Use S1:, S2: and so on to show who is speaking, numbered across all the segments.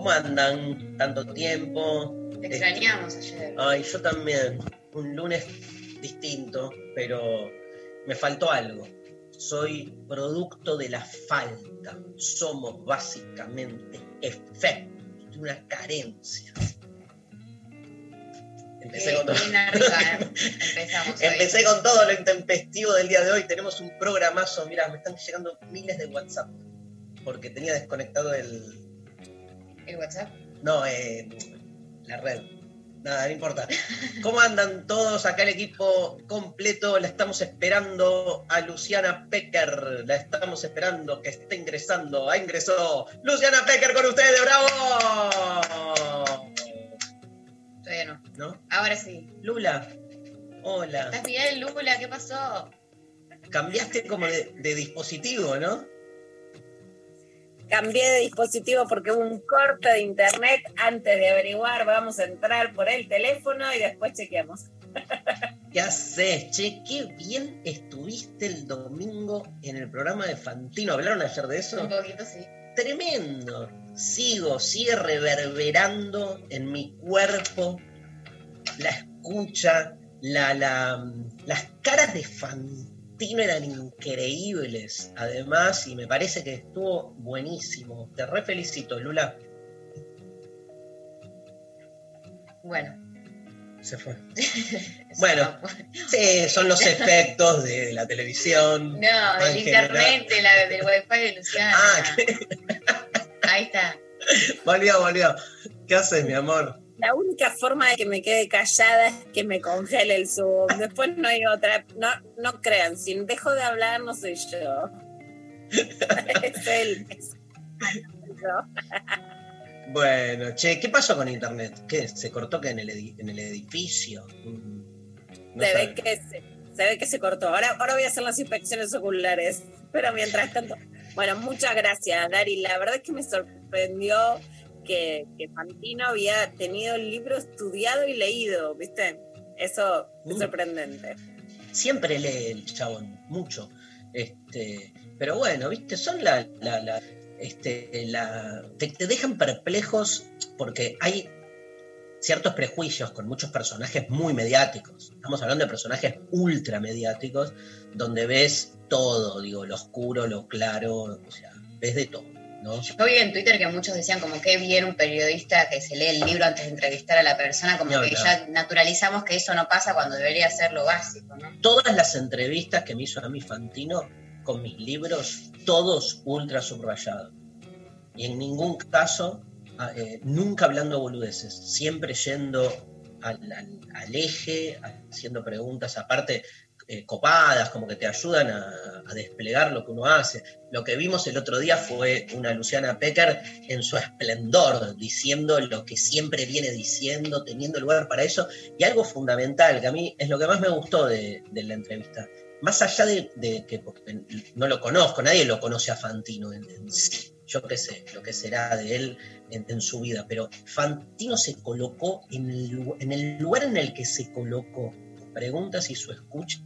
S1: ¿Cómo andan? Tanto tiempo.
S2: Te extrañamos ayer.
S1: Ay, yo también. Un lunes distinto, pero me faltó algo. Soy producto de la falta. Somos básicamente efecto de una carencia. Empecé con todo.
S2: ¿eh?
S1: Empecé con todo lo intempestivo del día de hoy. Tenemos un programazo. Mira, me están llegando miles de WhatsApp. Porque tenía desconectado el.
S2: ¿El WhatsApp?
S1: No, eh, la red. Nada, no importa. ¿Cómo andan todos? Acá el equipo completo. La estamos esperando a Luciana Pecker. La estamos esperando que esté ingresando. Ah, ingresó Luciana Pecker con ustedes. ¡Bravo!
S2: Todavía no.
S1: ¿No?
S2: Ahora sí.
S1: Lula. Hola.
S2: ¿Estás bien, Lula? ¿Qué pasó?
S1: Cambiaste como de, de dispositivo, ¿no?
S3: Cambié de dispositivo porque hubo un corte de internet antes de averiguar. Vamos a entrar por el teléfono y después chequeamos.
S1: ¿Qué haces? Che, qué bien estuviste el domingo en el programa de Fantino. ¿Hablaron ayer de eso?
S2: Un poquito sí.
S1: Tremendo. Sigo, sigue reverberando en mi cuerpo la escucha, la, la- las caras de Fantino eran increíbles, además, y me parece que estuvo buenísimo. Te re felicito, Lula.
S2: Bueno.
S1: Se fue. Bueno. Sí, son los efectos de la televisión.
S2: No, del internet, de la, del wifi de Luciana.
S1: Ah,
S2: Ahí está.
S1: volvió, volvió. ¿Qué haces, mi amor?
S3: La única forma de que me quede callada es que me congele el Zoom. Después no hay otra. No, no crean, si dejo de hablar no soy yo. es yo.
S1: Bueno, che, ¿qué pasó con internet? ¿Qué? ¿Se cortó que en el, edi- en el edificio? Mm, no
S3: se, ve que se, se ve que se cortó. Ahora, ahora voy a hacer las inspecciones oculares. Pero mientras tanto, bueno, muchas gracias, Dari. La verdad es que me sorprendió que, que Fantino había tenido el libro estudiado y leído, ¿viste? Eso es
S1: Mm.
S3: sorprendente.
S1: Siempre lee el chabón, mucho. Este, pero bueno, viste, son la, la, la- este, la, te, te dejan perplejos porque hay ciertos prejuicios con muchos personajes muy mediáticos. Estamos hablando de personajes ultra mediáticos, donde ves todo, digo, lo oscuro, lo claro, o sea, ves de todo, ¿no?
S2: Yo vi en Twitter que muchos decían como que bien un periodista que se lee el libro antes de entrevistar a la persona, como
S1: No,
S2: que ya naturalizamos que eso no pasa cuando debería ser lo básico, ¿no?
S1: todas las entrevistas que me hizo a mí Fantino con mis libros, todos ultra subrayados. Y en ningún caso, a- eh, nunca hablando boludeces, siempre yendo al, al- al eje, haciendo preguntas aparte eh, copadas, como que te ayudan a, desplegar lo que uno hace. Lo que vimos el otro día fue una Luciana Pecker en su esplendor, diciendo lo que siempre viene diciendo, teniendo lugar para eso, y algo fundamental, que a mí es lo que más me gustó de, la entrevista. Más allá de, que no lo conozco, nadie lo conoce a Fantino en, sí. Yo qué sé, lo que será de él en, su vida, pero Fantino se colocó en el, en el lugar en el que se colocó. Preguntas y su escucha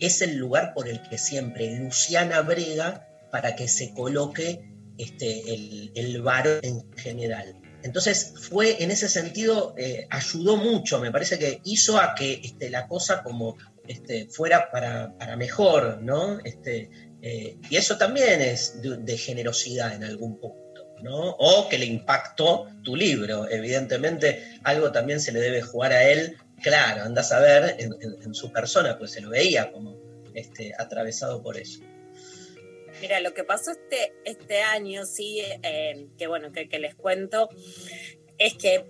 S1: es el lugar por el que siempre Luciana brega para que se coloque este, el, el en general. Entonces fue en ese sentido, eh, ayudó mucho, me parece que hizo a que este, la cosa como este, fuera para, para mejor, ¿no? Este, eh, y eso también es de, de generosidad en algún punto. ¿no? O que le impactó tu libro. Evidentemente, algo también se le debe jugar a él. Claro, andas a ver en, su persona, pues se lo veía como este, atravesado por eso.
S4: Mira, lo que pasó este, este año, sí, eh, que bueno, que, les cuento, es que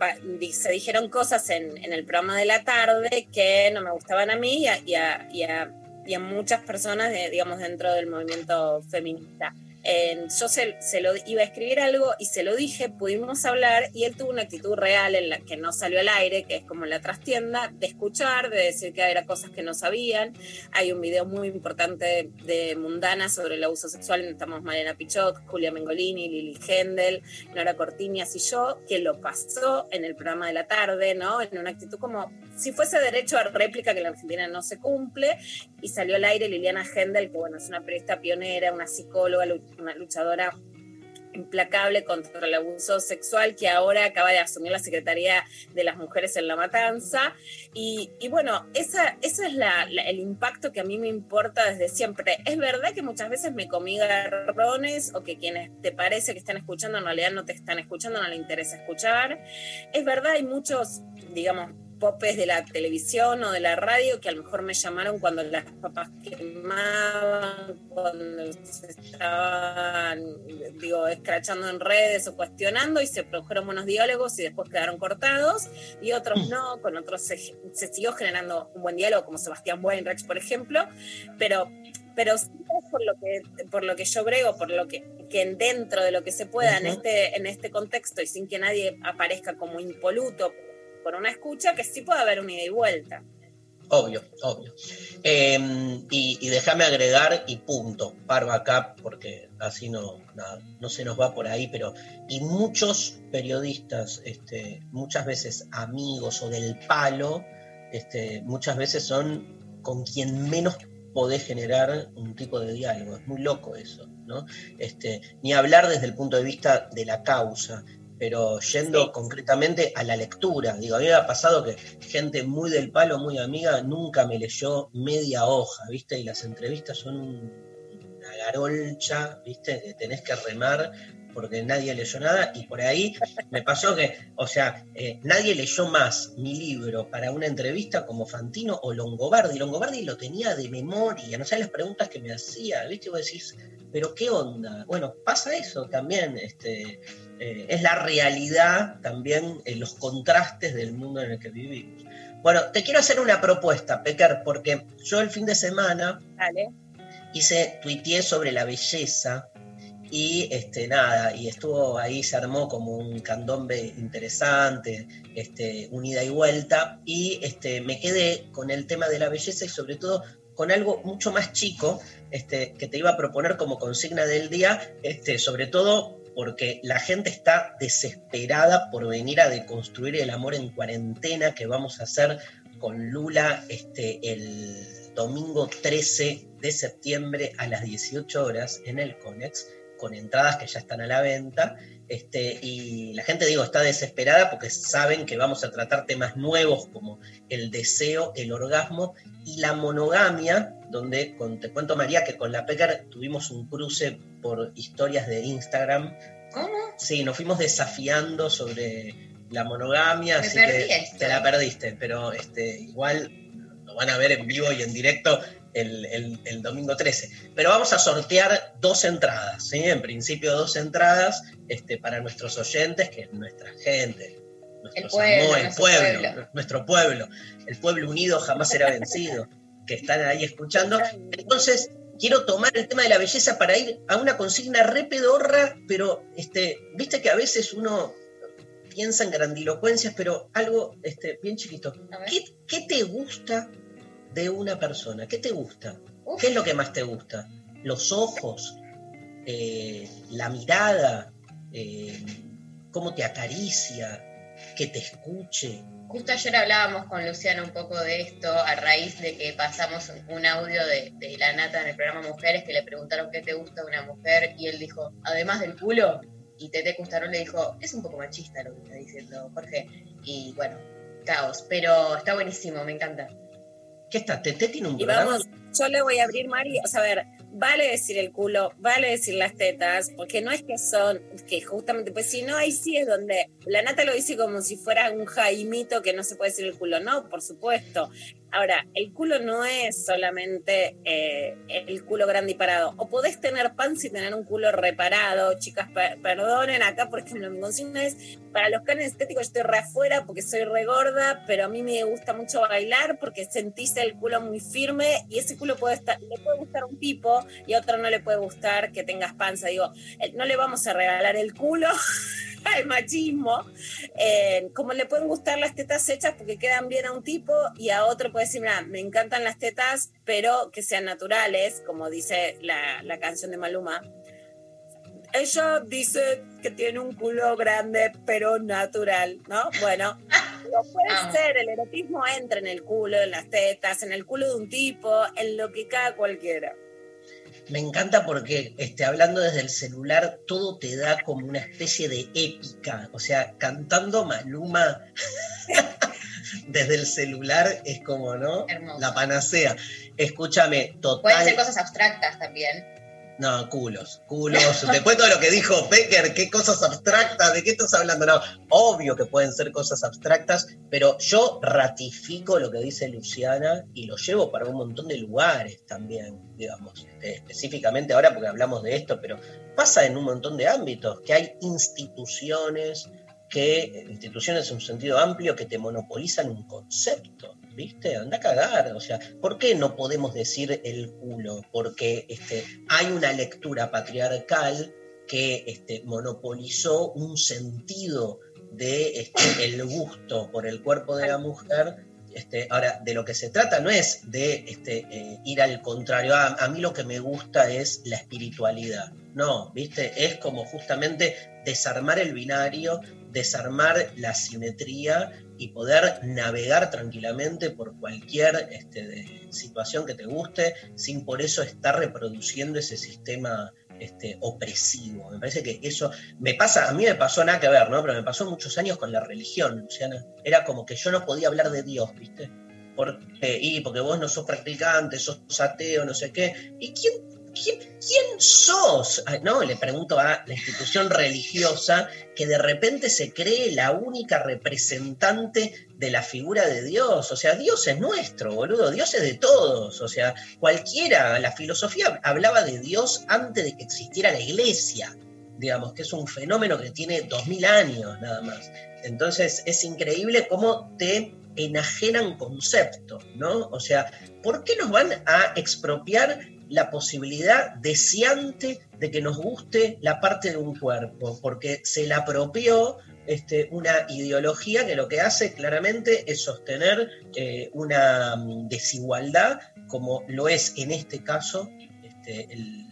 S4: se dijeron cosas en, en el programa de la tarde que no me gustaban a mí y a, y a- y a- y a muchas personas, de- digamos, dentro del movimiento feminista. Eh, yo se, lo iba a escribir algo y se lo dije, pudimos hablar y él tuvo una actitud real en la que no salió al aire, que es como en la trastienda, de escuchar, de decir que era cosas que no sabían. Hay un video muy importante de Mundana sobre el abuso sexual, estamos Mariana Pichot, Julia Mengolini, Lili Hendel, Nora Cortiñas y yo, que lo pasó en el programa de la tarde, ¿no? En una actitud como si fuese derecho a réplica que en la Argentina no se cumple, y salió al aire Liliana Hendel, que bueno, es una periodista pionera, una psicóloga, una luchadora implacable contra el abuso sexual que ahora acaba de asumir la Secretaría de las Mujeres en la Matanza. Y, bueno, esa, ese es el impacto que a mí me importa desde siempre. Es verdad que muchas veces me comí garrones o que quienes te parece que están escuchando en realidad no te están escuchando, no le interesa escuchar. Es verdad, hay muchos, digamos, popes de la televisión o de la radio que a lo mejor me llamaron cuando las papas quemaban, cuando se estaban, digo, escrachando en redes o cuestionando y se produjeron buenos diálogos y después quedaron cortados y otros no, con otros se, se siguió generando un buen diálogo como Sebastián Weinreich, por ejemplo, pero pero sí es por lo que por lo que yo brego, por lo que, que dentro de lo que se pueda en este en este contexto y sin que nadie aparezca como impoluto por una escucha, que sí puede haber un ida y vuelta.
S1: Obvio, obvio. Eh, y déjame agregar y punto, paro acá porque así no, no se nos va por ahí, pero y muchos periodistas, este, muchas veces amigos o del palo, este, muchas veces son con quien menos podés generar un tipo de diálogo. Es muy loco eso, ¿no? Este, ni hablar desde el punto de vista de la causa, pero yendo
S4: Sí.
S1: concretamente a la lectura. Digo, a mí me ha pasado que gente muy del palo, muy amiga, nunca me leyó media hoja, ¿viste? Y las entrevistas son un- una garolcha, ¿viste? Que tenés que remar porque nadie leyó nada y por ahí me pasó que, o sea, eh, nadie leyó más mi libro para una entrevista como Fantino o Longobardi. Longobardi lo tenía de memoria, no sabes las preguntas que me hacía, ¿viste? Y vos decís, pero qué onda. Bueno, pasa eso también, este, eh, es la realidad también, en los contrastes del mundo en el que vivimos. Bueno, te quiero hacer una propuesta, Pecker, porque yo el fin de semana
S4: Dale.
S1: hice, tuiteé sobre la belleza y este, nada, y estuvo ahí, se armó como un candombe interesante, este, un ida y vuelta, y este, me quedé con el tema de la belleza y sobre todo con algo mucho más chico este, que te iba a proponer como consigna del día, este, sobre todo porque la gente está desesperada por venir a deconstruir el amor en cuarentena que vamos a hacer con Lula este, el domingo 13 de septiembre a las 18 horas en el Conex, con entradas que ya están a la venta. Este, y la gente, digo, está desesperada porque saben que vamos a tratar temas nuevos como el deseo, el orgasmo y la monogamia, donde con, te cuento María que con la Pecar tuvimos un cruce por historias de Instagram.
S2: ¿Cómo?
S1: Sí, nos fuimos desafiando sobre la monogamia,
S2: Me
S1: así que
S2: esto.
S1: te la perdiste, pero este, igual lo van a ver en vivo y en directo el, el- el domingo 13. Pero vamos a sortear dos entradas, ¿sí? En principio dos entradas este, para nuestros oyentes, que es nuestra gente, nuestros
S2: pueblo,
S1: el
S2: nuestro
S1: pueblo,
S2: pueblo.
S1: nuestro pueblo, el pueblo unido jamás será vencido, que están ahí escuchando. Entonces, quiero tomar el tema de la belleza para ir a una consigna re pedorra, pero este, viste que a veces uno piensa en grandilocuencias, pero algo este, bien chiquito.
S2: A ver.
S1: ¿Qué, qué te gusta de una persona? ¿Qué te gusta?
S2: Uf.
S1: ¿Qué es lo que más te gusta? ¿Los ojos? Eh, ¿La mirada? Eh, ¿Cómo te acaricia? ¿Que te escuche?
S2: Justo ayer hablábamos con Luciana un poco de esto a raíz de que pasamos un audio de, de la nata en el programa Mujeres que le preguntaron qué te gusta de una mujer y él dijo, además del culo, y Tete Custarón le dijo, es un poco machista lo que está diciendo Jorge. Y bueno, caos, pero está buenísimo, me encanta.
S1: ¿Qué está? ¿Tete tiene un
S4: Y
S1: programa?
S4: vamos, yo le voy a abrir, Mari, o sea, a ver, vale decir el culo, vale decir las tetas, porque no es que son, que justamente, pues si no, ahí sí es donde la nata lo dice como si fuera un jaimito que no se puede decir el culo, no, por supuesto. Ahora, el culo no es solamente eh, el culo grande y parado. O podés tener pan sin tener un culo reparado. Chicas, per- perdonen acá, por ejemplo, mi consigna es, para los canes estéticos yo estoy re afuera porque soy re gorda, pero a mí me gusta mucho bailar porque sentís el culo muy firme y ese culo puede estar, le puede gustar a un tipo y a otro no le puede gustar que tengas panza. Digo, no le vamos a regalar el culo al machismo, eh, como le pueden gustar las tetas hechas porque quedan bien a un tipo y a otro decir, mira, me encantan las tetas, pero que sean naturales, como dice la, la canción de Maluma. Ella dice que tiene un culo grande, pero natural, ¿no? Bueno, no puede
S2: Amo.
S4: ser, el erotismo entra en el culo, en las tetas, en el culo de un tipo, en lo que cada cualquiera.
S1: Me encanta porque este, hablando desde el celular, todo te da como una especie de épica. O sea, cantando Maluma desde el celular es como, ¿no?
S2: Hermoso.
S1: La panacea. Escúchame, total.
S2: Pueden ser cosas abstractas también.
S1: No, culos, culos. Después todo lo que dijo Becker, qué cosas abstractas, ¿de qué estás hablando? No, obvio que pueden ser cosas abstractas, pero yo ratifico lo que dice Luciana y lo llevo para un montón de lugares también, digamos, este, específicamente ahora porque hablamos de esto, pero pasa en un montón de ámbitos, que hay instituciones, que instituciones en un sentido amplio que te monopolizan un concepto, ¿viste? Anda a cagar, o sea, ¿por qué no podemos decir el culo? Porque este, hay una lectura patriarcal que este, monopolizó un sentido de este, gusto por el cuerpo de la mujer. Este, ahora, de lo que se trata no es de este, eh, ir al contrario. Ah, a mí lo que me gusta es la espiritualidad. No, ¿viste? Es como justamente desarmar el binario, desarmar la simetría y poder navegar tranquilamente por cualquier este, situación que te guste, sin por eso estar reproduciendo ese sistema este, opresivo. Me parece que eso me pasa, a mí me pasó nada que ver, ¿no? Pero me pasó muchos años con la religión, Luciana. Era como que yo no podía hablar de Dios, ¿viste? Porque, y porque vos no sos practicante, sos ateo, no sé qué. ¿Y quién, quién, sos? No, le pregunto a la institución religiosa que de repente se cree la única representante de la figura de Dios. O sea, Dios es nuestro, boludo. Dios es de todos. O sea, cualquiera, la filosofía hablaba de Dios antes de que existiera la iglesia. Digamos que es un fenómeno que tiene dos mil años nada más. Entonces es increíble cómo te enajenan conceptos, ¿no? O sea, ¿por qué nos van a expropiar la posibilidad deseante de que nos guste la parte de un cuerpo? Porque se la apropió este, una ideología que lo que hace claramente es sostener eh, una mm, desigualdad, como lo es en este caso este, el-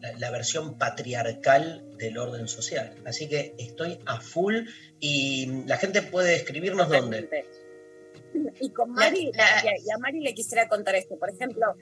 S1: la, la versión patriarcal del orden social. Así que estoy a full y mm, la gente puede escribirnos dónde.
S4: Y con Mari,
S2: La- la-
S4: y a- y a Mari le quisiera contar esto, por ejemplo,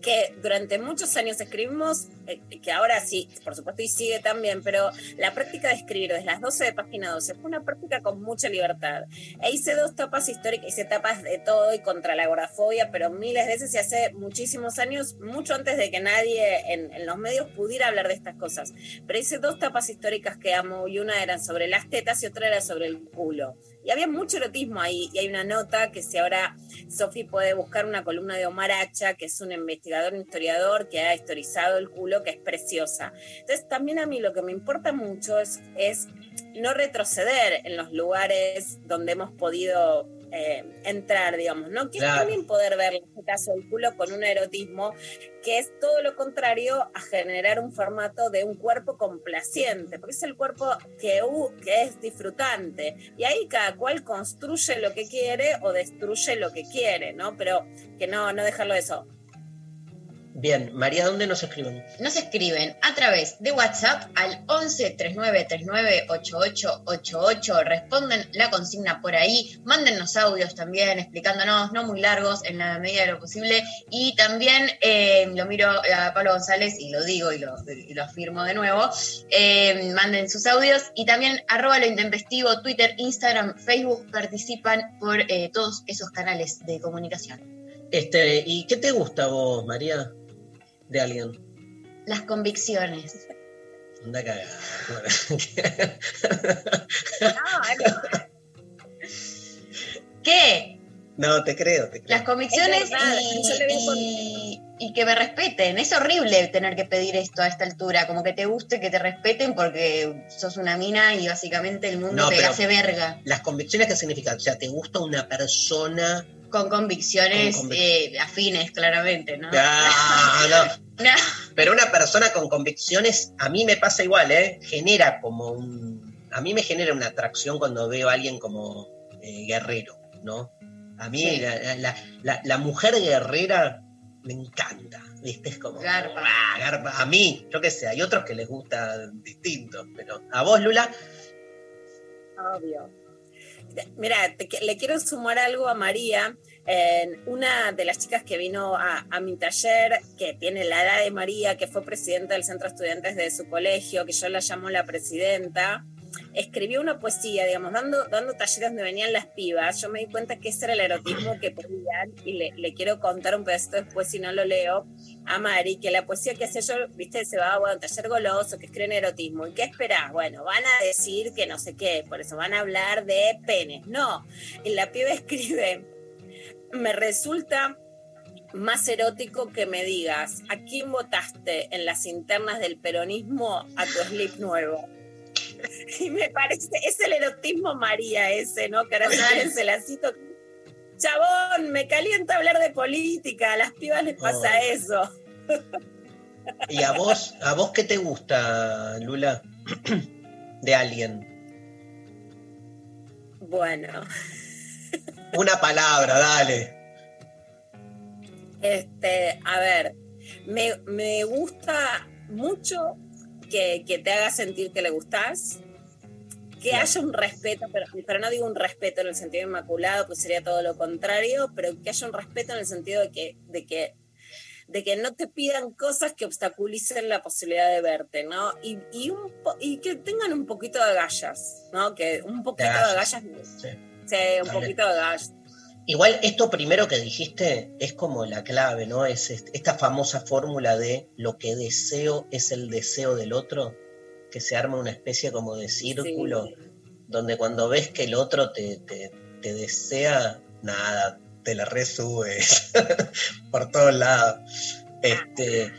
S4: que durante muchos años escribimos, eh, que ahora sí, por supuesto, y sigue también, pero la práctica de escribir desde las 12 de página 12 fue una práctica con mucha libertad. E hice dos tapas históricas, hice tapas de todo y contra la agorafobia, pero miles de veces y hace muchísimos años, mucho antes de que nadie en, en los medios pudiera hablar de estas cosas. Pero hice dos tapas históricas que amo y una era sobre las tetas y otra era sobre el culo. Y había mucho erotismo ahí. Y hay una nota que si ahora Sofi puede buscar una columna de Omar Hacha, que es un investigador, un historiador que ha historizado el culo, que es preciosa. Entonces también a mí lo que me importa mucho es, es no retroceder en los lugares donde hemos podido eh, entrar, digamos, ¿no? Que
S1: Claro.
S4: también poder ver en este caso el culo con un erotismo que es todo lo contrario a generar un formato de un cuerpo complaciente, porque es el cuerpo que, que es disfrutante. Y ahí cada cual construye lo que quiere o destruye lo que quiere, ¿no? Pero que no, no dejarlo eso.
S1: Bien, María, ¿dónde nos escriben?
S2: Nos escriben a través de WhatsApp al 11 39 39 8888. Responden la consigna por ahí. Mándennos audios también explicándonos, no muy largos en la medida de lo posible. Y también eh, lo miro a Pablo González y lo digo y lo, y lo afirmo de nuevo. Eh, manden sus audios y también arroba lo intempestivo, Twitter, Instagram, Facebook. Participan por eh, todos esos canales de comunicación.
S1: Este, ¿Y qué te gusta vos, María? De alguien.
S2: Las convicciones.
S1: Anda cagada.
S4: No,
S2: ¿Qué?
S1: No, te creo, te creo.
S2: Las convicciones y, y- y que me respeten. Es horrible tener que pedir esto a esta altura, como que te guste, que te respeten porque sos una mina y básicamente el mundo
S1: No,
S2: te hace verga.
S1: Las convicciones, ¿qué significan? O sea, ¿te gusta una persona?
S2: Con convicciones
S1: Con convic-
S2: eh, afines, claramente, ¿no?
S1: No.
S2: No.
S1: Pero una persona con convicciones, a mí me pasa igual, ¿eh? Genera como un... A mí me genera una atracción cuando veo a alguien como eh, guerrero, ¿no? A mí
S2: Sí.
S1: la, la- la- la mujer guerrera me encanta, ¿viste? Es como...
S2: Garpa.
S1: "Ah, garpa". A mí, yo qué sé, hay otros que les gusta distinto, pero a vos, Lula,
S4: Obvio. Mira, te le quiero sumar algo a María. En una de las chicas que vino a, a mi taller, que tiene la edad de María, que fue presidenta del centro de estudiantes de su colegio, que yo la llamo la presidenta, escribió una poesía, digamos, dando, dando talleres donde venían las pibas. Yo me di cuenta que ese era el erotismo que pedían y le, quiero contar un pedacito después, si no lo leo, a Mari, que la poesía que hacía yo, viste, se va, bueno, taller goloso, que escriben erotismo. ¿Y qué esperás? Bueno, van a decir que no sé qué, por eso van a hablar de penes. No, y la piba escribe, me resulta más erótico que me digas, ¿a quién votaste en las internas del peronismo a tu slip nuevo? Y me parece, es el erotismo María ese, ¿no? Que ahora si quieren se la cito. Chabón, me calienta hablar de política, a las pibas les pasa
S1: Oh.
S4: eso.
S1: ¿y a vos, a vos qué te gusta, Lula? De alguien.
S4: Bueno,
S1: Una palabra, dale.
S4: este, a ver, me, me gusta mucho que, que te haga sentir que le gustás, que
S1: Bien.
S4: haya un respeto, pero, pero no digo un respeto en el sentido inmaculado, pues sería todo lo contrario, pero que haya un respeto en el sentido de que, de que, de que no te pidan cosas que obstaculicen la posibilidad de verte, ¿no? Y, y, un po- y que tengan un poquito de gallas, ¿no? Que un poquito de
S1: gallas.
S4: gallas,
S1: Sí.
S4: sí, un
S1: Dale.
S4: poquito de gallas.
S1: Igual esto primero que dijiste es como la clave, ¿no? Es est- esta famosa fórmula de lo que deseo es el deseo del otro, que se arma una especie como de círculo,
S4: Sí.
S1: donde cuando ves que el otro te, te- te desea, nada, te la resubes por todos lados. Este,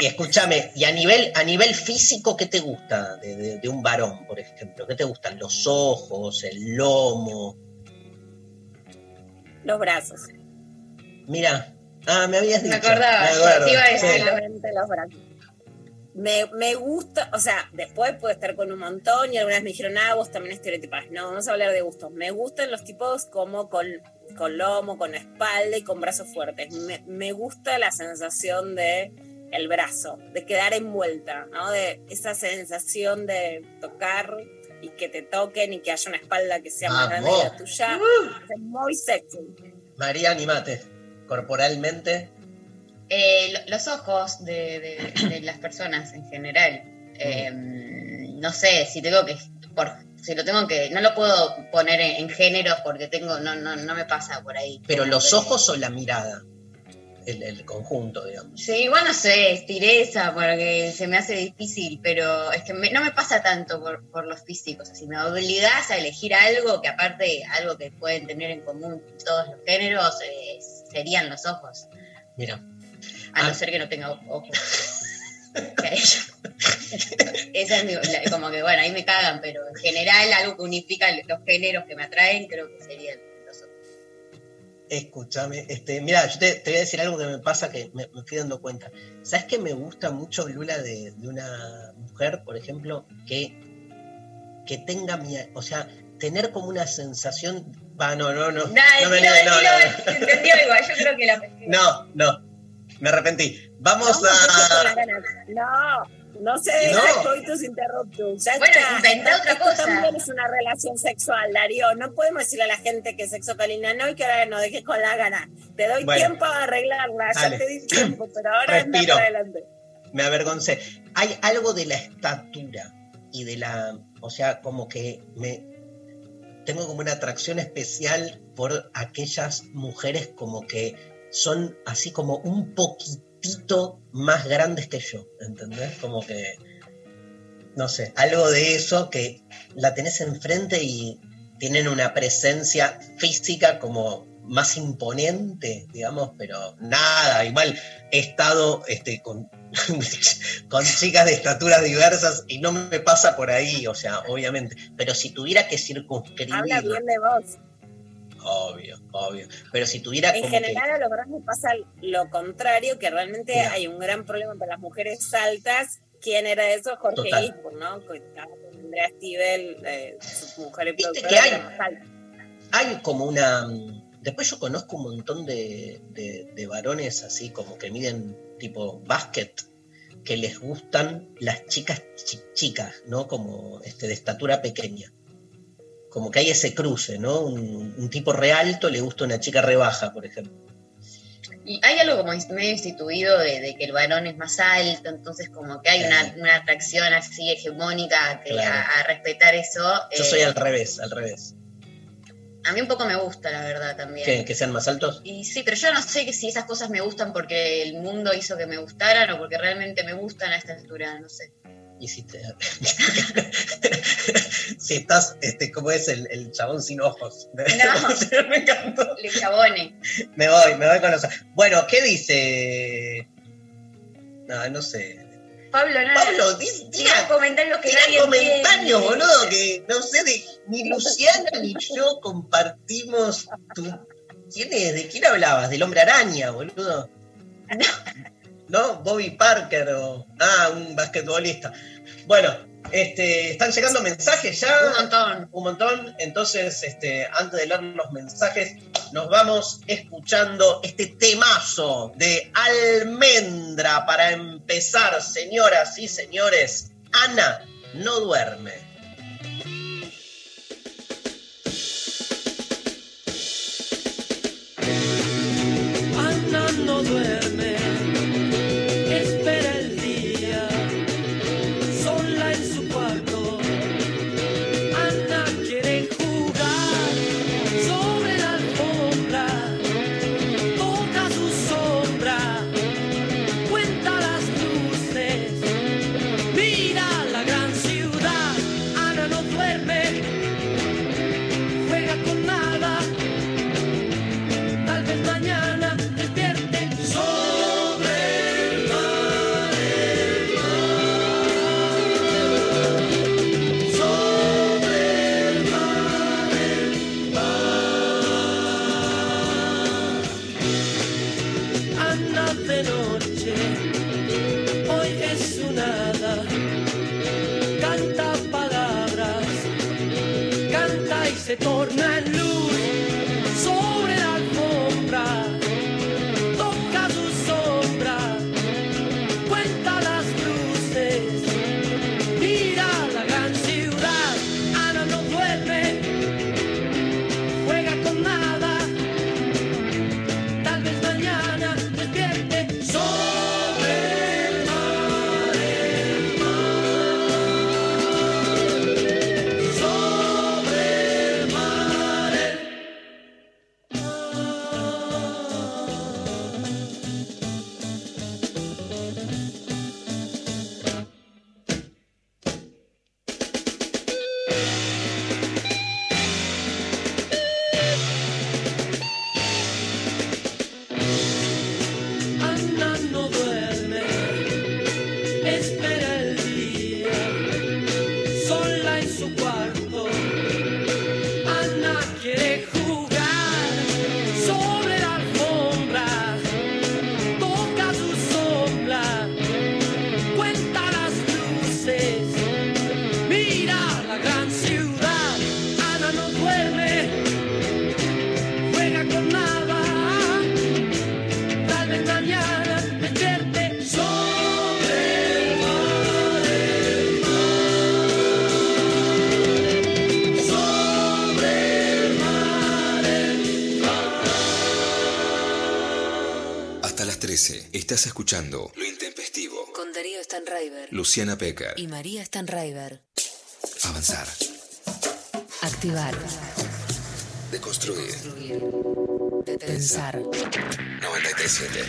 S1: y escúchame, y a nivel, a nivel físico, ¿qué te gusta de, de- de un varón, por ejemplo? ¿Qué te gustan? Los ojos, el lomo.
S4: Los brazos.
S1: Mira, ah, me habías
S2: Me
S1: dicho.
S2: acordaba,
S1: me acuerdo,
S2: te iba a
S1: sí.
S2: decir.
S4: Los brazos. Me, me gusta, o sea, después puedo estar con un montón y algunas me dijeron, ah, vos también estereotipás. No, vamos a hablar de gustos. Me gustan los tipos como con, con lomo, con espalda y con brazos fuertes. Me, me gusta la sensación de el brazo, de quedar envuelta, ¿no? De esa sensación de tocar y que te toquen y que haya una espalda que sea más grande que la tuya. Es muy sexy.
S1: María, animate. Corporalmente,
S2: Eh, lo- los ojos de, de- de las personas en general. Eh, no sé, si tengo que. Por, si lo tengo que. No lo puedo poner en, en géneros porque tengo. No, no, no me pasa por ahí.
S1: pero los ojos o la mirada, el, el conjunto, digamos.
S2: Sí, igual no sé, tiré esa porque se me hace difícil, pero es que me- no me pasa tanto por, por los físicos. Si me obligás a elegir algo, que aparte algo que pueden tener en común todos los géneros, eh, serían los ojos.
S1: Mira,
S2: A
S1: Ah.
S2: no ser que no tenga ojos. Esa es mi, la- como que bueno, ahí me cagan, pero en general algo que unifica los géneros que me atraen, creo que serían.
S1: Escúchame. Este, mira, yo te, te voy a decir algo que me pasa que me, me fui dando cuenta. ¿Sabes que me gusta mucho, Lula, de, de una mujer, por ejemplo, que, que tenga mi. O sea, tener como una sensación. Va, no, no, no. No, me no, no, no.
S2: entendió igual, yo creo que la
S1: No, no. Me arrepentí. Vamos a.
S4: No, no deja
S1: No.
S4: coitus interruptus. Ya
S2: Bueno,
S4: está.
S2: inventá otra
S4: Esto
S2: cosa.
S4: también es una relación sexual, Darío. No podemos decirle a la gente que sexo calina no y que ahora no dejes con las ganas. Te doy
S1: Bueno.
S4: tiempo a arreglarla.
S1: Dale.
S4: Ya te di tiempo, pero ahora anda para adelante.
S1: me avergoncé. Hay algo de la estatura y de la, o sea, como que me tengo como una atracción especial por aquellas mujeres como que son así como un poquitito más grandes que yo, ¿entendés? Como que, no sé, algo de eso que la tenés enfrente y tienen una presencia física como más imponente, digamos, pero nada, igual he estado este, con, con chicas de estaturas diversas y no me pasa por ahí, o sea, obviamente, pero si tuviera que circunscribir...
S3: Habla bien de vos.
S1: Obvio, obvio. Pero si tuviera
S3: En general a los grandes pasa lo contrario, que realmente
S1: Mira.
S3: hay un gran problema para las mujeres altas. ¿Quién era eso? Jorge. Eastwood, ¿no? Que estaba con Andrea Stivel, eh, su mujer
S1: Viste que hay- que hay como una... Después yo conozco un montón de, de- de varones así como que miden tipo básquet, que les gustan las chicas chi- chicas, ¿no? Como este, de estatura pequeña. Como que hay ese cruce, ¿no? Un, un tipo re alto le gusta una chica re baja, por ejemplo.
S2: Y hay algo como medio instituido de, de que el varón es más alto, entonces como que hay una, una atracción así hegemónica que
S1: Claro.
S2: a, a respetar eso.
S1: Yo
S2: eh,
S1: soy al revés, al revés.
S2: A mí un poco me gusta, la verdad, también.
S1: ¿Que, que sean más altos?
S2: Y sí, pero yo no sé si esas cosas me gustan porque el mundo hizo que me gustaran o porque realmente me gustan a esta altura, no sé.
S1: Y si te... si estás, este, como es el, el chabón sin ojos.
S2: No.
S1: me encantó.
S2: Le chabone.
S1: Me voy, me voy con los... Bueno, ¿qué dice? No, no sé.
S2: Pablo, no.
S1: Pablo, dice,
S2: tira comentarios que nadie
S1: comentarios, boludo, que no sé, de, ni Luciana ni yo compartimos tu... ¿Quién es? ¿De quién hablabas? ¿Del hombre araña, boludo? ¿No? Bobby Parker o... Ah, un basquetbolista. Bueno, este, están llegando mensajes ya.
S2: Un montón.
S1: un montón. Entonces, este, antes de leer los mensajes, nos vamos escuchando este temazo de almendra para empezar, señoras y señores. Ana no duerme.
S5: Ana no duerme,
S6: escuchando Lo Intempestivo.
S7: Con Darío Stanraiver
S6: Luciana Pecker.
S7: y María Stanraiver.
S6: Avanzar.
S7: Activar.
S6: Deconstruir.
S7: Pensar.
S6: 937.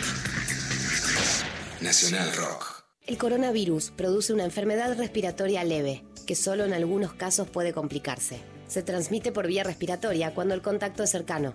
S6: Nacional Rock.
S8: El coronavirus produce una enfermedad respiratoria leve, que solo en algunos casos puede complicarse. Se transmite por vía respiratoria cuando el contacto es cercano.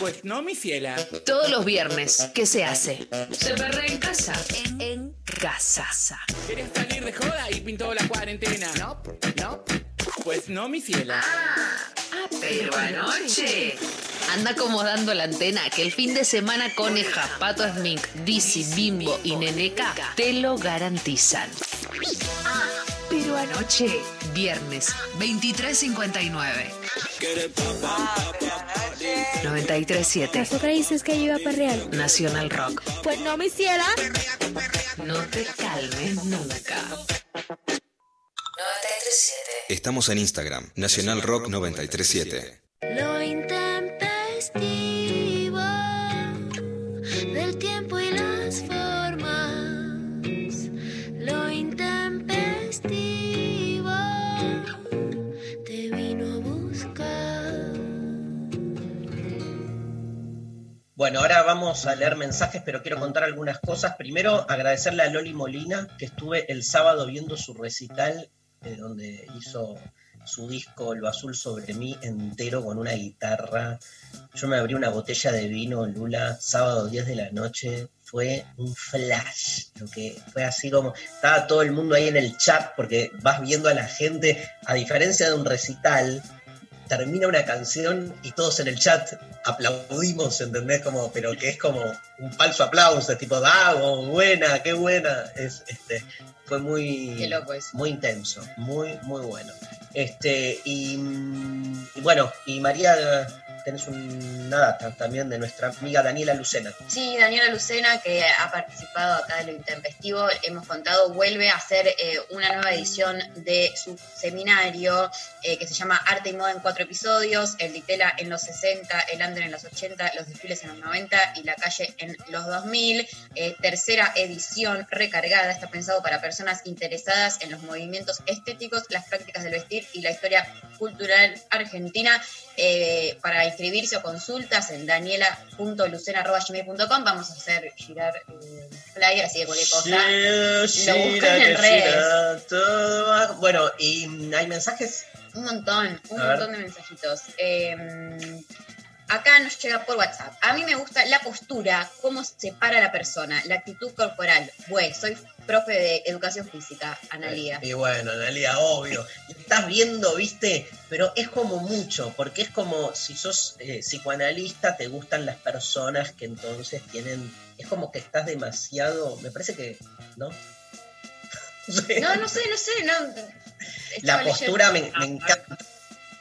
S5: Pues no, mi fiela.
S7: Todos los viernes, ¿qué se hace? Se perre en casa. En, en casa.
S5: ¿Quieres salir de joda y pintó la cuarentena? No, no. Pues no, mi fiela.
S7: Ah, pero anoche. Anda acomodando la antena que el fin de semana Coneja, Pato Smink, Dizzy, Bimbo y Neneca te lo garantizan. Ah, pero anoche, viernes, 23.59. 93.7
S9: Azúcar dices que iba para real.
S7: Nacional Rock.
S9: Pues no me hiciera.
S7: No te calmes nunca. 93.7
S6: Estamos en Instagram, Nacional Rock 937.
S9: Lo intempestivo del tiempo y las formas. Lo intempestivo te vino a buscar.
S1: Bueno, ahora vamos a leer mensajes, pero quiero contar algunas cosas. Primero, agradecerle a Loli Molina, que estuve el sábado viendo su recital, donde hizo su disco Lo Azul sobre mí entero con una guitarra. Yo me abrí una botella de vino, Lula, sábado 10 de la noche. Fue un flash, lo que fue así como estaba todo el mundo ahí en el chat porque vas viendo a la gente, a diferencia de un recital, termina una canción y todos en el chat aplaudimos, ¿entendés? Como, pero que es como un falso aplauso, es tipo, Dago, buena, qué buena. Es, este, fue muy,
S2: Qué loco eso.
S1: muy intenso, muy, muy bueno. Este, y, y bueno, y María, tenés una data también de nuestra amiga Daniela Lucena.
S2: Sí, Daniela Lucena, que ha participado acá de lo intempestivo, hemos contado, vuelve a hacer eh, una nueva edición de su seminario eh, que se llama Arte y Moda en cuatro episodios, el Ditela en los 60, el Under en los 80, los desfiles en los 90 y la calle en los 2000. Eh, tercera edición recargada, está pensado para personas interesadas en los movimientos estéticos, las prácticas del vestir y la historia cultural argentina. Eh, para inscribirse o consultas en daniela.lucena.gmail.com vamos a hacer girar el flyer, así que cualquier cosa. lo buscan en redes.
S1: gira, Bueno, ¿y hay mensajes?
S2: Un montón, un
S1: A ver.
S2: montón de mensajitos. Eh, acá nos llega por WhatsApp. A mí me gusta la postura, cómo se para la persona, la actitud corporal. Bueno, soy profe de educación física, Analía.
S1: Y bueno, Analia, obvio. Estás viendo, viste, pero es como mucho, porque es como si sos eh, psicoanalista, te gustan las personas que entonces tienen. Es como que estás demasiado. Me parece que. ¿No?
S2: No, no sé, no sé, no.
S1: La postura me encanta.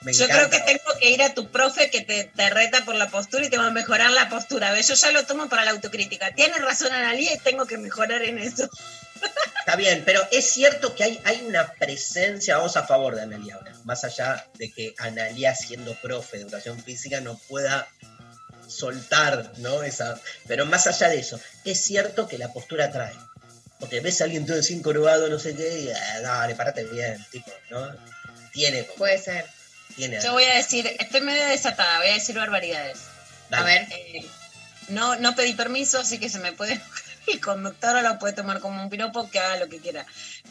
S1: Me
S4: Yo
S1: encanta.
S4: creo que tengo que ir a tu profe que te, te reta por la postura y te va a mejorar la postura. ¿ves? Yo ya lo tomo para la autocrítica. Tienes razón, Analia, y tengo que mejorar en eso.
S1: Está bien, pero es cierto que hay, hay una presencia, vamos a favor de Analia ahora, más allá de que Analia siendo profe de educación física no pueda soltar, ¿no? Esa, pero más allá de eso, es cierto que la postura trae. Porque ves a alguien todo así encorvado, no sé qué, y ah, dale, parate bien, tipo, ¿no? Tiene, como-
S2: Puede ser.
S1: Tiene
S4: Yo voy a decir, estoy medio desatada, voy a decir barbaridades.
S1: dale.
S2: A ver.
S4: Eh, no, no pedí permiso, así que se me puede. El conductor lo puede tomar como un piropo, que haga lo que quiera.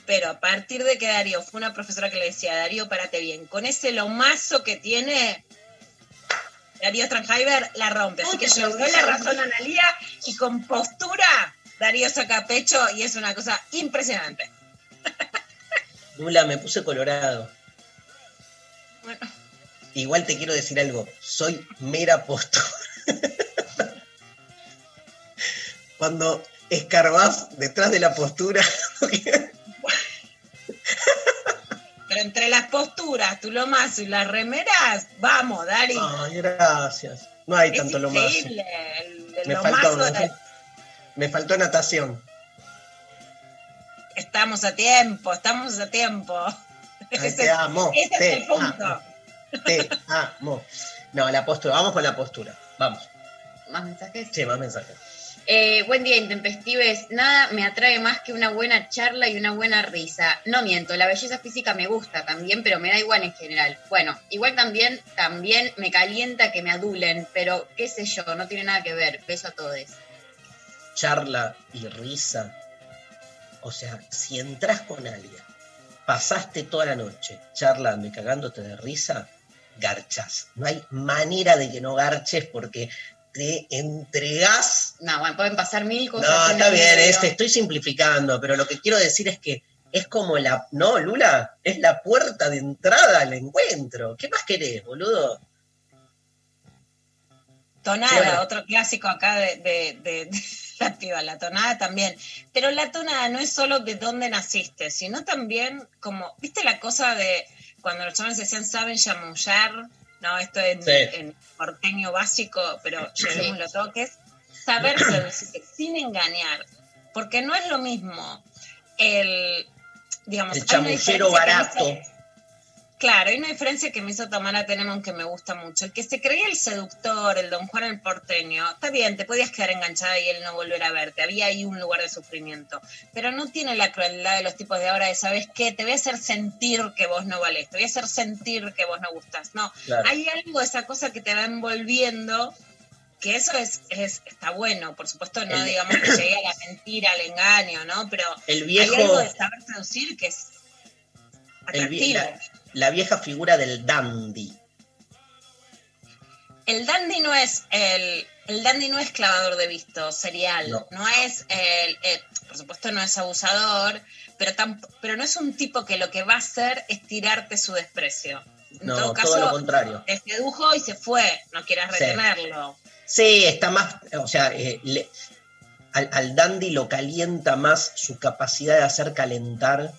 S4: Pero a partir de que Darío fue una profesora que le decía, Darío, párate bien, con ese lomazo que tiene, Darío Stranheimer la rompe. Así que yo doy la razón a Analia y con postura, Darío saca pecho y es una cosa impresionante.
S1: Nula, me puse colorado. Igual te quiero decir algo, soy mera postura. Cuando escarbás detrás de la postura,
S4: pero entre las posturas, tu lomazo y las remeras, vamos, Dari.
S1: ay, gracias. No hay
S4: es
S1: tanto lo más.
S4: increíble. El, el
S1: Me
S4: lomazo
S1: faltó,
S4: de-
S1: me faltó natación.
S4: Estamos a tiempo, estamos a tiempo.
S1: Ay, te amo,
S4: ese es
S1: te
S4: el punto.
S1: amo. Te amo. No, la postura, vamos con la postura. Vamos.
S2: Más mensajes.
S1: Sí, más mensajes.
S2: Eh, buen día, intempestives. Nada me atrae más que una buena charla y una buena risa. No miento, la belleza física me gusta también, pero me da igual en general. Bueno, igual también, también me calienta que me adulen, pero qué sé yo, no tiene nada que ver. Beso a todos.
S1: charla y risa. O sea, si entras con alguien, pasaste toda la noche charlando y cagándote de risa, garchas. No hay manera de que no garches porque te entregás.
S2: No, bueno, pueden pasar mil cosas.
S1: No, está bien,
S2: medio.
S1: este, estoy simplificando, pero lo que quiero decir es que es como la. No, Lula, es la puerta de entrada al encuentro. ¿Qué más querés, boludo?
S4: Tonada,
S1: Claro.
S4: otro clásico acá de, de- de- de la piba, la tonada también. Pero la tonada no es solo de dónde naciste, sino también como, ¿viste la cosa de cuando los chavales decían saben chamullar? No, esto en,
S1: Sí.
S4: en porteño básico, pero llevémoslo todo, que es saber seducir sin engañar. Porque no es lo mismo el, digamos,
S1: El chamullero barato.
S4: dice- Claro, hay una diferencia que me hizo Tamara Tenenbaum que me gusta mucho. El que se creía el seductor, el don Juan el porteño, está bien, te podías quedar enganchada y él no volver a verte. Había ahí un lugar de sufrimiento. Pero no tiene la crueldad de los tipos de ahora de, ¿sabes qué? Te voy a hacer sentir que vos no valés, te voy a hacer sentir que vos no gustás. No,
S1: Claro.
S4: hay algo de esa cosa que te va envolviendo que eso es, es está bueno. Por supuesto, no
S1: El-
S4: digamos que llegue a la mentira, al engaño, ¿no? Pero
S1: El
S4: hay algo
S1: viejo.
S4: de saber seducir que es
S1: el
S4: atractivo.
S1: la, la vieja figura del dandy.
S4: El dandy no es el, el dandy no es clavador de visto serial,
S1: No.
S4: no, es el, el- por supuesto no es abusador, pero pero no es un tipo que lo que va a hacer es tirarte su desprecio. En
S1: No,
S4: todo
S1: todo, lo
S4: caso,
S1: contrario.
S4: te sedujo y se fue, no quieras
S1: Sí.
S4: retenerlo.
S1: Sí, está más, o sea, eh, le- al, al dandy lo calienta más su capacidad de hacer calentar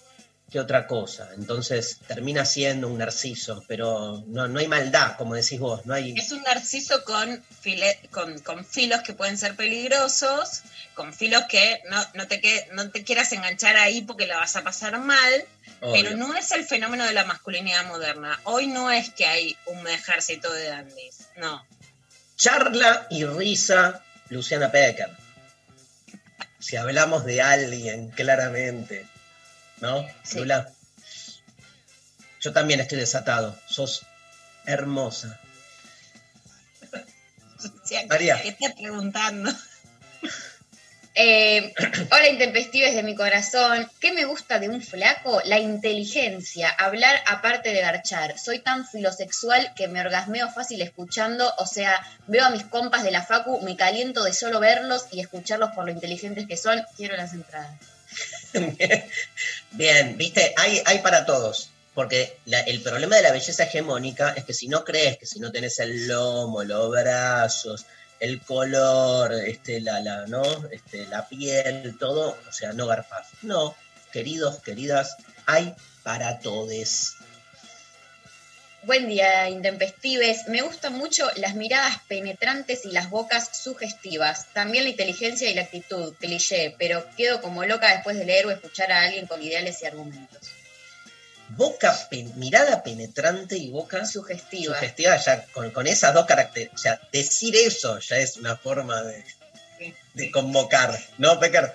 S1: que otra cosa. Entonces termina siendo un narciso, pero no, no hay maldad, como decís vos, no hay...
S4: Es un narciso con, file- con, con filos que pueden ser peligrosos, con filos que no, no, te, que, no te quieras enganchar ahí porque la vas a pasar mal,
S1: obvio.
S4: Pero no es el fenómeno de la masculinidad moderna. Hoy no es que hay un ejército de dandies. No.
S1: Charla y risa, Luciana Pecker. Si hablamos de alguien, claramente. ¿No?
S2: Sí.
S1: Lula. Yo también estoy desatado. Sos hermosa.
S4: O sea,
S1: María.
S4: ¿Qué estás preguntando?
S2: Eh, hola, intempestives de mi corazón. ¿Qué me gusta de un flaco? La inteligencia, hablar aparte de garchar. Soy tan filosexual que me orgasmeo fácil escuchando, o sea, veo a mis compas de la facu, me caliento de solo verlos y escucharlos por lo inteligentes que son. Quiero las entradas.
S1: Bien, viste, hay, hay para todos. Porque el problema de la belleza hegemónica es que si no crees, que si no tenés el lomo, los brazos, el color, este, la, la, ¿no? este, la piel, todo, o sea, no garpás. No, queridos, queridas, hay para todes.
S2: Buen día, intempestives. Me gustan mucho las miradas penetrantes y las bocas sugestivas. También la inteligencia y la actitud, cliché, pero quedo como loca después de leer o escuchar a alguien con ideales y argumentos.
S1: Boca, mirada penetrante y boca
S2: Sugestiva.
S1: sugestiva, ya con, con esas dos características, o sea, decir eso ya es una forma de, de convocar, ¿no, Pecker?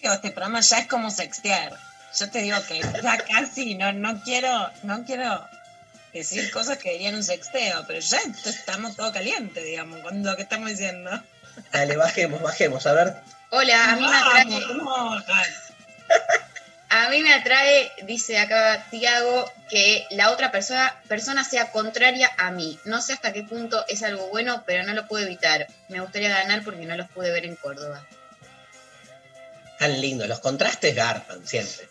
S4: Digo, Este programa ya es como sextear. Yo te digo que ya casi no, no quiero, no quiero decir cosas que dirían un sexteo, pero ya estamos todo caliente, digamos, con lo que estamos diciendo.
S1: Dale, bajemos, bajemos, a ver.
S2: Hola, a mí me atrae, a mí me atrae, dice acá Tiago, que la otra persona, persona sea contraria a mí. No sé hasta qué punto es algo bueno, pero no lo puedo evitar. Me gustaría ganar porque no los pude ver en Córdoba.
S1: Tan lindo, los contrastes garpan siempre.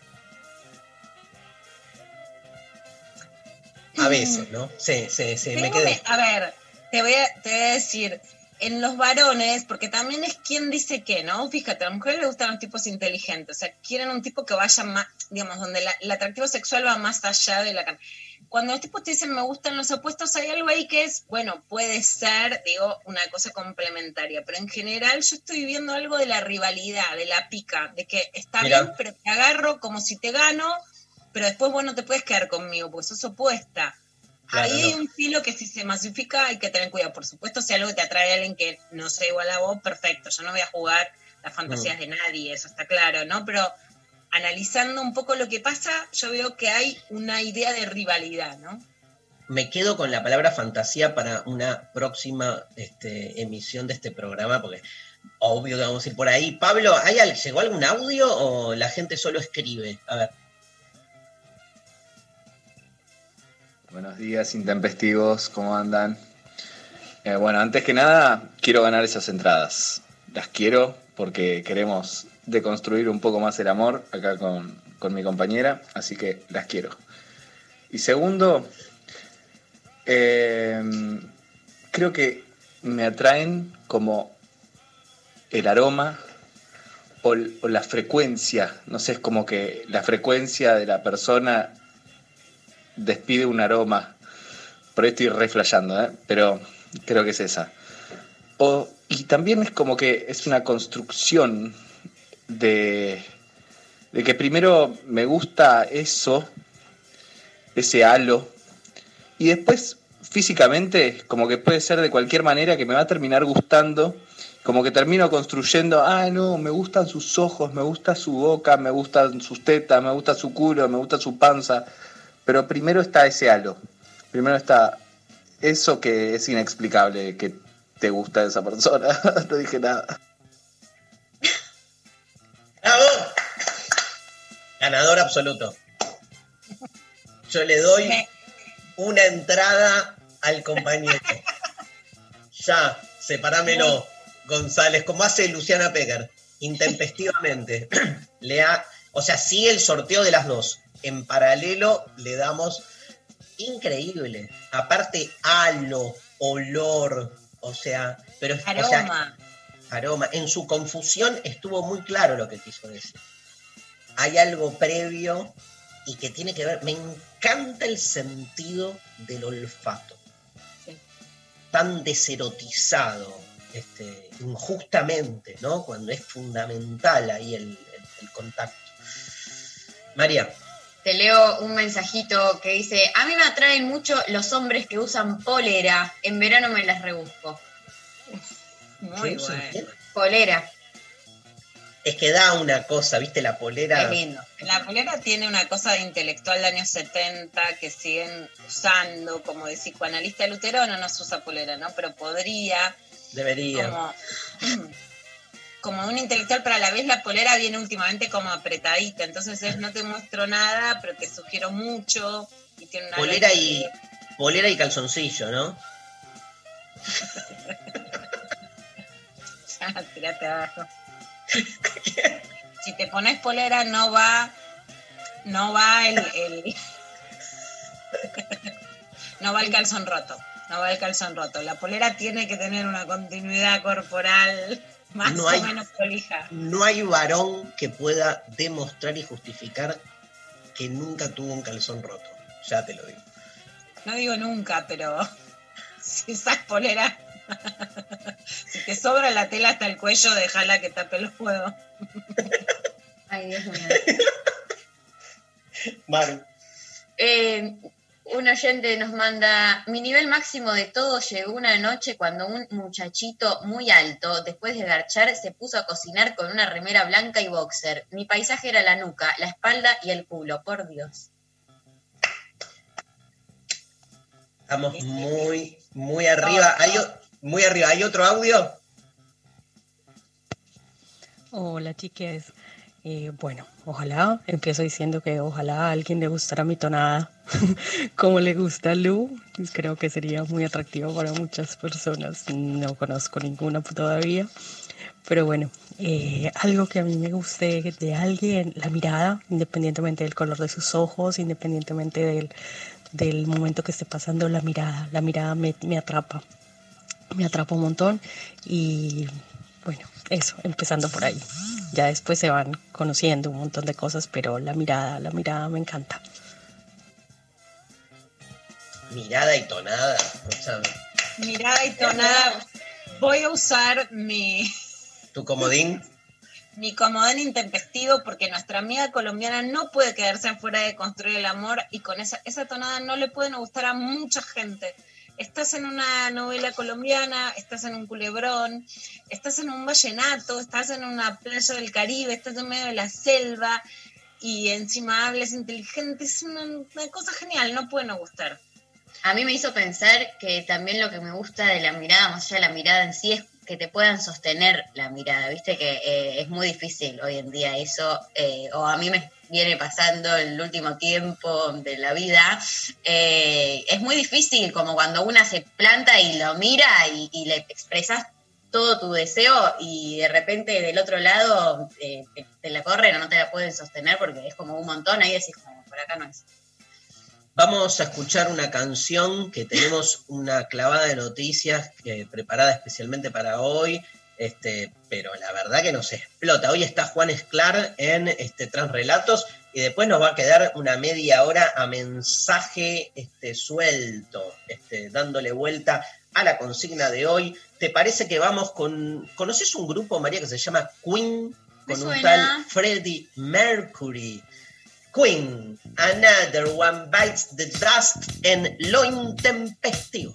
S1: A veces, ¿no? Sí, sí, sí, me quedé.
S4: a ver, te voy a, te voy a decir, en los varones, porque también es quien dice qué, ¿no? Fíjate, a las mujeres les gustan los tipos inteligentes, o sea, quieren un tipo que vaya más, digamos, donde la- el atractivo sexual va más allá de la carne. Cuando los tipos te dicen me gustan los opuestos, hay algo ahí que es, bueno, puede ser, digo, una cosa complementaria, pero en general yo estoy viendo algo de la rivalidad, de la pica, de que está
S1: Mira.
S4: bien, pero te agarro como si te gano, pero después vos no te puedes quedar conmigo, porque sos opuesta.
S1: Claro,
S4: Ahí hay un filo que si se masifica hay que tener cuidado. Por supuesto, si algo te atrae a alguien que no sea igual a vos, perfecto. Yo no voy a jugar las fantasías
S1: Mm.
S4: de nadie, eso está claro, ¿no? Pero analizando un poco lo que pasa, yo veo que hay una idea de rivalidad, ¿no?
S1: Me quedo con la palabra fantasía para una próxima este, emisión de este programa, porque obvio que vamos a ir por ahí. Pablo, ¿hay, ¿llegó algún audio o la gente solo escribe? A ver.
S10: Buenos días, intempestivos, ¿cómo andan? Eh, bueno, antes que nada, quiero ganar esas entradas. Las quiero porque queremos deconstruir un poco más el amor acá con, con mi compañera, así que las quiero. Y segundo, eh, creo que me atraen como el aroma o, o la frecuencia, no sé, es como que la frecuencia de la persona despide un aroma. Por ahí estoy re flasheando, ¿eh? pero creo que es esa. O- y también es como que es una construcción de, de que primero me gusta eso, ese halo, y después físicamente como que puede ser de cualquier manera que me va a terminar gustando, como que termino construyendo, ah, no, me gustan sus ojos, me gusta su boca, me gustan sus tetas, me gusta su culo, me gusta su panza, pero primero está ese halo, primero está eso que es inexplicable, que te gusta de esa persona, no dije nada.
S1: ¡Bravo! Ganador absoluto. Yo le doy una entrada al compañero. Ya, separámelo, González, como hace Luciana Pecker, intempestivamente. Le ha, o sea, sí el sorteo de las dos. En paralelo le damos increíble. Aparte, halo, olor, o sea, pero o sea,
S4: Aroma.
S1: aroma. En su confusión estuvo muy claro lo que quiso decir. Hay algo previo y que tiene que ver. Me encanta el sentido del olfato.
S4: Sí.
S1: Tan deserotizado, este, injustamente, ¿no? Cuando es fundamental ahí el, el- el contacto. María,
S2: Te leo un mensajito que dice, a mí me atraen mucho los hombres que usan polera, en verano me las rebusco.
S4: Muy
S1: ¿qué usan
S4: bueno.
S2: Polera,
S1: Es que da una cosa, ¿viste? La polera.
S2: es lindo.
S4: La polera tiene una cosa de intelectual de años 70 que siguen usando, como de psicoanalista luterano no se usa polera, ¿no? Pero podría,
S1: Debería.
S4: como, como un intelectual, pero a la vez la polera viene últimamente como apretadita, entonces es no te muestro nada, pero te sugiero mucho. Y tiene una
S1: Polera y,
S4: que-
S1: polera y calzoncillo, ¿no?
S4: Ya, tirate abajo. si te pones polera no va, no va el, el- no va el calzón roto, no va el calzón roto. La polera tiene que tener una continuidad corporal más
S1: No
S4: o
S1: hay-
S4: menos prolija.
S1: No hay varón que pueda demostrar y justificar que nunca tuvo un calzón roto. Ya te lo digo.
S4: No digo nunca, pero si usas polera, si te sobra la tela hasta el cuello, déjala que tape los huevos.
S2: Ay, Dios mío.
S1: Maru.
S2: Eh, un oyente nos manda, mi nivel máximo de todo llegó una noche cuando un muchachito muy alto, después de garchar, se puso a cocinar con una remera blanca y boxer. Mi paisaje era la nuca, la espalda y el culo, por Dios.
S1: Estamos muy, muy arriba. Hay, muy arriba. ¿Hay otro audio?
S11: Hola chiques. Bueno, ojalá, empiezo diciendo que ojalá a alguien le gustara mi tonada como le gusta a Lu. Creo que sería muy atractivo para muchas personas. No conozco ninguna todavía. Pero bueno, eh, algo que a mí me guste de alguien, la mirada, independientemente del color de sus ojos, independientemente del, del momento que esté pasando, la mirada, la mirada me, me atrapa. me atrapa un montón y eso, empezando por ahí. Ya después se van conociendo un montón de cosas, pero la mirada, la mirada me encanta.
S12: Mirada y tonada. sea,
S4: Mirada y tonada. Voy a usar mi,
S12: tu comodín.
S4: mi comodín intempestivo porque nuestra amiga colombiana no puede quedarse afuera de construir el amor y con esa, esa tonada no le pueden gustar a mucha gente. Estás en una novela colombiana, estás en un culebrón, estás en un vallenato, estás en una playa del Caribe, estás en medio de la selva y encima hablas inteligente, es una, una cosa genial, no puede no gustar.
S2: A mí me hizo pensar que también lo que me gusta de la mirada, más allá de la mirada en sí, es que te puedan sostener la mirada. Viste que eh, es muy difícil hoy en día eso, eh, o a mí me viene pasando el último tiempo de la vida. eh, es muy difícil, como cuando una se planta y lo mira y, y le expresas todo tu deseo y de repente del otro lado eh, te, te la corren o no te la pueden sostener porque es como un montón, ahí decís, como, por acá no es.
S12: Vamos a escuchar una canción que tenemos una clavada de noticias preparada especialmente para hoy, este, pero la verdad que nos explota. Hoy está Juan Esclar en este, Transrelatos y después nos va a quedar una media hora a mensaje este, suelto, este, dándole vuelta a la consigna de hoy. ¿Te parece que vamos con... ¿Conoces un grupo, María, que se llama Queen? Con un tal Freddie Mercury. Queen, Another One Bites the Dust en Lo Intempestivo.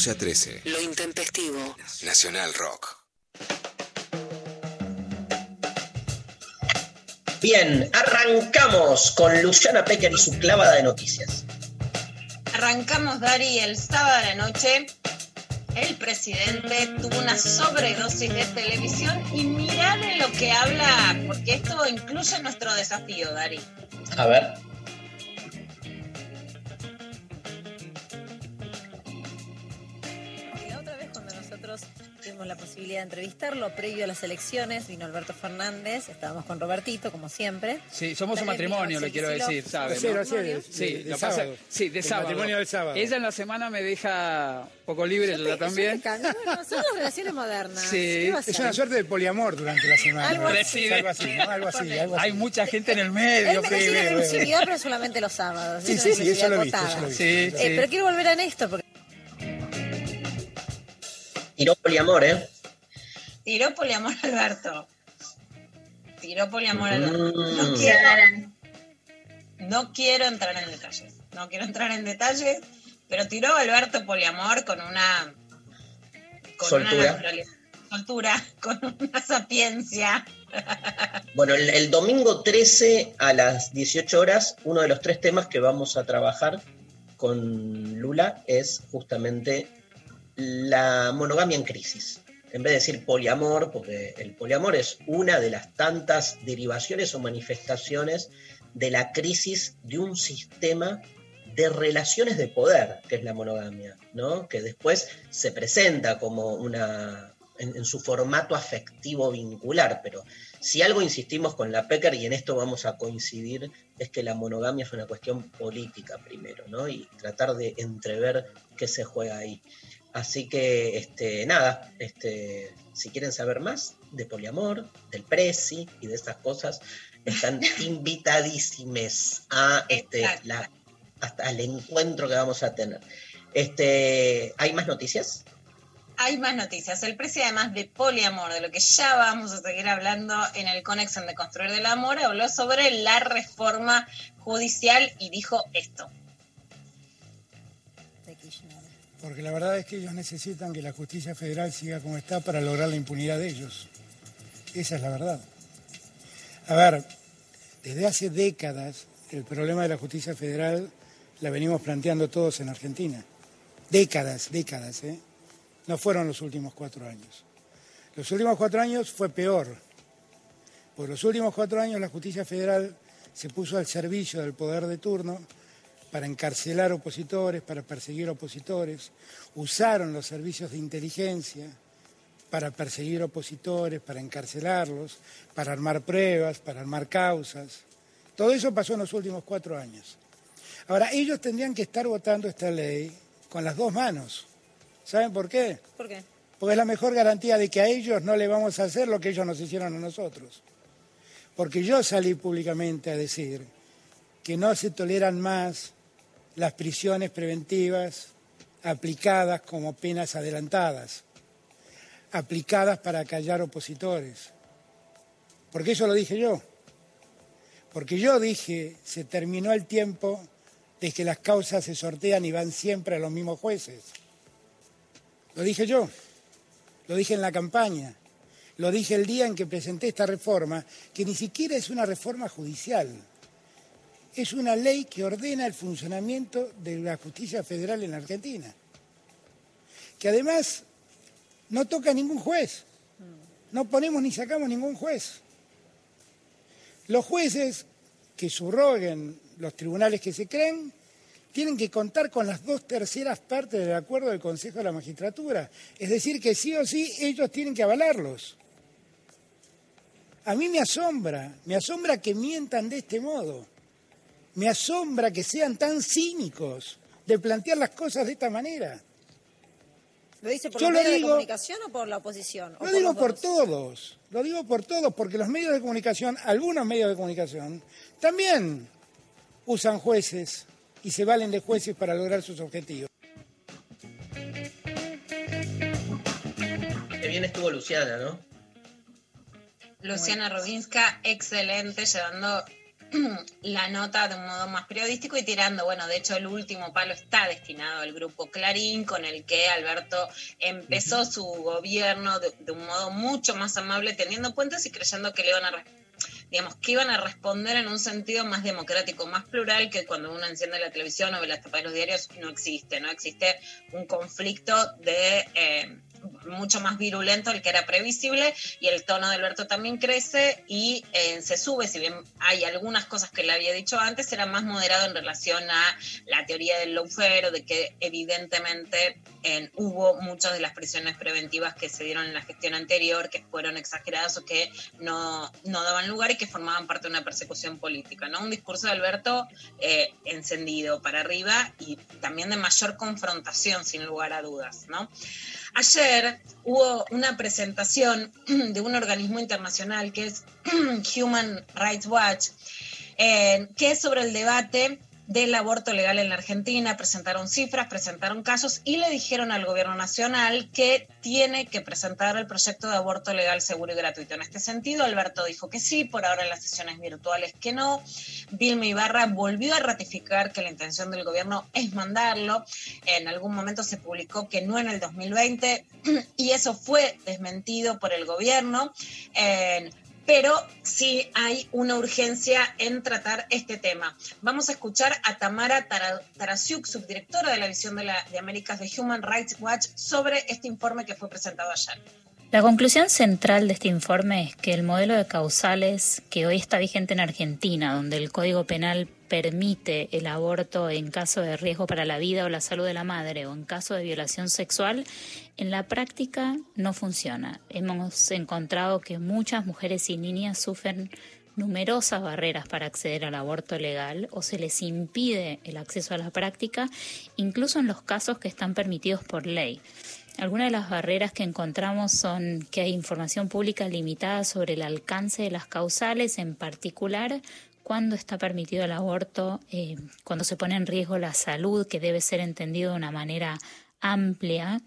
S6: 11 a 13.
S7: Lo intempestivo.
S6: Nacional Rock.
S1: Bien, arrancamos con Luciana Pecker y su clavada de noticias.
S4: Arrancamos, Dari, el sábado de la noche. El presidente tuvo una sobredosis de televisión y mirá de lo que habla, porque esto incluye nuestro desafío, Dari.
S1: A ver.
S13: La posibilidad de entrevistarlo, previo a las elecciones, vino Alberto Fernández, estábamos con Robertito, como siempre.
S14: Sí, somos un matrimonio, le quiero decir, ¿sabes?
S13: Ciro-
S14: no? Sí,
S15: de-
S14: pasa- sí, de
S15: El
S14: sábado.
S15: matrimonio del sábado.
S14: Ella en la semana me deja un poco libre, yo,
S13: Yo te-
S14: también.
S13: yo Bueno, son las relaciones modernas.
S14: Sí.
S13: ¿Qué va a
S15: Es una suerte de poliamor durante la semana.
S13: Algo
S15: ¿no?
S13: así.
S15: Es Algo así, ¿no? Algo así, algo así.
S14: Hay mucha gente en el
S13: Él
S14: medio.
S15: sí, sí,
S13: que
S15: sí.
S13: exclusividad, pero solamente los sábados.
S15: Sí,
S13: Es
S15: sí,
S13: una
S15: sí, eso lo he visto.
S14: Sí, sí.
S13: pero quiero volver a esto porque
S1: Tiró poliamor, ¿eh?
S4: Tiró poliamor Alberto. Tiró poliamor Alberto. No
S1: Mm.
S4: quiero, no quiero entrar en detalles. No quiero entrar en detalles, pero tiró Alberto poliamor con una. Con
S1: Soltura.
S4: una. Soltura, con una sapiencia.
S1: Bueno, el, el domingo 13 a las 18 horas, uno de los tres temas que vamos a trabajar con Lula es justamente la monogamia en crisis. En vez de decir poliamor, porque el poliamor es una de las tantas derivaciones o manifestaciones de la crisis de un sistema de relaciones de poder, que es la monogamia, ¿no? Que después se presenta como una en, en su formato afectivo vincular, pero si algo insistimos con la Pecker, y en esto vamos a coincidir, es que la monogamia es una cuestión política primero, ¿no? Y tratar de entrever qué se juega ahí. Así que, este, nada, este, si quieren saber más de poliamor, del presi y de estas cosas, están invitadísimes a este, la, hasta el encuentro que vamos a tener. Este, ¿Hay más noticias?
S4: Hay más noticias. El precio, además de poliamor, de lo que ya vamos a seguir hablando en el Conexión de Construir del Amor, habló sobre la reforma judicial y dijo esto.
S15: Porque la verdad es que ellos necesitan que la justicia federal siga como está para lograr la impunidad de ellos. Esa es la verdad. A ver, desde hace décadas el problema de la justicia federal la venimos planteando todos en Argentina. Décadas, décadas, ¿eh? No fueron los últimos cuatro años. Los últimos cuatro años fue peor. Por los últimos cuatro años la justicia federal se puso al servicio del poder de turno para encarcelar opositores, para perseguir opositores, usaron los servicios de inteligencia para perseguir opositores, para encarcelarlos, para armar pruebas, para armar causas. Todo eso pasó en los últimos cuatro años. Ahora, ellos tendrían que estar votando esta ley con las dos manos. ¿Saben por qué?
S13: ¿Por qué?
S15: Porque es la mejor garantía de que a ellos no le vamos a hacer lo que ellos nos hicieron a nosotros. Porque yo salí públicamente a decir que no se toleran más las prisiones preventivas aplicadas como penas adelantadas, aplicadas para callar opositores. Porque eso lo dije yo. Porque yo dije, se terminó el tiempo de que las causas se sortean y van siempre a los mismos jueces. Lo dije yo, lo dije en la campaña, lo dije el día en que presenté esta reforma, que ni siquiera es una reforma judicial, es una ley que ordena el funcionamiento de la justicia federal en Argentina, que además no toca a ningún juez, no ponemos ni sacamos ningún juez. Los jueces que subroguen los tribunales que se creen tienen que contar con las dos terceras partes del acuerdo del Consejo de la Magistratura. Es decir, que sí o sí ellos tienen que avalarlos. A mí me asombra, me asombra que mientan de este modo. Me asombra que sean tan cínicos de plantear las cosas de esta manera.
S13: ¿Lo dice por
S15: Yo
S13: los
S15: lo
S13: medios de comunicación o por la oposición? ¿O
S15: Lo digo por
S13: dos?
S15: todos, lo digo por todos, porque los medios de comunicación, algunos medios de comunicación, también usan jueces y se valen de jueces para lograr sus objetivos.
S1: Qué bien estuvo Luciana, ¿no?
S4: Luciana Rubinska, excelente, llevando la nota de un modo más periodístico y tirando, bueno, de hecho el último palo está destinado al grupo Clarín, con el que Alberto empezó su gobierno de, de un modo mucho más amable, teniendo puentes y creyendo que le iban a digamos, que iban a responder en un sentido más democrático, más plural, que cuando uno enciende la televisión o ve las tapas de los diarios, no existe, no existe un conflicto de eh, mucho más virulento el que era previsible y el tono de Alberto también crece y eh, se sube, si bien hay algunas cosas que le había dicho antes, era más moderado en relación a la teoría del lawfare, de que evidentemente hubo muchas de las prisiones preventivas que se dieron en la gestión anterior, que fueron exageradas o que no, no daban lugar y que formaban parte de una persecución política. ¿no? Un discurso de Alberto eh, encendido para arriba y también de mayor confrontación, sin lugar a dudas. ¿no? Ayer hubo una presentación de un organismo internacional que es Human Rights Watch, eh, que es sobre el debate del aborto legal en la Argentina. Presentaron cifras, presentaron casos y le dijeron al gobierno nacional que tiene que presentar el proyecto de aborto legal seguro y gratuito. En este sentido, Alberto dijo que sí, por ahora en las sesiones virtuales que no. Vilma Ibarra volvió a ratificar que la intención del gobierno es mandarlo. En algún momento se publicó que no en el 2020 y eso fue desmentido por el gobierno. Pero sí hay una urgencia en tratar este tema. Vamos a escuchar a Tamara Tara- Tarasiuk, subdirectora de la Visión de, de Américas de Human Rights Watch, sobre este informe que fue presentado ayer.
S16: La conclusión central de este informe es que el modelo de causales que hoy está vigente en Argentina, donde el Código Penal permite el aborto en caso de riesgo para la vida o la salud de la madre o en caso de violación sexual, en la práctica no funciona. Hemos encontrado que muchas mujeres y niñas sufren numerosas barreras para acceder al aborto legal o se les impide el acceso a la práctica, incluso en los casos que están permitidos por ley. Algunas de las barreras que encontramos son que hay información pública limitada sobre el alcance de las causales, en particular cuando está permitido el aborto, eh, cuando se pone en riesgo la salud, que debe ser entendido de una manera amplia,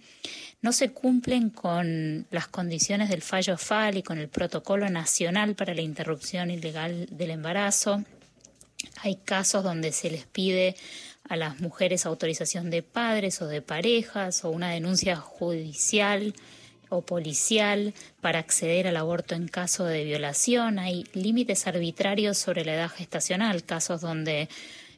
S16: no se cumplen con las condiciones del fallo FAL y con el protocolo nacional para la interrupción ilegal del embarazo. Hay casos donde se les pide a las mujeres autorización de padres o de parejas o una denuncia judicial o policial para acceder al aborto en caso de violación. Hay límites arbitrarios sobre la edad gestacional, casos donde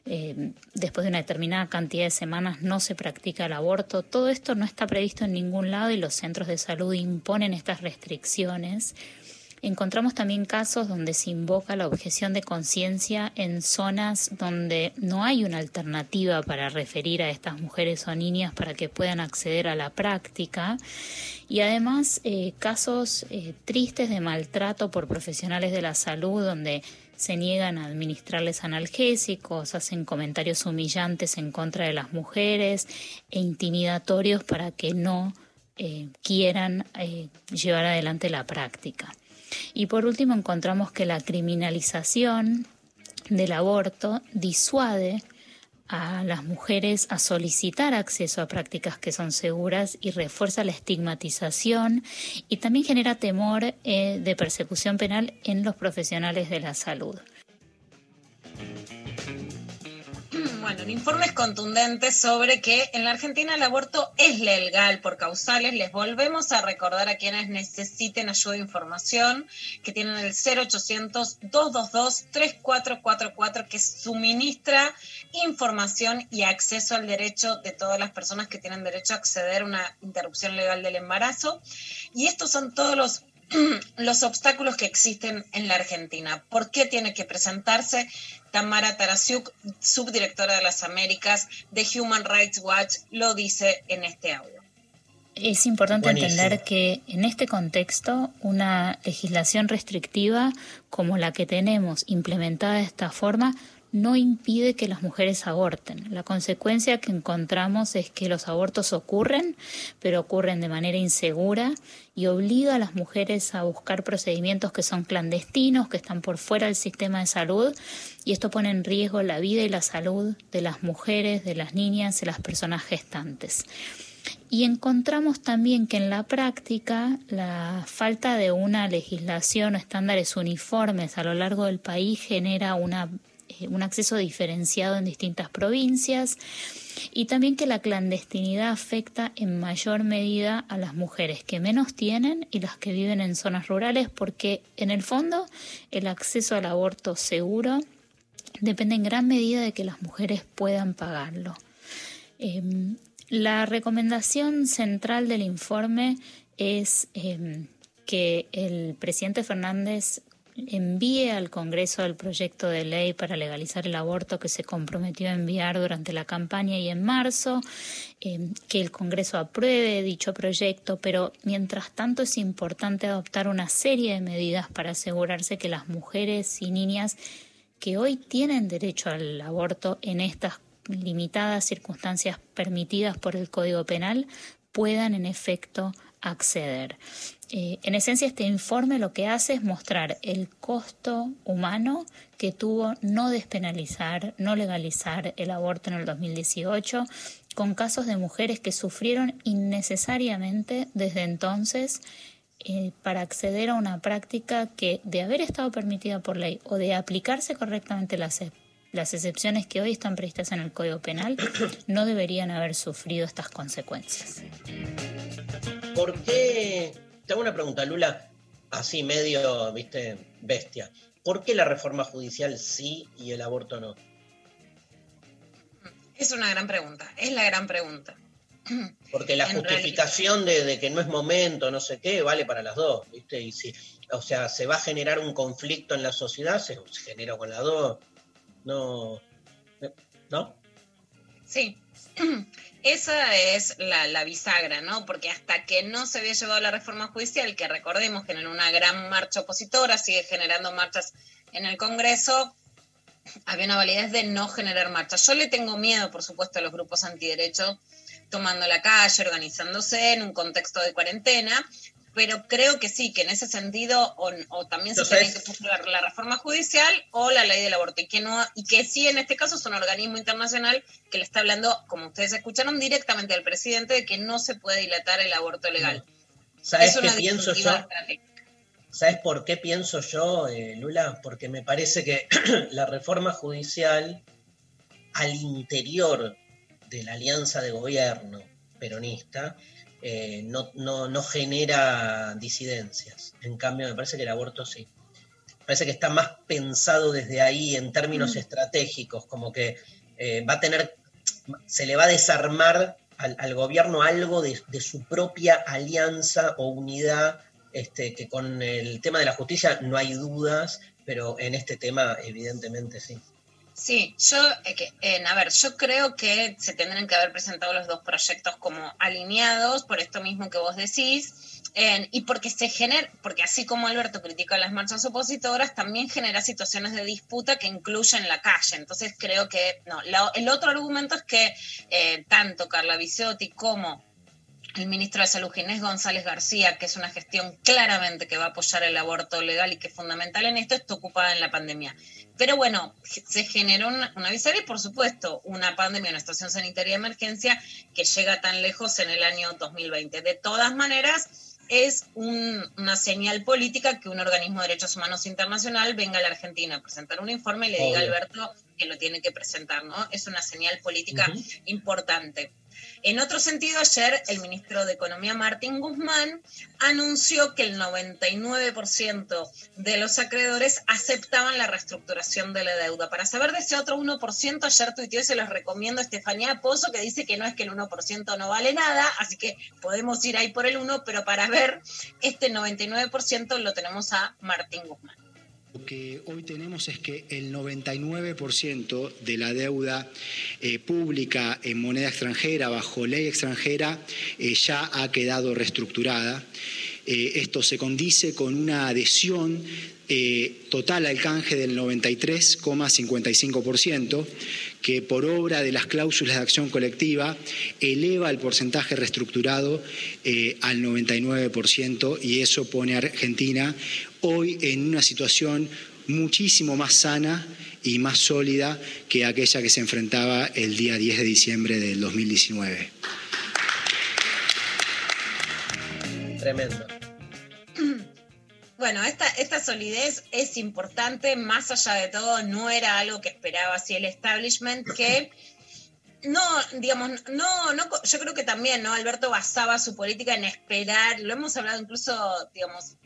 S16: eh, después de una determinada cantidad de semanas no se practica el aborto. Todo esto no está previsto en ningún lado y los centros de salud imponen estas restricciones. Encontramos también casos donde se invoca la objeción de conciencia en zonas donde no hay una alternativa para referir a estas mujeres o niñas para que puedan acceder a la práctica y además eh, casos eh, tristes de maltrato por profesionales de la salud donde se niegan a administrarles analgésicos, hacen comentarios humillantes en contra de las mujeres e intimidatorios para que no eh, quieran llevar adelante la práctica. Y por último encontramos que la criminalización del aborto disuade a las mujeres a solicitar acceso a prácticas que son seguras y refuerza la estigmatización y también genera temor eh, de persecución penal en los profesionales de la salud.
S4: Bueno, el informe es contundente sobre que en la Argentina el aborto es legal por causales. Les volvemos a recordar a quienes necesiten ayuda de información que tienen el 0800-222-3444 que suministra información y acceso al derecho de todas las personas que tienen derecho a acceder a una interrupción legal del embarazo. Y estos son todos los los obstáculos que existen en la Argentina. ¿Por qué tiene que presentarse? Tamara Tarasiuk, subdirectora de las Américas de Human Rights Watch, lo dice en este audio.
S16: Es importante
S4: Buenísimo.
S16: entender que en este contexto una legislación restrictiva como la que tenemos implementada de esta forma no impide que las mujeres aborten. La consecuencia que encontramos es que los abortos ocurren, pero ocurren de manera insegura y obliga a las mujeres a buscar procedimientos que son clandestinos, que están por fuera del sistema de salud, y esto pone en riesgo la vida y la salud de las mujeres, de las niñas, de las personas gestantes. Y encontramos también que en la práctica la falta de una legislación o estándares uniformes a lo largo del país genera una, eh, un acceso diferenciado en distintas provincias y también que la clandestinidad afecta en mayor medida a las mujeres que menos tienen y las que viven en zonas rurales porque en el fondo el acceso al aborto seguro depende en gran medida de que las mujeres puedan pagarlo. Em, la recomendación central del informe es em, que el presidente Fernández envíe al Congreso el proyecto de ley para legalizar el aborto que se comprometió a enviar durante la campaña y en marzo, em, que el Congreso apruebe dicho proyecto, pero mientras tanto es importante adoptar una serie de medidas para asegurarse que las mujeres y niñas que hoy tienen derecho al aborto en estas limitadas circunstancias permitidas por el Código Penal puedan en efecto acceder. Eh, en esencia, este informe lo que hace es mostrar el costo humano que tuvo no despenalizar, no legalizar el aborto en el 2018, con casos de mujeres que sufrieron innecesariamente desde entonces eh, para acceder a una práctica que, de haber estado permitida por ley o de aplicarse correctamente las, las excepciones que hoy están previstas en el Código Penal, no deberían haber sufrido estas consecuencias.
S1: ¿Por qué? Te hago una pregunta, Lula, así medio, viste, bestia. ¿Por qué la reforma judicial sí y el aborto no?
S4: Es una gran pregunta, es la gran pregunta.
S1: Porque la
S4: En
S1: justificación de, de que no es momento, no sé qué, vale para las dos, ¿viste? Y si, o sea, se va a generar un conflicto en la sociedad, se, se genera con las dos. No. ¿No?
S4: Sí, esa es la, bisagra, ¿no? Porque hasta que no se había llevado la reforma judicial, que recordemos generó una gran marcha opositora, sigue generando marchas en el Congreso, había una validez de no generar marchas. Yo le tengo miedo, por supuesto, a los grupos antiderechos tomando la calle, organizándose en un contexto de cuarentena, pero creo que sí, que en ese sentido o, o también se tiene que juzgar la reforma judicial o la ley del aborto, y que, no, y que sí en este caso es un organismo internacional que le está hablando, como ustedes escucharon, directamente al presidente de que no se puede dilatar el aborto legal.
S1: ¿Sabes
S4: Es
S1: qué pienso yo? ¿Sabes por qué pienso yo, eh, Lula? Porque me parece que la reforma judicial al interior de la alianza de gobierno peronista eh, no, no, no genera disidencias. En cambio, me parece que el aborto sí. Me parece que está más pensado desde ahí en términos
S4: Mm.
S1: estratégicos, como que eh, va a tener, se le va a desarmar al, al gobierno algo de, de su propia alianza o unidad, este, que con el tema de la justicia no hay dudas, pero en este tema evidentemente sí.
S4: Sí, yo, eh, a ver, yo creo que se tendrían que haber presentado los dos proyectos como alineados, por esto mismo que vos decís, y porque se genera, porque así como Alberto critica las marchas opositoras, también genera situaciones de disputa que incluyen la calle. Entonces creo que, no, el otro argumento es que eh, tanto Carla Bisotti como el ministro de Salud Ginés González García, que es una gestión claramente que va a apoyar el aborto legal y que es fundamental en esto, está ocupada en la pandemia. Pero bueno, se generó una, una y por supuesto una pandemia, una situación sanitaria de emergencia que llega tan lejos en el año 2020. De todas maneras, es un- una señal política que un organismo de derechos humanos internacional venga a la Argentina a presentar un informe y le diga a. Alberto que lo tiene que presentar, ¿no? Es una señal política importante. En otro sentido, ayer el ministro de Economía, Martín Guzmán, anunció que el 99% de los acreedores aceptaban la reestructuración de la deuda. Para saber de ese otro 1%, ayer tuiteó y se los recomiendo a Estefanía Pozo, que dice que no es que el 1% no vale nada, así que podemos ir ahí por el 1, pero para ver este 99% lo tenemos a Martín Guzmán.
S17: Lo que hoy tenemos es que el 99% de la deuda eh, pública en moneda extranjera, bajo ley extranjera, eh, ya ha quedado reestructurada. Eh, esto se condice con una adhesión total al canje del 93,55%, que por obra de las cláusulas de acción colectiva eleva el porcentaje reestructurado eh, al 99% y eso pone a Argentina hoy en una situación muchísimo más sana y más sólida que aquella que se enfrentaba el día 10 de diciembre del 2019.
S1: Tremendo.
S4: Bueno, esta, esta solidez es importante, más allá de todo, no era algo que esperaba así el establishment, que no, digamos, no, no, yo creo que también, ¿no? Alberto basaba su política en esperar, lo hemos hablado incluso, digamos,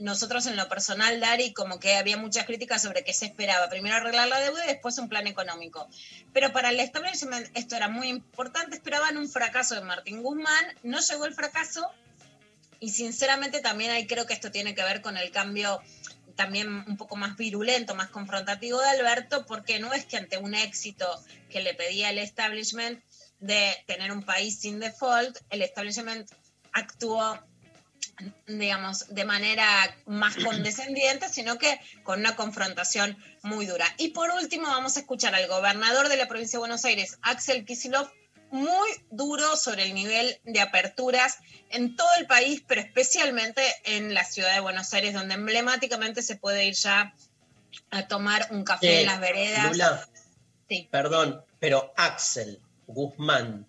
S4: nosotros en lo personal, Dari, como que había muchas críticas sobre qué se esperaba. Primero arreglar la deuda y después un plan económico. Pero para el establishment esto era muy importante, esperaban un fracaso de Martín Guzmán, no llegó el fracaso y sinceramente también ahí creo que esto tiene que ver con el cambio también un poco más virulento, más confrontativo de Alberto, porque no es que ante un éxito que le pedía el establishment de tener un país sin default, el establishment actuó digamos, de manera más condescendiente, sino que con una confrontación muy dura. Y por último, vamos a escuchar al gobernador de la provincia de Buenos Aires, Axel Kicillof, muy duro sobre el nivel de aperturas en todo el país, pero especialmente en la ciudad de Buenos Aires, donde emblemáticamente se puede ir ya a tomar un café
S1: Eh,
S4: en las veredas.
S1: Lula,
S4: Sí.
S1: perdón, pero Axel, Guzmán,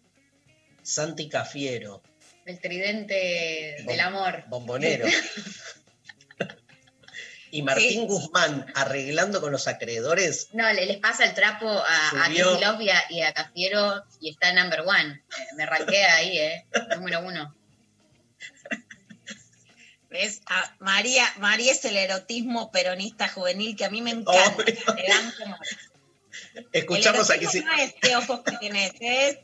S1: Santi Cafiero,
S2: El tridente del amor.
S1: Bombonero. y Martín Guzmán arreglando con los acreedores.
S2: No, le, les pasa el trapo a, a
S1: Subió.
S2: Kicillof y a, y a Cafiero y está number one. Eh, Me ranquea ahí, ¿eh? Número uno.
S4: ¿Ves? A María, María es el erotismo peronista juvenil que a mí me encanta. Le dan como-
S1: Escuchamos
S4: el
S1: aquí. sí.
S4: no es qué ojos que tienes, es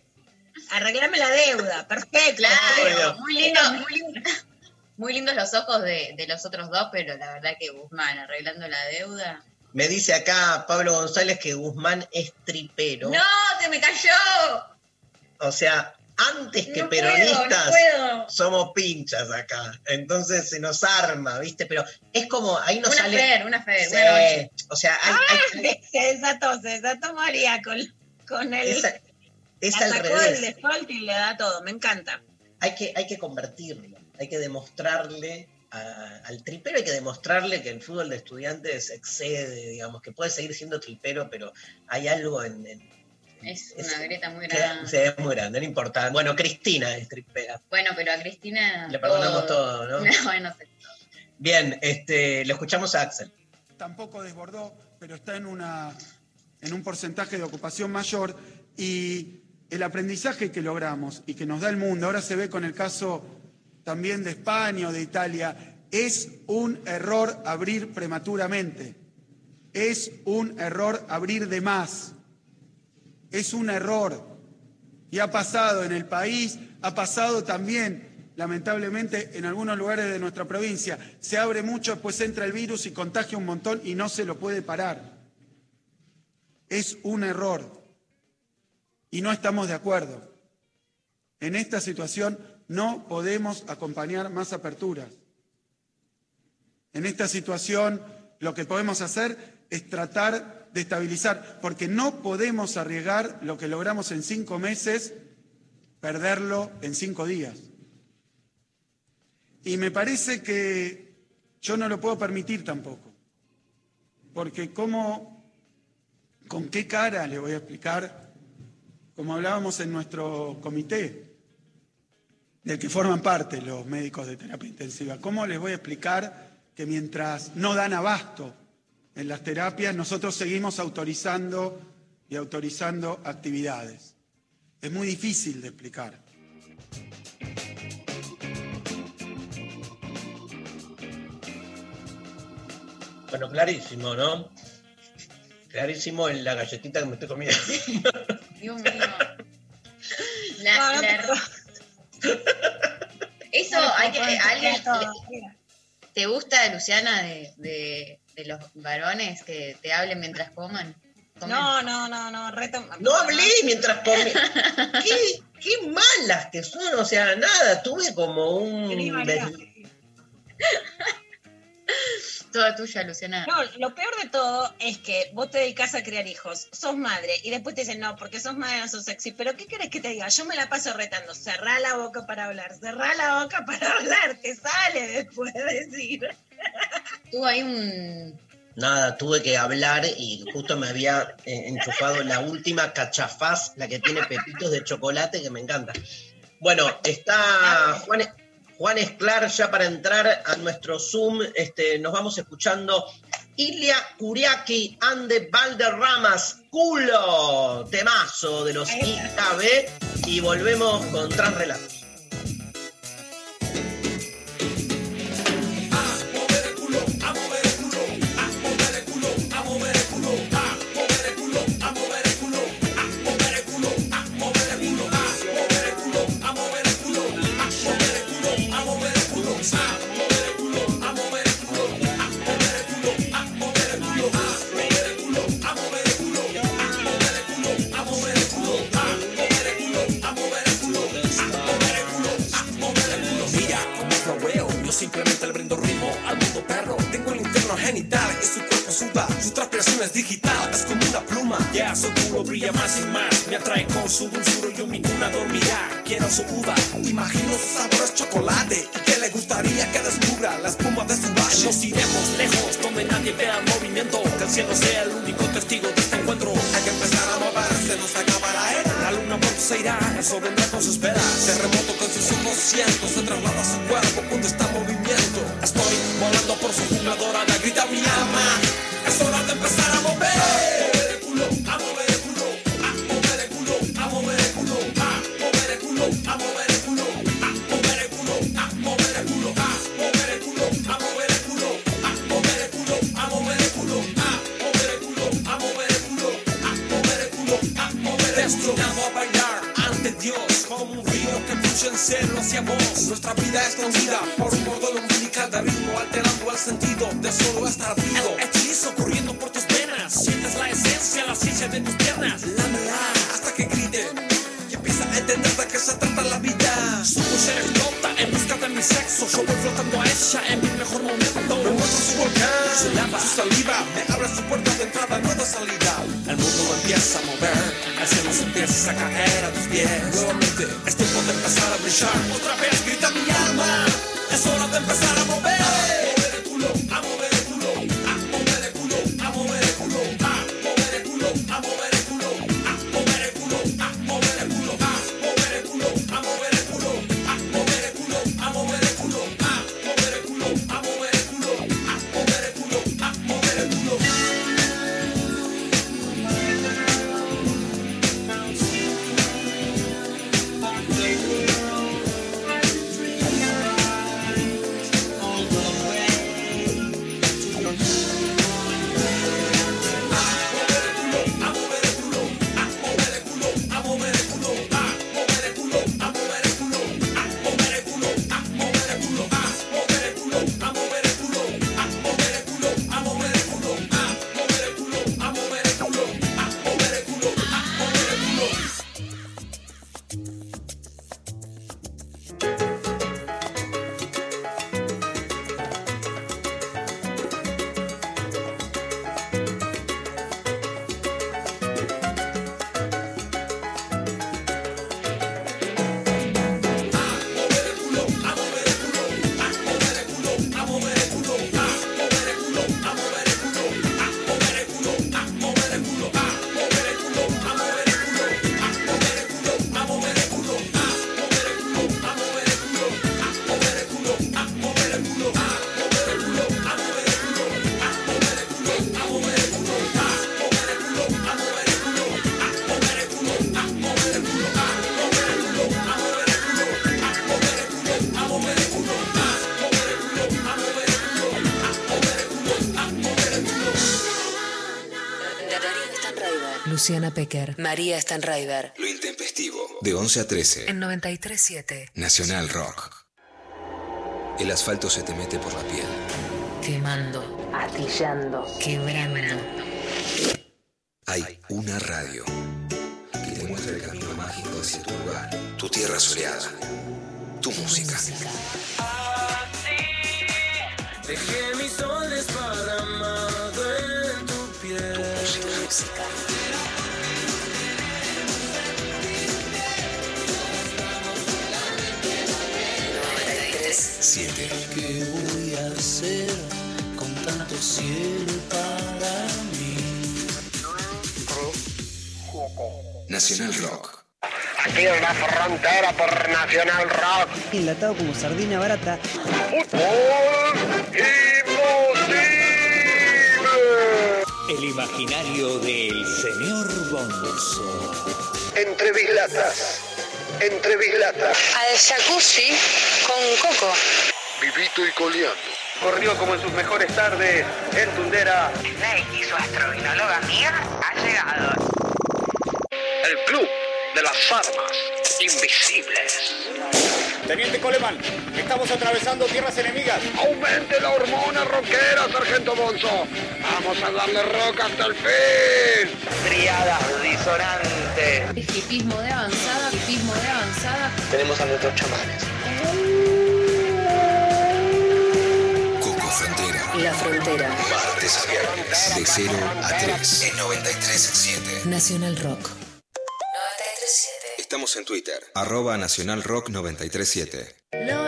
S4: arreglame la deuda. Perfecto.
S2: Claro, muy lindo, muy lindo. Muy lindos los ojos de, de los otros dos, pero la verdad que Guzmán arreglando la deuda.
S1: Me dice acá Pablo González que Guzmán es tripero.
S2: ¡No! ¡Se me cayó!
S1: O sea, antes que
S2: No puedo, no
S1: peronistas
S2: puedo.
S1: somos pinchas acá. Entonces se nos arma, ¿viste? Pero es como, ahí nos
S2: Una
S1: sale.
S2: Fer, una
S1: Sí,
S2: buena noche.
S1: O sea, hay, hay-
S4: Se desató, se desató María con, con el.
S1: Es al revés.
S4: del default y le da todo. Me encanta.
S1: hay que, hay que convertirlo, hay que demostrarle a- al tripero, hay que demostrarle que el fútbol de estudiantes excede, digamos, que puede seguir siendo tripero, pero hay algo en... en-
S2: Es una grieta muy grande.
S1: ve muy grande, no importa. Bueno, Cristina es tripera.
S2: Bueno, pero a Cristina.
S1: Le perdonamos todo, ¿no?
S2: bueno, sé.
S1: Bien, este, lo escuchamos a Axel.
S18: tampoco desbordó, pero está en, una, en un porcentaje de ocupación mayor y el aprendizaje que logramos y que nos da el mundo, ahora se ve con el caso también de España o de Italia, es un error abrir prematuramente, es un error abrir de más, es un error. Y ha pasado en el país, ha pasado también, lamentablemente, en algunos lugares de nuestra provincia. Se abre mucho, después entra el virus y contagia un montón y no se lo puede parar. Es un error. Y no estamos de acuerdo. En esta situación no podemos acompañar más aperturas. En esta situación lo que podemos hacer es tratar de estabilizar, porque no podemos arriesgar lo que logramos en cinco meses, perderlo en cinco días. Y me parece que yo no lo puedo permitir tampoco, porque cómo, con qué cara le voy a explicar, como hablábamos en nuestro comité, del que forman parte los médicos de terapia intensiva, ¿cómo les voy a explicar que mientras no dan abasto en las terapias, nosotros seguimos autorizando y autorizando actividades? Es muy difícil de explicar.
S1: Bueno, clarísimo, ¿no? Clarísimo en la galletita que me estoy comiendo.
S2: Dios mío. La- la- Eso
S4: No,
S2: hay que.
S4: no,
S2: alguien le- ¿Te gusta, Luciana, de, de, de los varones que te hablen mientras coman? Comen.
S4: No, no, no, no, reto.
S1: No hablé mientras comí. ¿Qué, qué malas que son, o sea, nada, tuve como un...
S2: Toda tuya, Luciana.
S4: No, lo peor de todo es que vos te dedicas a criar hijos, sos madre, y después te dicen, no, porque sos madre no sos sexy. Pero ¿qué querés que te diga? Yo me la paso retando, cerrá la boca para hablar, cerrá la boca para hablar, te sale después de decir.
S2: Tuvo ahí un.
S1: Nada, tuve que hablar y justo me había eh, enchufado la última cachafaz, la que tiene pepitos de chocolate, que me encanta. Bueno, está Juan, Juan Esclar, ya para entrar a nuestro Zoom, este, nos vamos escuchando Ilia Kuriaki Ande Valderramas, culo, temazo de los IKB, y volvemos con Transrelatos.
S19: Es digital, es como una pluma. Ya su culo brilla más y más, me atrae con su dulzura y yo mi cuna dormirá. Quiero su uva, imagino su sabor es chocolate y que le gustaría que descubra la espuma de su valle. Nos iremos lejos, donde nadie vea el movimiento, que el cielo sea el único testigo de este encuentro. Hay que empezar a moverse, nos acaba la era. La luna pronto se irá, eso vendrá con sus velas. Terremoto con sus ojos cientos, se traslada a su cuerpo cuando está en movimiento. Estoy volando por su jungla dorada, grita mi alma. Es hora de empezar a por un bordón umbilical de ritmo alterando el sentido de solo estar vivo. El hechizo corriendo por sientes la esencia, la ciencia de tus piernas. Lámela hasta que grite y empieza a entender de qué se trata la vida. Su voz explota en busca de mi sexo. Yo voy flotando a ella en mi mejor momento. Me muestro su volcán, su lava, su saliva. Me abre su puerta de entrada, no de salida. El mundo empieza a mover, el cielo se empieza a caer a tus pies. Nuevamente es tiempo de empezar a brillar. Otra vez grita mi alma, es hora de empezar a mover. A mover el culo, a a mover
S7: Pecker, María Stanraiver.
S6: Lo intempestivo. De 11 a 13.
S7: En 93.7.
S6: Nacional Rock. El asfalto se te mete por la piel.
S7: Quemando, atillando, quebrando.
S20: Enlatado como sardina barata.
S21: El imaginario del señor Bonzo.
S22: Entre bislatas, entre bislatas.
S23: Al jacuzzi con coco.
S22: Vivito y coleando.
S24: Corrió como en sus mejores tardes en Tundera.
S23: Snake y su astrovinóloga amiga ha llegado.
S22: El club de las armas invisibles.
S24: Teniente Coleman, estamos atravesando tierras enemigas.
S22: Aumente la hormona rockera, sargento Bonzo. Vamos a darle rock hasta el fin.
S24: Triadas disonantes.
S7: Hipismo de avanzada, hipismo de avanzada.
S22: Tenemos a nuestros chamanes.
S6: Coco Frontera.
S8: La Frontera.
S6: Martes a viernes. De 0 a 3. En 93.7.
S8: Nacional Rock.
S6: Estamos en Twitter. Arroba Nacional Rock 937.
S9: Lo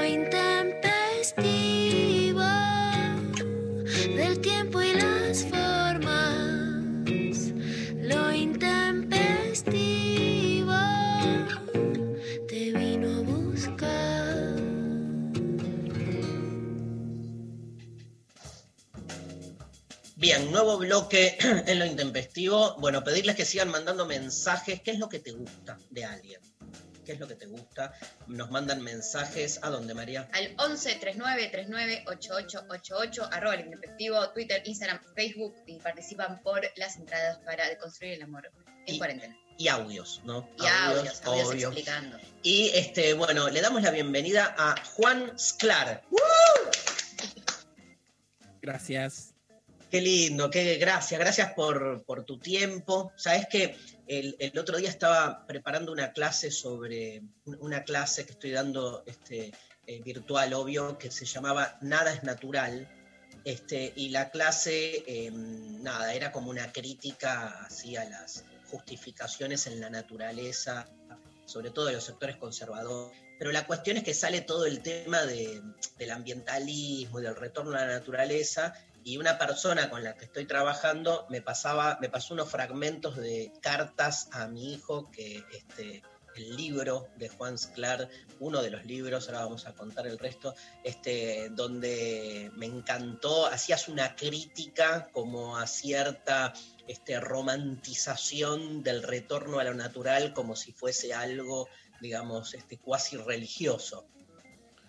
S1: Bien, nuevo bloque en lo intempestivo. Bueno, pedirles que sigan mandando mensajes. ¿Qué es lo que te gusta de alguien? ¿Qué es lo que te gusta? Nos mandan mensajes. ¿A dónde, María?
S2: Al 11 39 39 8888, arroba el intempestivo, Twitter, Instagram, Facebook y participan por las entradas para deconstruir el amor en cuarentena.
S1: Y audios, ¿no?
S2: Y audios, audios
S1: obvio.
S2: explicando.
S1: Y este, bueno, le damos la bienvenida a Juan Sclar.
S25: Gracias.
S1: Qué lindo, qué gracias, gracias por, por tu tiempo. Sabes que el, el otro día estaba preparando una clase sobre una clase que estoy dando este, eh, virtual, obvio, que se llamaba Nada es natural. Este, y la clase, eh, nada, era como una crítica así a las justificaciones en la naturaleza, sobre todo de los sectores conservadores. Pero la cuestión es que sale todo el tema de- del ambientalismo y del retorno a la naturaleza y una persona con la que estoy trabajando me pasaba, me pasó unos fragmentos de cartas a mi hijo que este, el libro de Juan Sclar, uno de los libros, ahora vamos a contar el resto, este, donde me encantó, hacías una crítica como a cierta este, romantización del retorno a lo natural como si fuese algo, digamos, este, cuasi religioso.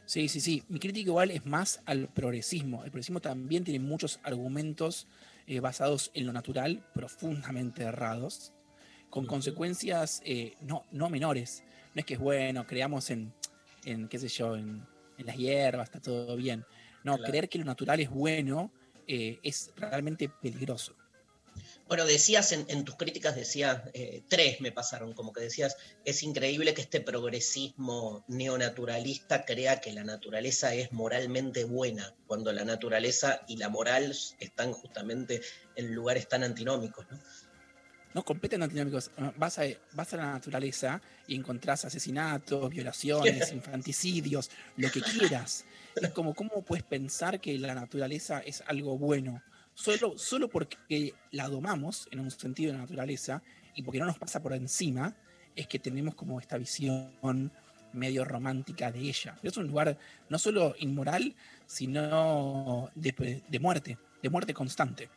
S25: Sí, sí, sí. Mi crítica igual es más al progresismo. El progresismo también tiene muchos argumentos eh, basados en lo natural, profundamente errados, con consecuencias eh, no, no menores. No es que es bueno, creamos en, en qué sé yo, en, en las hierbas, está todo bien. No,
S1: Claro.
S25: creer que lo natural es bueno eh, es realmente peligroso.
S1: Bueno, decías en, en tus críticas, decías, eh, tres me pasaron, como que decías, es increíble que este progresismo neonaturalista crea que la naturaleza es moralmente buena, cuando la naturaleza y la moral están justamente en lugares tan antinómicos, ¿no?
S25: No, completamente antidinámicos. Vas a, vas a la naturaleza y encontrás asesinatos, violaciones, infanticidios, lo que quieras. Es como, ¿cómo puedes pensar que la naturaleza es algo bueno? Solo, solo porque la domamos en un sentido de naturaleza y porque no nos pasa por encima, es que tenemos como esta visión medio romántica de ella. Pero es un lugar no solo inmoral, sino de, de muerte, de muerte constante.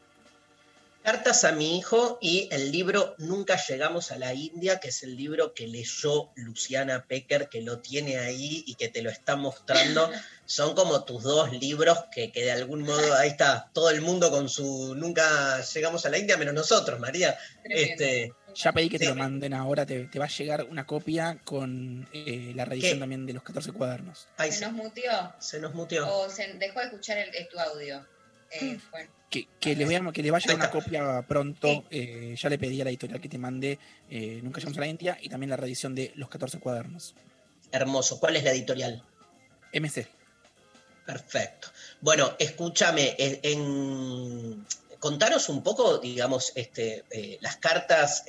S1: Cartas a mi hijo y el libro Nunca llegamos a la India, que es el libro que leyó Luciana Pecker, que lo tiene ahí y que te lo está mostrando. Son como tus dos libros que, que de algún modo, ahí está, todo el mundo con su Nunca llegamos a la India, menos nosotros, María. Este,
S25: Ya pedí que te
S1: Sí.
S25: lo manden ahora, te, te va a llegar una copia con eh, la reedición
S1: ¿Qué?
S25: también de los 14 cuadernos.
S1: Ay,
S2: ¿Se nos muteó?
S1: Se nos muteó.
S2: ¿O se dejó de escuchar el, tu audio? Eh, bueno.
S25: Que, que le, voy a- que le va a llegar una copia pronto. eh, ya le pedí a la editorial que te mande eh, Nunca llegamos a la India y también la reedición de los 14 cuadernos.
S1: Hermoso. ¿Cuál es la editorial?
S25: MC.
S1: Perfecto. Bueno, escúchame, eh, en- contanos un poco, digamos, este, las cartas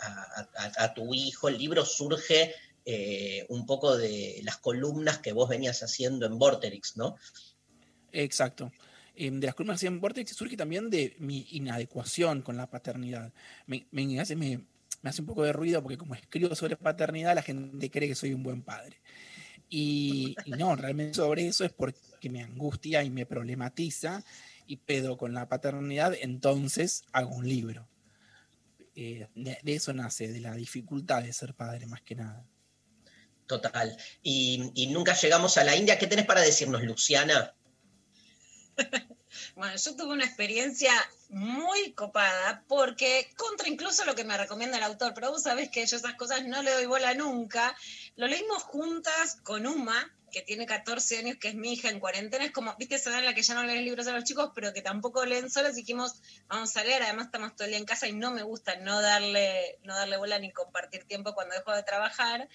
S1: a, a- a tu hijo. El libro surge eh, un poco de las columnas que vos venías haciendo en Vorterix, ¿no?
S25: Exacto. Eh, de las columnas en Vortex surge también de mi inadecuación con la paternidad. Me, hace- un poco de ruido porque como escribo sobre paternidad, la gente cree que soy un buen padre. Y, no, realmente sobre eso es porque me angustia y me problematiza y pedo con la paternidad, entonces hago un libro. Eh, de, de eso nace, de la dificultad de ser padre más que nada.
S1: Total. Y, y nunca llegamos a la India. ¿Qué tenés para decirnos, Luciana?
S4: Bueno, yo tuve una experiencia muy copada porque contra incluso lo que me recomienda el autor, pero vos sabés que yo esas cosas no le doy bola nunca. Lo leímos juntas con Uma, que tiene 14 años, que es mi hija en cuarentena. Es como, viste, esa edad en la que ya no leen libros a los chicos, pero que tampoco leen solos. Dijimos, vamos a leer. Además, estamos todo el día en casa y no me gusta no darle, no darle bola ni compartir tiempo cuando dejo de trabajar.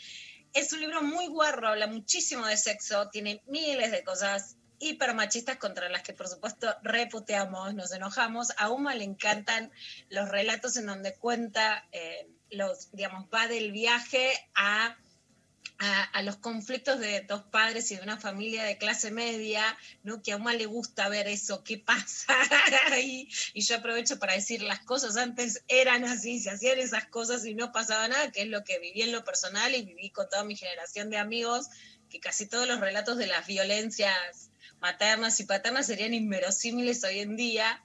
S4: Es un libro muy guarro, habla muchísimo de sexo, tiene miles de cosas hipermachistas contra las que por supuesto reputeamos, nos enojamos. A Uma le encantan los relatos en donde cuenta, eh, los, digamos, va del viaje a, a, los conflictos de dos padres y de una familia de clase media, ¿no? que a Uma le gusta ver eso, qué pasa ahí. Y yo aprovecho para decir, las cosas antes eran así, se hacían esas cosas y no pasaba nada, que es lo que viví en lo personal y viví con toda mi generación de amigos, que casi todos los relatos de las violencias maternas y paternas serían inverosímiles hoy en día.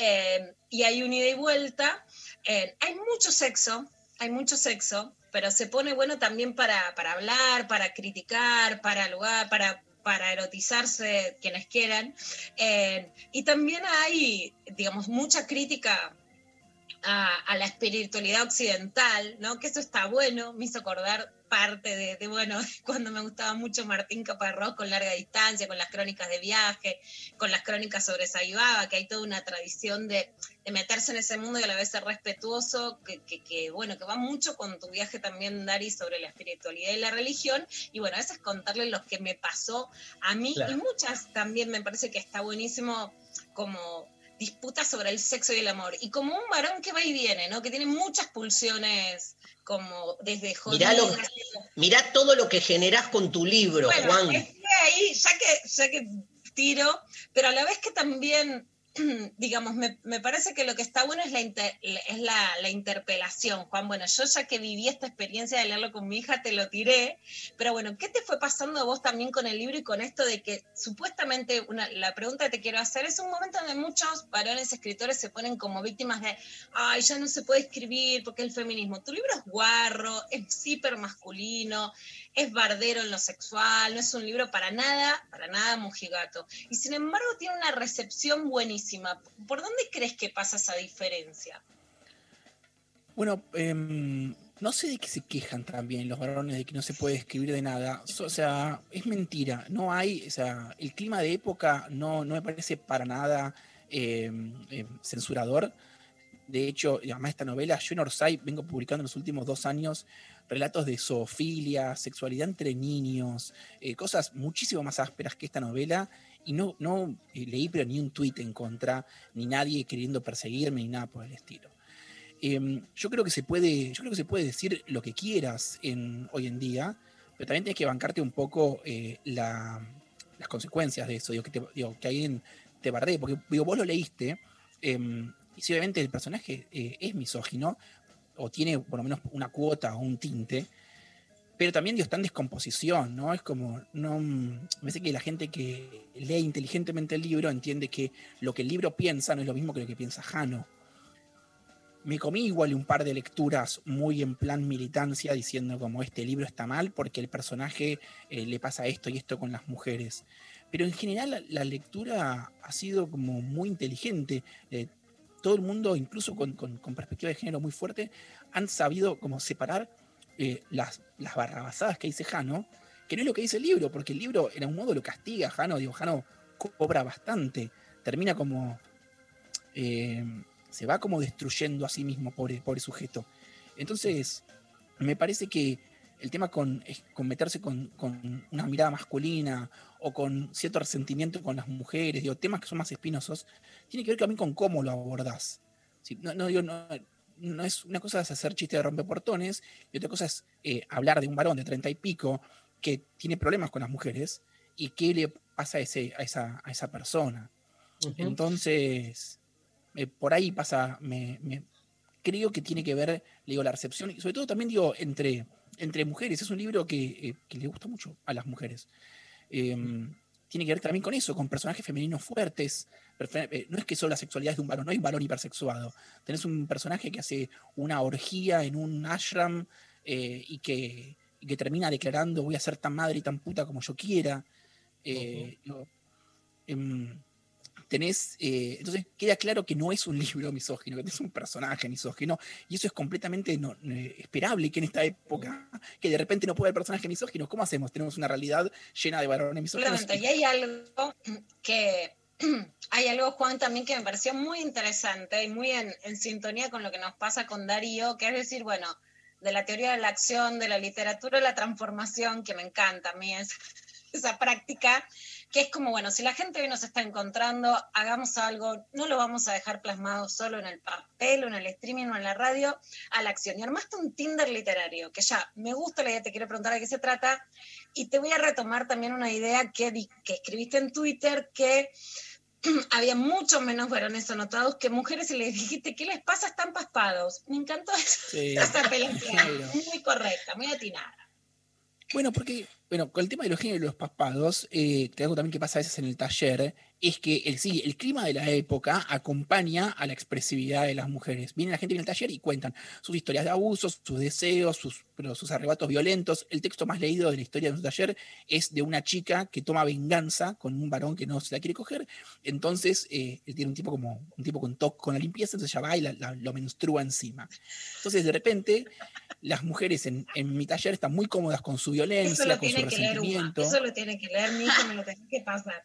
S4: Eh, y hay un ida y vuelta. Eh, hay mucho sexo, hay mucho sexo, pero se pone bueno también para, para hablar, para criticar, para lugar, para para erotizarse quienes quieran. Eh, y también hay, digamos, mucha crítica a, a, la espiritualidad occidental, ¿no? Que eso está bueno, me hizo acordar parte de, de, bueno, cuando me gustaba mucho Martín Caparrós con larga distancia, con las crónicas de viaje, con las crónicas sobre Saibaba, que hay toda una tradición de, de, meterse en ese mundo y a la vez ser respetuoso, que, que, que, bueno, que va mucho con tu viaje también, Dari, sobre la espiritualidad y la religión, y bueno, a veces contarle lo que me pasó a mí, claro. y muchas también me parece que está buenísimo como disputas sobre el sexo y el amor. Y como un varón que va y viene, ¿no? Que tiene muchas pulsiones como desde
S1: mirá, lo, mirá todo lo que generás con tu libro,
S4: bueno,
S1: Juan.
S4: ahí, ya que, ya que tiro, pero a la vez que también digamos, me, me, parece que lo que está bueno es, la, inter, es la, la, interpelación, Juan. Bueno, yo ya que viví esta experiencia de leerlo con mi hija, te lo tiré, pero bueno, ¿qué te fue pasando vos también con el libro y con esto de que supuestamente, una, la pregunta que te quiero hacer, es un momento donde muchos varones escritores se ponen como víctimas de, ay, ya no se puede escribir porque el feminismo. Tu libro es guarro, es hiper masculino, es bardero en lo sexual, no es un libro para nada, para nada mojigato. Y sin embargo tiene una recepción buenísima. ¿Por dónde crees que pasa esa diferencia?
S25: Bueno, eh, no sé de qué se quejan también los varones de que no se puede escribir de nada. O sea, es mentira. No hay, o sea, el clima de época no, no me parece para nada eh, eh, censurador. De hecho, además esta novela, yo en Orsay vengo publicando en los últimos dos años relatos de zoofilia, sexualidad entre niños, eh, cosas muchísimo más ásperas que esta novela, y no, no eh, leí pero ni un tuit en contra, ni nadie queriendo perseguirme, ni nada por el estilo. Eh, yo creo que se puede, yo creo que se puede decir lo que quieras hoy en día, pero también tienes que bancarte un poco eh, la, las consecuencias de eso, digo, que, alguien te bardee, porque digo, vos lo leíste, em, y si obviamente el personaje es misógino, o tiene por lo menos una cuota o un tinte, pero también está en descomposición, ¿no? Es como, no, me parece que la gente que lee inteligentemente el libro entiende que lo que el libro piensa no es lo mismo que lo que piensa Jano. Me comí igual un par de lecturas muy en plan militancia diciendo como este libro está mal porque el personaje eh, le pasa esto y esto con las mujeres. Pero en general la, la lectura ha sido como muy inteligente. Eh, todo el mundo, incluso con, con, perspectiva de género muy fuerte, han sabido como separar eh, las, las barrabasadas que dice Jano, que no es lo que dice el libro, porque el libro en un modo lo castiga, Jano, digo, Jano cobra bastante, termina como, eh, se va como destruyendo a sí mismo, pobre, pobre sujeto. Entonces, me parece que el tema con, con meterse con, con, una mirada masculina o con cierto resentimiento con las mujeres, digo, temas que son más espinosos, tiene que ver también con cómo lo abordás. ¿sí? No, no, digo, no, no, es una cosa es hacer chiste de rompeportones y otra cosa es eh, hablar de un varón de treinta y pico que tiene problemas con las mujeres y qué le pasa a, ese, a, esa, a esa persona. Uh -huh. Entonces, eh, por ahí pasa, me, me, creo que tiene que ver, le digo, la recepción, y sobre todo también digo, entre, entre mujeres. Es un libro que, eh, que le gusta mucho a las mujeres. Eh, tiene que ver también con eso, con personajes femeninos fuertes. Eh, No es que solo la sexualidad es de un varón, no hay un varón hipersexuado. Tenés un personaje que hace una orgía en un ashram eh, y, que, y que termina declarando voy a ser tan madre y tan puta como yo quiera. Em, tenés, eh, entonces queda claro que no es un libro misógino, que es un personaje misógino, y eso es completamente no- eh, esperable que en esta época, que de repente no puede haber personajes misóginos, ¿cómo hacemos? Tenemos una realidad llena de varones misóginos.
S4: Y hay algo que hay algo, Juan, también que me pareció muy interesante y muy en, en sintonía con lo que nos pasa con Darío, que es decir, bueno, de la teoría de la acción, de la literatura la transformación, que me encanta a mí es, esa práctica, que es como, bueno, si la gente hoy nos está encontrando, hagamos algo, no lo vamos a dejar plasmado solo en el papel o en el streaming o en la radio, a la acción. Y armaste un Tinder literario, que ya me gusta la idea, te quiero preguntar de qué se trata, y te voy a retomar también una idea que, escribiste en Twitter, que había mucho menos varones anotados que mujeres y les dijiste, ¿qué les pasa? Están paspados. Me encantó
S25: Sí.
S4: esa apelación,
S25: Claro.
S4: muy correcta, muy atinada.
S25: Bueno, porque, bueno, con el tema de los géneros y los paspados, eh, que algo también que pasa a veces en el taller, es que el, sí, el clima de la época acompaña a la expresividad de las mujeres. Viene la gente en el taller y cuentan sus historias de abusos, sus deseos, sus, pero sus arrebatos violentos. El texto más leído de la historia de su taller es de una chica que toma venganza con un varón que no se la quiere coger. Entonces, eh, él tiene un tipo como un tipo con toque con la limpieza, entonces ella va y la- la- lo menstrua encima. Entonces, de repente, las mujeres en, en mi taller están muy cómodas con su
S4: Eso
S25: violencia,
S4: lo
S25: con su
S4: tiene que leer Uma,
S25: resentimiento,
S4: eso lo tiene que leer mi hijo, me lo tiene que pasar.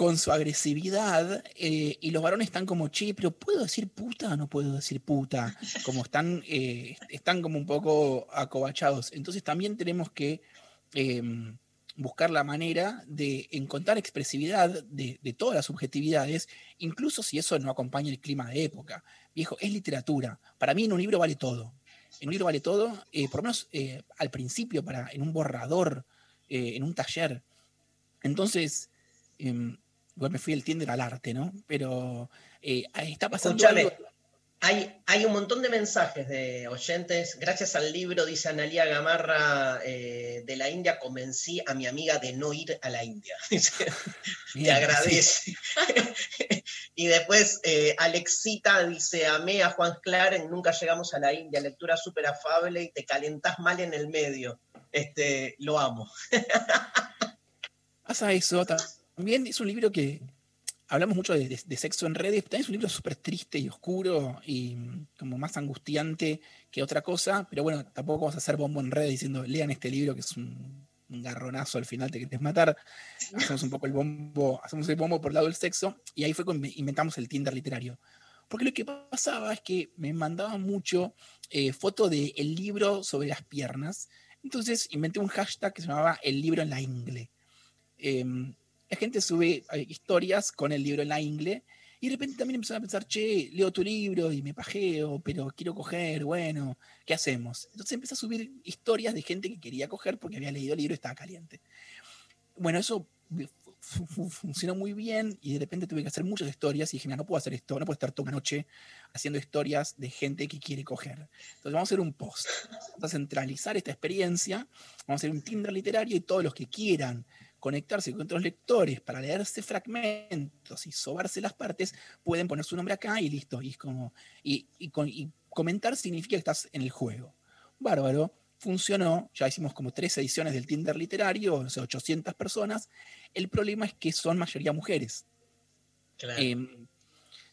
S25: Con su agresividad, eh, y los varones están como, che, pero ¿puedo decir puta o no puedo decir puta? Como están, eh, están como un poco acobachados. Entonces también tenemos que eh, buscar la manera de encontrar expresividad de, todas las subjetividades, incluso si eso no acompaña el clima de época. Viejo, es literatura. Para mí en un libro vale todo. En un libro vale todo, eh, por lo menos al principio, para, en un borrador, en un taller. Entonces, em, igual me fui el Tinder al arte, ¿no? Pero eh, ahí está pasando
S1: Escúchame,
S25: algo.
S1: hay, hay un montón de mensajes de oyentes. Gracias al libro, dice Analia Gamarra, eh, de la India, convencí a mi amiga de no ir a la India. Te agradece. y después eh, Alexita dice, amé a Juan Clar en Nunca llegamos a la India, lectura súper afable y te calentás mal en el medio. Este, lo amo.
S25: Pasa eso. También es un libro que hablamos mucho de, de- de sexo en redes. También es un libro súper triste y oscuro y mm, como más angustiante que otra cosa. Pero bueno, tampoco vamos a hacer bombo en redes diciendo lean este libro que es un, un garronazo al final, te querés matar. Hacemos un poco el bombo, hacemos el bombo por el lado del sexo. Y ahí fue cuando inventamos el Tinder literario. Porque lo que pasaba es que me mandaban mucho eh, foto del libro sobre las piernas. Entonces inventé un hashtag que se llamaba el libro en la ingle. Em, la gente sube eh, historias con el libro en la ingle y de repente también empezaron a pensar, che, leo tu libro y me pajeo, pero quiero coger, bueno, ¿qué hacemos? Entonces empecé a subir historias de gente que quería coger porque había leído el libro y estaba caliente. Bueno, eso fu- fu- funcionó muy bien y de repente tuve que hacer muchas historias y dije, mira, no puedo hacer esto, no puedo estar toda una noche haciendo historias de gente que quiere coger. Entonces vamos a hacer un post, vamos a centralizar esta experiencia, vamos a hacer un Tinder literario y todos los que quieran conectarse con otros lectores para leerse fragmentos y sobarse las partes, pueden poner su nombre acá y listo. Y, es como, y, y con- y comentar significa que estás en el juego. Bárbaro, funcionó, ya hicimos como tres ediciones del Tinder literario, o sea, 800 personas. El problema es que son mayoría mujeres. Eh,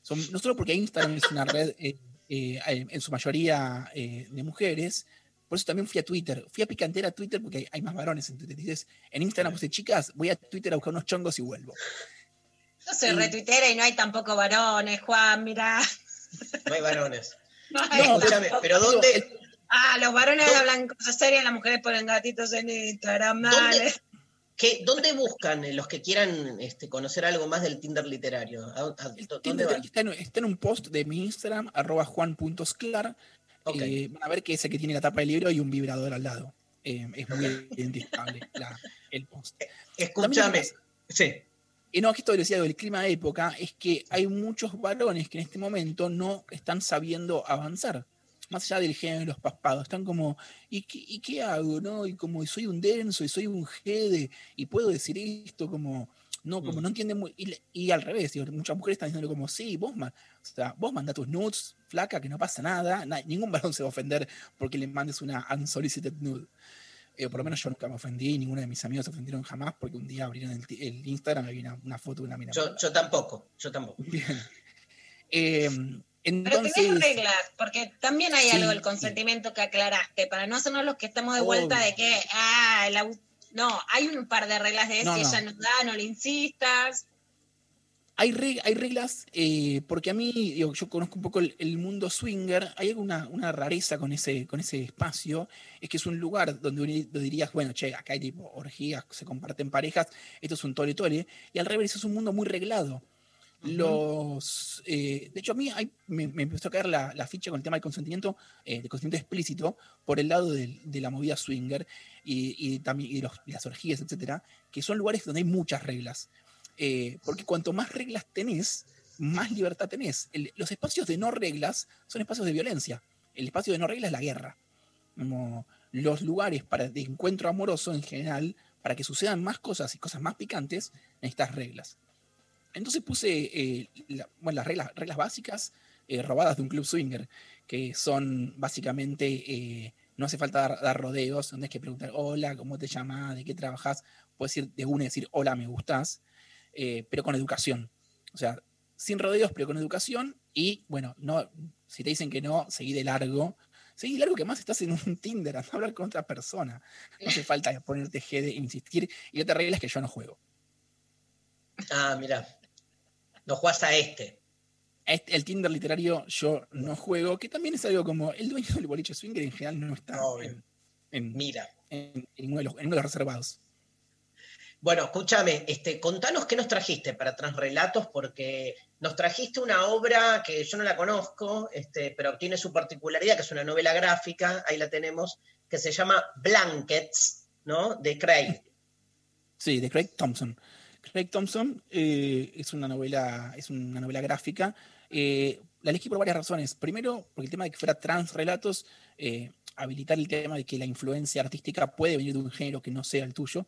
S25: son, no solo porque Instagram es una red eh, eh, en su mayoría eh, de mujeres, por eso también fui a Twitter. Fui a Picantera a Twitter porque hay, hay más varones en Twitter. Dices, en Instagram puse, chicas, voy a Twitter a buscar unos chongos y vuelvo.
S4: Yo soy
S25: Y-
S4: retuitera y no hay tampoco varones, Juan, mirá.
S1: No hay varones.
S4: No hay
S1: No, escúchame,
S4: tampoco.
S1: pero ¿dónde,
S4: Ah, los varones hablan cosas serias, las mujeres ponen gatitos en Instagram,
S1: qué- ¿dónde buscan eh, los que quieran este, conocer algo más del Tinder literario? ¿A- a- ¿Dónde
S25: Tinder
S1: van?
S25: está, en, está en un post de mi Instagram, arroba juan.sclar. Eh, van a ver que es el que tiene la tapa del libro y un vibrador al lado. Eh, es muy identificable la- el post.
S1: Escúchame.
S25: También
S1: Sí.
S25: Y no, que esto decía del clima de época, es que hay muchos varones que en este momento no están sabiendo avanzar. Más allá del género de los paspados, están como, ¿y qué, y qué hago? ¿no? Y como soy un denso y soy un gede, y puedo decir esto como, no, como no entienden muy. Y, y al revés, digo, muchas mujeres están diciendo como, sí, vos, ma- o sea, vos manda tus nudes, flaca, que no pasa nada, na- ningún varón se va a ofender porque le mandes una unsolicited nude. Eh, por lo menos yo nunca me ofendí, ninguno de mis amigos se ofendieron jamás porque un día abrieron el, Instagram y había una, una foto de una mina.
S1: Yo, yo tampoco, yo tampoco.
S25: Bien. Eh,
S4: Pero
S25: entonces,
S4: tenés reglas, porque también hay
S25: Sí,
S4: algo del consentimiento que aclaraste, para no hacernos los que estamos de vuelta
S25: Obvio.
S4: de que, ah, el no, hay un par de reglas de
S25: No,
S4: si
S25: no.
S4: ella no da, no le insistas.
S25: Hay, reg- hay reglas, eh, porque a mí, digo, yo conozco un poco el, el mundo swinger, hay una, una rareza con ese, con ese espacio, es que es un lugar donde dirías, bueno, che, acá hay tipo orgías, se comparten parejas, esto es un tole tole, y al revés es un mundo muy reglado. Los, eh, de hecho, a mí hay- me, me empezó a caer la, la ficha con el tema del consentimiento, eh, de consentimiento explícito, por el lado del- de la movida swinger y, y también y los- y las orgías, etcétera, que son lugares donde hay muchas reglas. Eh, porque cuanto más reglas tenés, más libertad tenés. El- los espacios de no reglas son espacios de violencia. El espacio de no reglas es la guerra. Como los lugares para, de encuentro amoroso en general, para que sucedan más cosas y cosas más picantes, necesitas reglas. Entonces puse eh, la- bueno, las reglas, reglas básicas eh, robadas de un club swinger, que son básicamente, eh, no hace falta dar, dar rodeos, donde hay que preguntar, hola, ¿cómo te llamas? ¿De qué trabajas? Puedes ir de una y decir, hola, me gustás, eh, pero con educación. O sea, sin rodeos, pero con educación. Y bueno, no, si te dicen que no, seguí de largo. Seguí de largo que más estás en un Tinder, anda a hablar con otra persona. No hace falta ponerte G de insistir. Y otra regla es que yo no juego.
S1: Ah, mira. No jugás a este.
S25: Este- el Tinder literario yo no juego, que también es algo como el dueño del boliche swinger en general no está en, en-
S1: Mira.
S25: en- en ninguno de los, en ninguno de los reservados.
S1: Bueno, escúchame, este, contanos qué nos trajiste para Transrelatos, porque nos trajiste una obra que yo no la conozco, este, pero tiene su particularidad, que es una novela gráfica, ahí la tenemos, que se llama Blankets, ¿no? De Craig.
S25: Sí, de Craig Thompson. Craig Thompson eh, es, una novela, es una novela gráfica. eh, la elegí por varias razones. Primero, porque el tema de que fuera transrelatos, eh, habilitar el tema de que la influencia artística puede venir de un género que no sea el tuyo.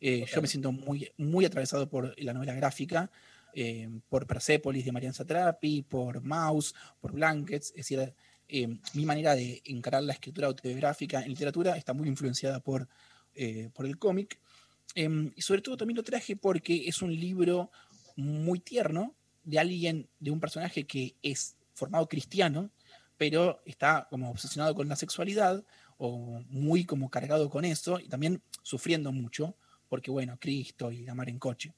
S25: Eh, Yo me siento muy, muy atravesado por la novela gráfica, eh, por Persepolis de Marian Satrapi, por Mouse, por Blankets. Es decir, eh, mi manera de encarar la escritura autobiográfica en literatura está muy influenciada por, eh, por el cómic. Em, y sobre todo también lo traje porque es un libro muy tierno de alguien, de un personaje que es formado cristiano, pero está como obsesionado con la sexualidad o muy como cargado con eso y también sufriendo mucho porque bueno, Cristo y amar en coche.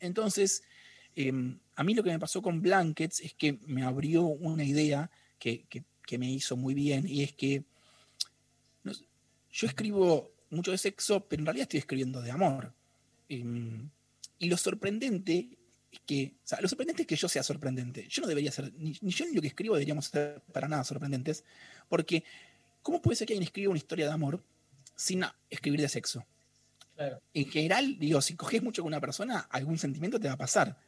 S25: Entonces, em, a mí lo que me pasó con Blankets es que me abrió una idea que, que- me hizo muy bien y es que yo escribo mucho de sexo, pero en realidad estoy escribiendo de amor. Em, y lo sorprendente es que, o sea, lo sorprendente es que yo sea sorprendente. Yo no debería ser, ni, ni yo ni lo que escribo deberíamos ser para nada sorprendentes, porque ¿cómo puede ser que alguien escriba una historia de amor sin escribir de sexo? En general, digo, si coges mucho con una persona, algún sentimiento te va a pasar.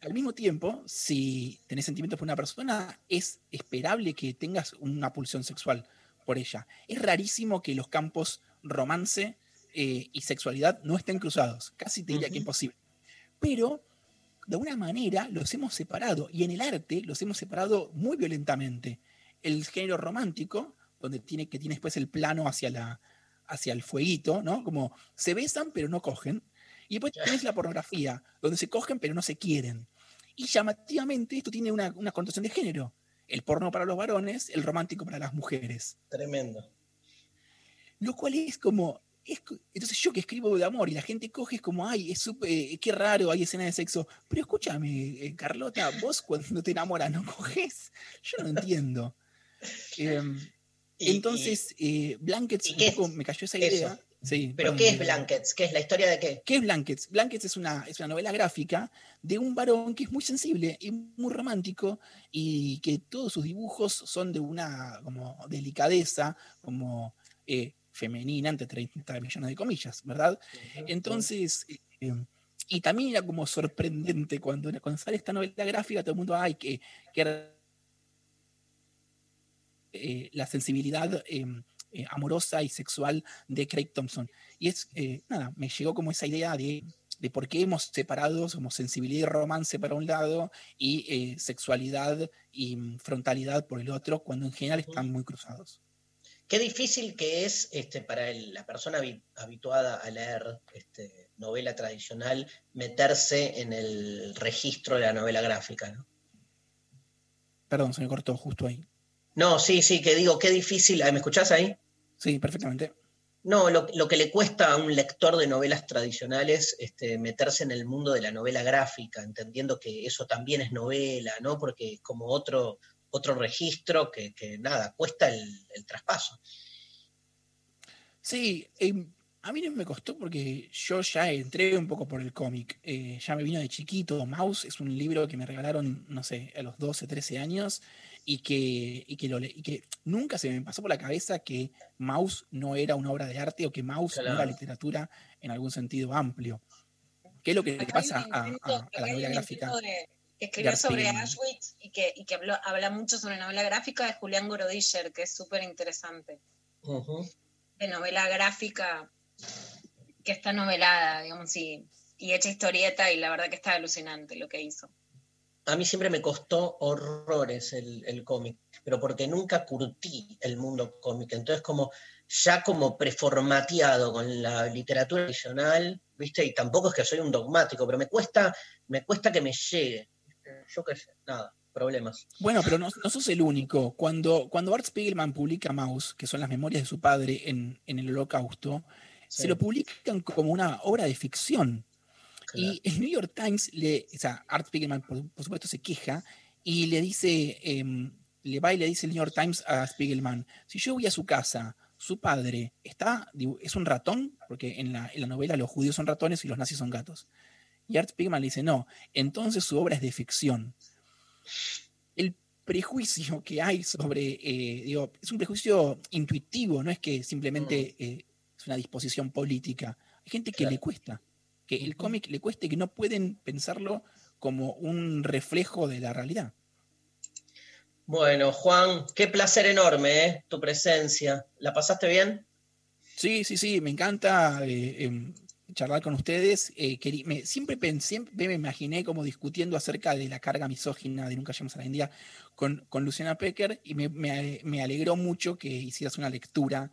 S25: Al mismo tiempo, si tenés sentimientos por una persona, es esperable que tengas una pulsión sexual por ella. Es rarísimo que los campos romance eh, y sexualidad no estén cruzados. Casi te diría que imposible. Pero, de alguna manera, los hemos separado. Y en el arte los hemos separado muy violentamente. El género romántico, donde tiene, que tiene después el plano hacia, la, hacia el fueguito, ¿no? Como se besan pero no cogen. Y después tenés la pornografía, donde se cogen pero no se quieren. Y llamativamente esto tiene una, una connotación de género. El porno para los varones, el romántico para las mujeres.
S1: Tremendo.
S25: Lo cual es como. es entonces yo que escribo de amor y la gente coge es como, ay, es súper, eh, qué raro, hay escena de sexo. Pero escúchame, eh, Carlota, vos cuando te enamoras no coges. Yo no entiendo. Em, entonces, eh, Blankets, un poco me cayó esa
S1: Eso.
S25: idea. Sí,
S1: ¿Pero qué es. Blankets? ¿Qué es la historia de qué?
S25: ¿Qué es Blankets? Blankets es una, es una novela gráfica de un varón que es muy sensible y muy romántico y que todos sus dibujos son de una como delicadeza, como eh, femenina, entre 30 millones de comillas, ¿verdad? Entonces, eh, Y también era como sorprendente cuando, cuando sale esta novela gráfica, todo el mundo, ay, que, que eh, la sensibilidad eh, eh, amorosa y sexual de Craig Thompson. Y es, eh, nada, me llegó como esa idea de, de por qué hemos separado, somos sensibilidad y romance para un lado y sexualidad y mm, frontalidad por el otro, cuando en general están muy cruzados.
S1: Qué difícil que es este, para el- la persona habi- habituada a leer este, novela tradicional meterse en el registro de la novela gráfica, ¿no?
S25: Perdón, se me cortó justo ahí.
S1: No, sí, sí, que digo, qué difícil. ¿Me escuchás ahí?
S25: Sí, perfectamente.
S1: No, lo, lo que le cuesta a un lector de novelas tradicionales este, meterse en el mundo de la novela gráfica, entendiendo que eso también es novela, ¿no? Porque es como otro, otro registro que, que nada, cuesta el, el traspaso.
S25: Sí, em, a mí no me costó porque yo ya entré un poco por el cómic. eh, ya me vino de chiquito. Mouse es un libro que me regalaron, no sé, a los 12, 13 años y que, y que, lo le- y que nunca se me pasó por la cabeza que Mouse no era una obra de arte o que Mouse no era
S1: Claro.
S25: literatura en algún sentido amplio. ¿Qué es lo que le pasa a, a- a
S4: Acá
S25: la novela gráfica?
S4: intento de- que escribió sobre. Auschwitz y que, y que habló- habla mucho sobre novela gráfica de Julián Gorodischer, que es súper interesante. De novela gráfica que está novelada, digamos, y, y hecha historieta, y la verdad que está alucinante lo que hizo.
S1: A mí siempre me costó horrores el, el cómic, pero porque nunca curtí el mundo cómic. Entonces, como ya como preformateado con la literatura tradicional, ¿viste? Y tampoco es que soy un dogmático, pero me cuesta, me cuesta que me llegue. Yo qué sé, nada, problemas.
S25: Bueno, pero no, no sos el único. Cuando, cuando Art Spiegelman publica Mouse, que son las memorias de su padre en, en el Holocausto,
S1: Sí.
S25: se lo publican como una obra de ficción. Y el New York Times, le, o sea, Art Spiegelman, por, por supuesto, se queja y le dice, em, le va y le dice el New York Times a Spiegelman, si yo voy a su casa, su padre está, es un ratón, porque en la, en la novela los judíos son ratones y los nazis son gatos. Y Art Spiegelman le dice, no, entonces su obra es de ficción. El prejuicio que hay sobre, eh, digo, es un prejuicio intuitivo, no es que simplemente eh, es una disposición política. Hay gente que le cuesta, que el cómic le cueste, que no pueden pensarlo como un reflejo de la realidad.
S1: Bueno, Juan, qué placer enorme, ¿eh? Tu presencia. ¿La pasaste bien?
S25: Sí, sí, sí, me encanta eh, em, charlar con ustedes. Eh, me- siempre, pensé, siempre me imaginé como discutiendo acerca de la carga misógina de Nunca Llegamos a la India con, con Luciana Pecker y me, me- me alegró mucho que hicieras una lectura,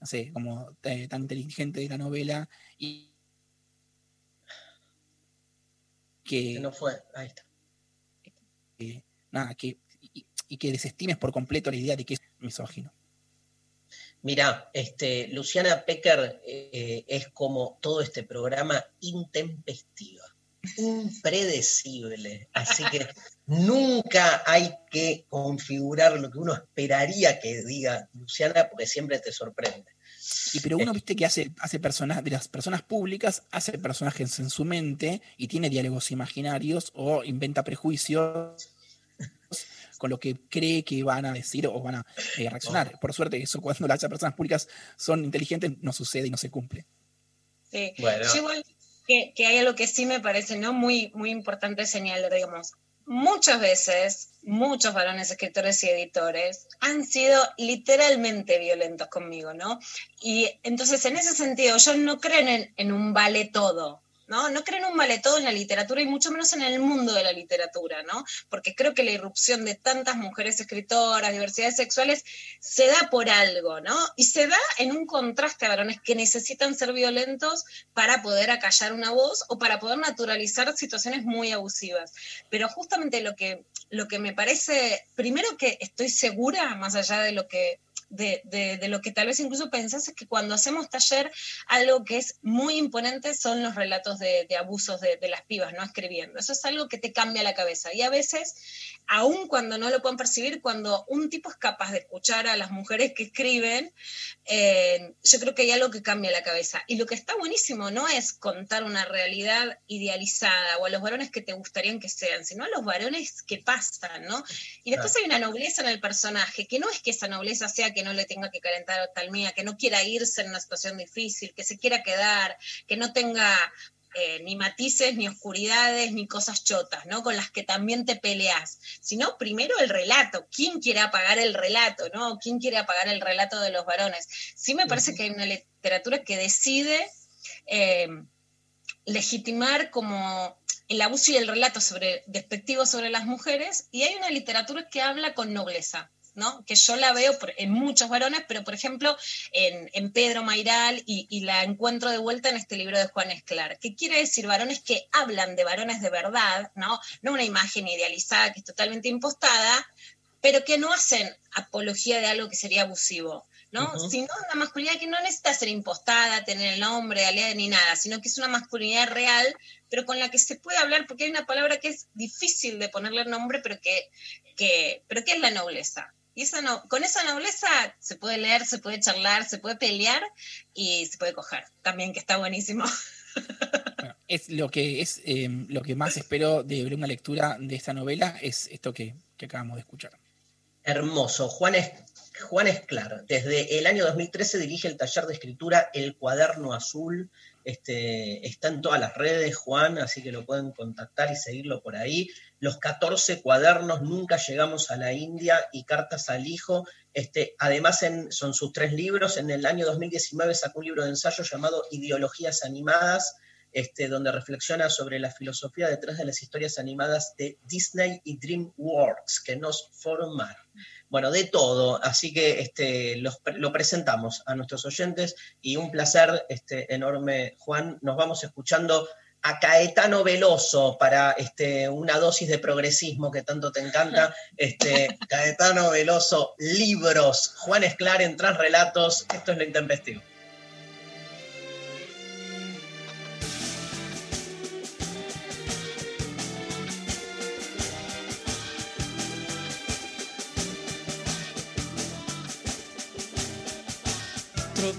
S25: no sé, como tan inteligente de la novela y que,
S1: no fue, ahí está.
S25: nada, que, y, y que desestimes por completo la idea de que es misógino.
S1: Mirá, este, Luciana Pecker eh, es como todo este programa intempestiva, impredecible. Así que nunca hay que configurar lo que uno esperaría que diga Luciana, porque siempre te sorprende.
S25: Y pero uno, viste, que hace, hace personas, de las personas públicas, hace personajes en su mente y tiene diálogos imaginarios o inventa prejuicios con lo que cree que van a decir o van a eh, reaccionar. Por suerte, eso cuando las personas públicas son inteligentes no sucede y no se cumple.
S4: Sí.
S25: Bueno.
S4: Yo igual que, que hay algo que sí me parece no muy, muy importante señalar, digamos, muchas veces muchos varones escritores y editores han sido literalmente violentos conmigo, ¿no? Y entonces en ese sentido yo no creo en, en un vale todo. ¿No? No creo en un vale todo en la literatura y mucho menos en el mundo de la literatura, ¿no? Porque creo que la irrupción de tantas mujeres escritoras, diversidades sexuales, se da por algo, ¿no? Y se da en un contraste a varones que necesitan ser violentos para poder acallar una voz o para poder naturalizar situaciones muy abusivas. Pero justamente lo que, lo que me parece, primero que estoy segura, más allá de lo que de, de, de, lo que tal vez incluso pensás es que cuando hacemos taller, algo que es muy imponente son los relatos de, de abusos de, las pibas, ¿no? Escribiendo. Eso es algo que te cambia la cabeza. Y a veces, aun cuando no lo puedan percibir, cuando un tipo es capaz de escuchar a las mujeres que escriben, eh, yo creo que hay algo que cambia la cabeza. Y lo que está buenísimo no es contar una realidad idealizada o a los varones que te gustarían que sean, sino a los varones que pasan, ¿no? Y después hay una nobleza en el personaje, que no es que esa nobleza sea que no le tenga que calentar tal mía, que no quiera irse en una situación difícil, que se quiera quedar, que no tenga eh, ni matices, ni oscuridades, ni cosas chotas, ¿no? Con las que también te peleas, sino primero el relato. ¿Quién quiere apagar el relato, no? ¿Quién quiere apagar el relato de los varones? Sí me parece que hay una literatura que decide eh, legitimar como el abuso y el relato sobre, despectivo sobre las mujeres, y hay una literatura que habla con nobleza. ¿No? que yo la veo por- en muchos varones, pero por ejemplo en, en Pedro Mairal y, y la encuentro de vuelta en este libro de Juan Esclar. ¿Qué quiere decir? Varones que hablan de varones de verdad, ¿no? no una imagen idealizada que es totalmente impostada, pero que no hacen apología de algo que sería abusivo, ¿no? Sino una masculinidad que no necesita ser impostada, tener el nombre, aliada ni nada, sino que es una masculinidad real, pero con la que se puede hablar, porque hay una palabra que es difícil de ponerle nombre, pero que, que, pero que es la nobleza. Y esa no, con esa nobleza se puede leer, se puede charlar, se puede pelear y se puede coger. También, que está buenísimo.
S25: Es lo que es eh, lo que más espero de una lectura de esta novela es esto que, que acabamos de escuchar.
S1: Hermoso. Juan, es, Juan Esclar, desde el año 2013 dirige el taller de escritura El Cuaderno Azul. Este, está en todas las redes, Juan, así que lo pueden contactar y seguirlo por ahí. Los 14 cuadernos, Nunca llegamos a la India y Cartas al Hijo. Este, además, son sus tres libros. En el año 2019 sacó un libro de ensayo llamado Ideologías Animadas, este, donde reflexiona sobre la filosofía detrás de las historias animadas de Disney y DreamWorks que nos formaron. Bueno, de todo, así que este, lo presentamos a nuestros oyentes y un placer este, enorme, Juan. Nos vamos escuchando a Caetano Veloso para este, una dosis de progresismo que tanto te encanta. Este, Caetano Veloso, libros, Juan Esclar en Transrelatos, esto es lo intempestivo.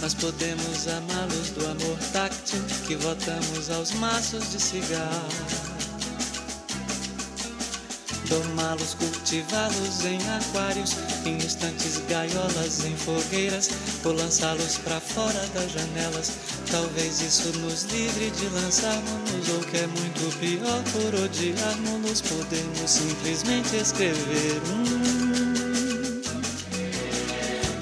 S5: Nós podemos amá-los do amor táctil que votamos aos maços de cigarro. Domá-los, cultivá-los em aquários, em estantes gaiolas, em fogueiras, ou lançá-los para fora das janelas. Talvez isso nos livre de lançarmos, ou que é muito pior, por odiarmos, podemos simplesmente escrever um.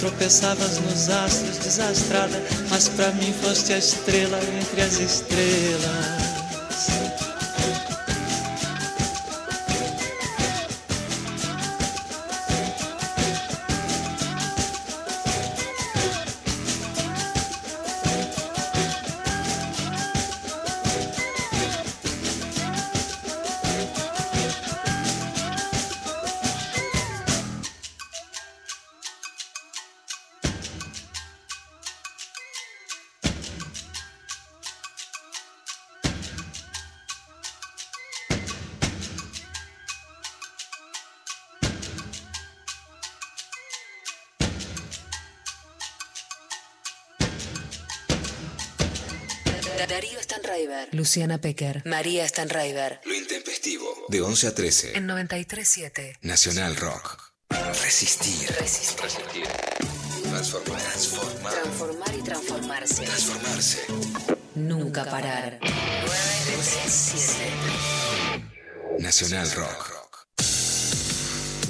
S5: Tropeçavas nos astros, desastrada, mas pra mim foste a estrela entre as estrelas.
S26: Luciana Pecker, María Stanraiver.
S6: Lo intempestivo. De 11 a 13.
S26: En 93.7.
S6: Nacional Rock. Resistir.
S26: Resistir.
S6: Transformar. Transformar.
S26: Transformar y transformarse.
S6: Transformarse.
S26: Nunca parar. 937.
S6: Nacional Rock.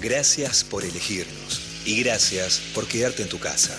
S6: Gracias por elegirnos y gracias por quedarte en tu casa.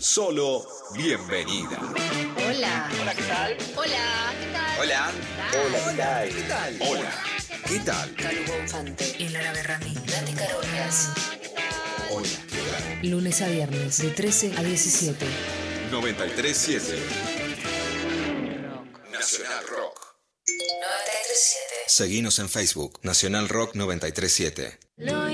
S22: Solo bienvenida.
S26: Hola.
S22: Hola, ¿qué tal?
S26: Hola, ¿qué tal?
S22: Hola.
S26: Hola,
S22: ¿qué tal? ¿Qué tal? Hola. ¿Qué tal?
S26: Calu Bonfante y Lara Berrami. Dani Carolas.
S22: Hola.
S26: Lunes a viernes de 13 a 17.
S22: 937 Nacional Rock.
S26: 937.
S6: Seguinos en Facebook, Nacional Rock 937.
S9: Lo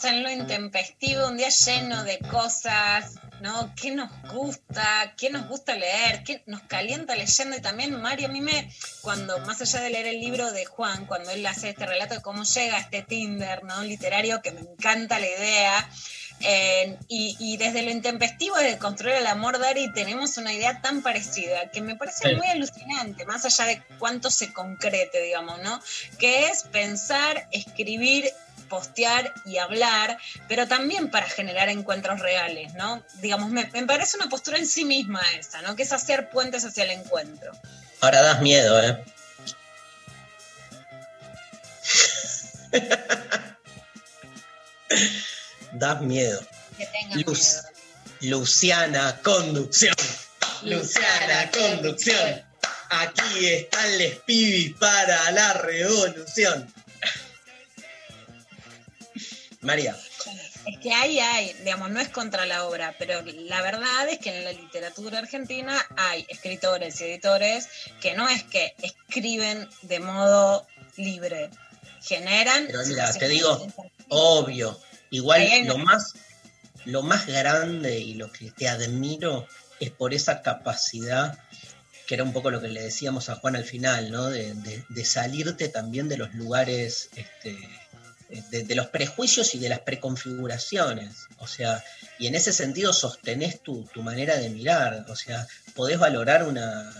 S4: Seguimos en lo intempestivo, un día lleno de cosas, ¿no? ¿Qué nos gusta? ¿Qué nos gusta leer? ¿Qué nos calienta leyendo? Y también, Mario, a mí me, cuando, más allá de leer el libro de Juan, cuando él hace este relato de cómo llega este Tinder, ¿no? Literario, que me encanta la idea. eh, y, y desde lo intempestivo de construir el amor, Dari, tenemos una idea tan parecida que me parece
S1: Sí.
S4: muy alucinante, más allá de cuánto se concrete, digamos, ¿no? Que es pensar, escribir postear y hablar, pero también para generar encuentros reales, ¿no? Digamos, me, me parece una postura en sí misma esa, ¿no? Que es hacer puentes hacia el encuentro.
S1: Ahora das miedo, ¿eh? das miedo.
S4: Que
S1: Luz, Luciana, conducción. Luciana, conducción. Aquí están les pibis para la revolución. María,
S4: Es que ahí hay, digamos, no es contra la obra, pero la verdad es que en la literatura argentina hay escritores y editores que no es que escriben de modo libre, generan...
S1: pero mira, te digo, obvio. Igual lo más, lo más grande y lo que te admiro es por esa capacidad, que era un poco lo que le decíamos a Juan al final, ¿no? De, de- de salirte también de los lugares, este, de, de los prejuicios y de las preconfiguraciones. O sea, y en ese sentido sostenés tu, tu manera de mirar. O sea, podés valorar una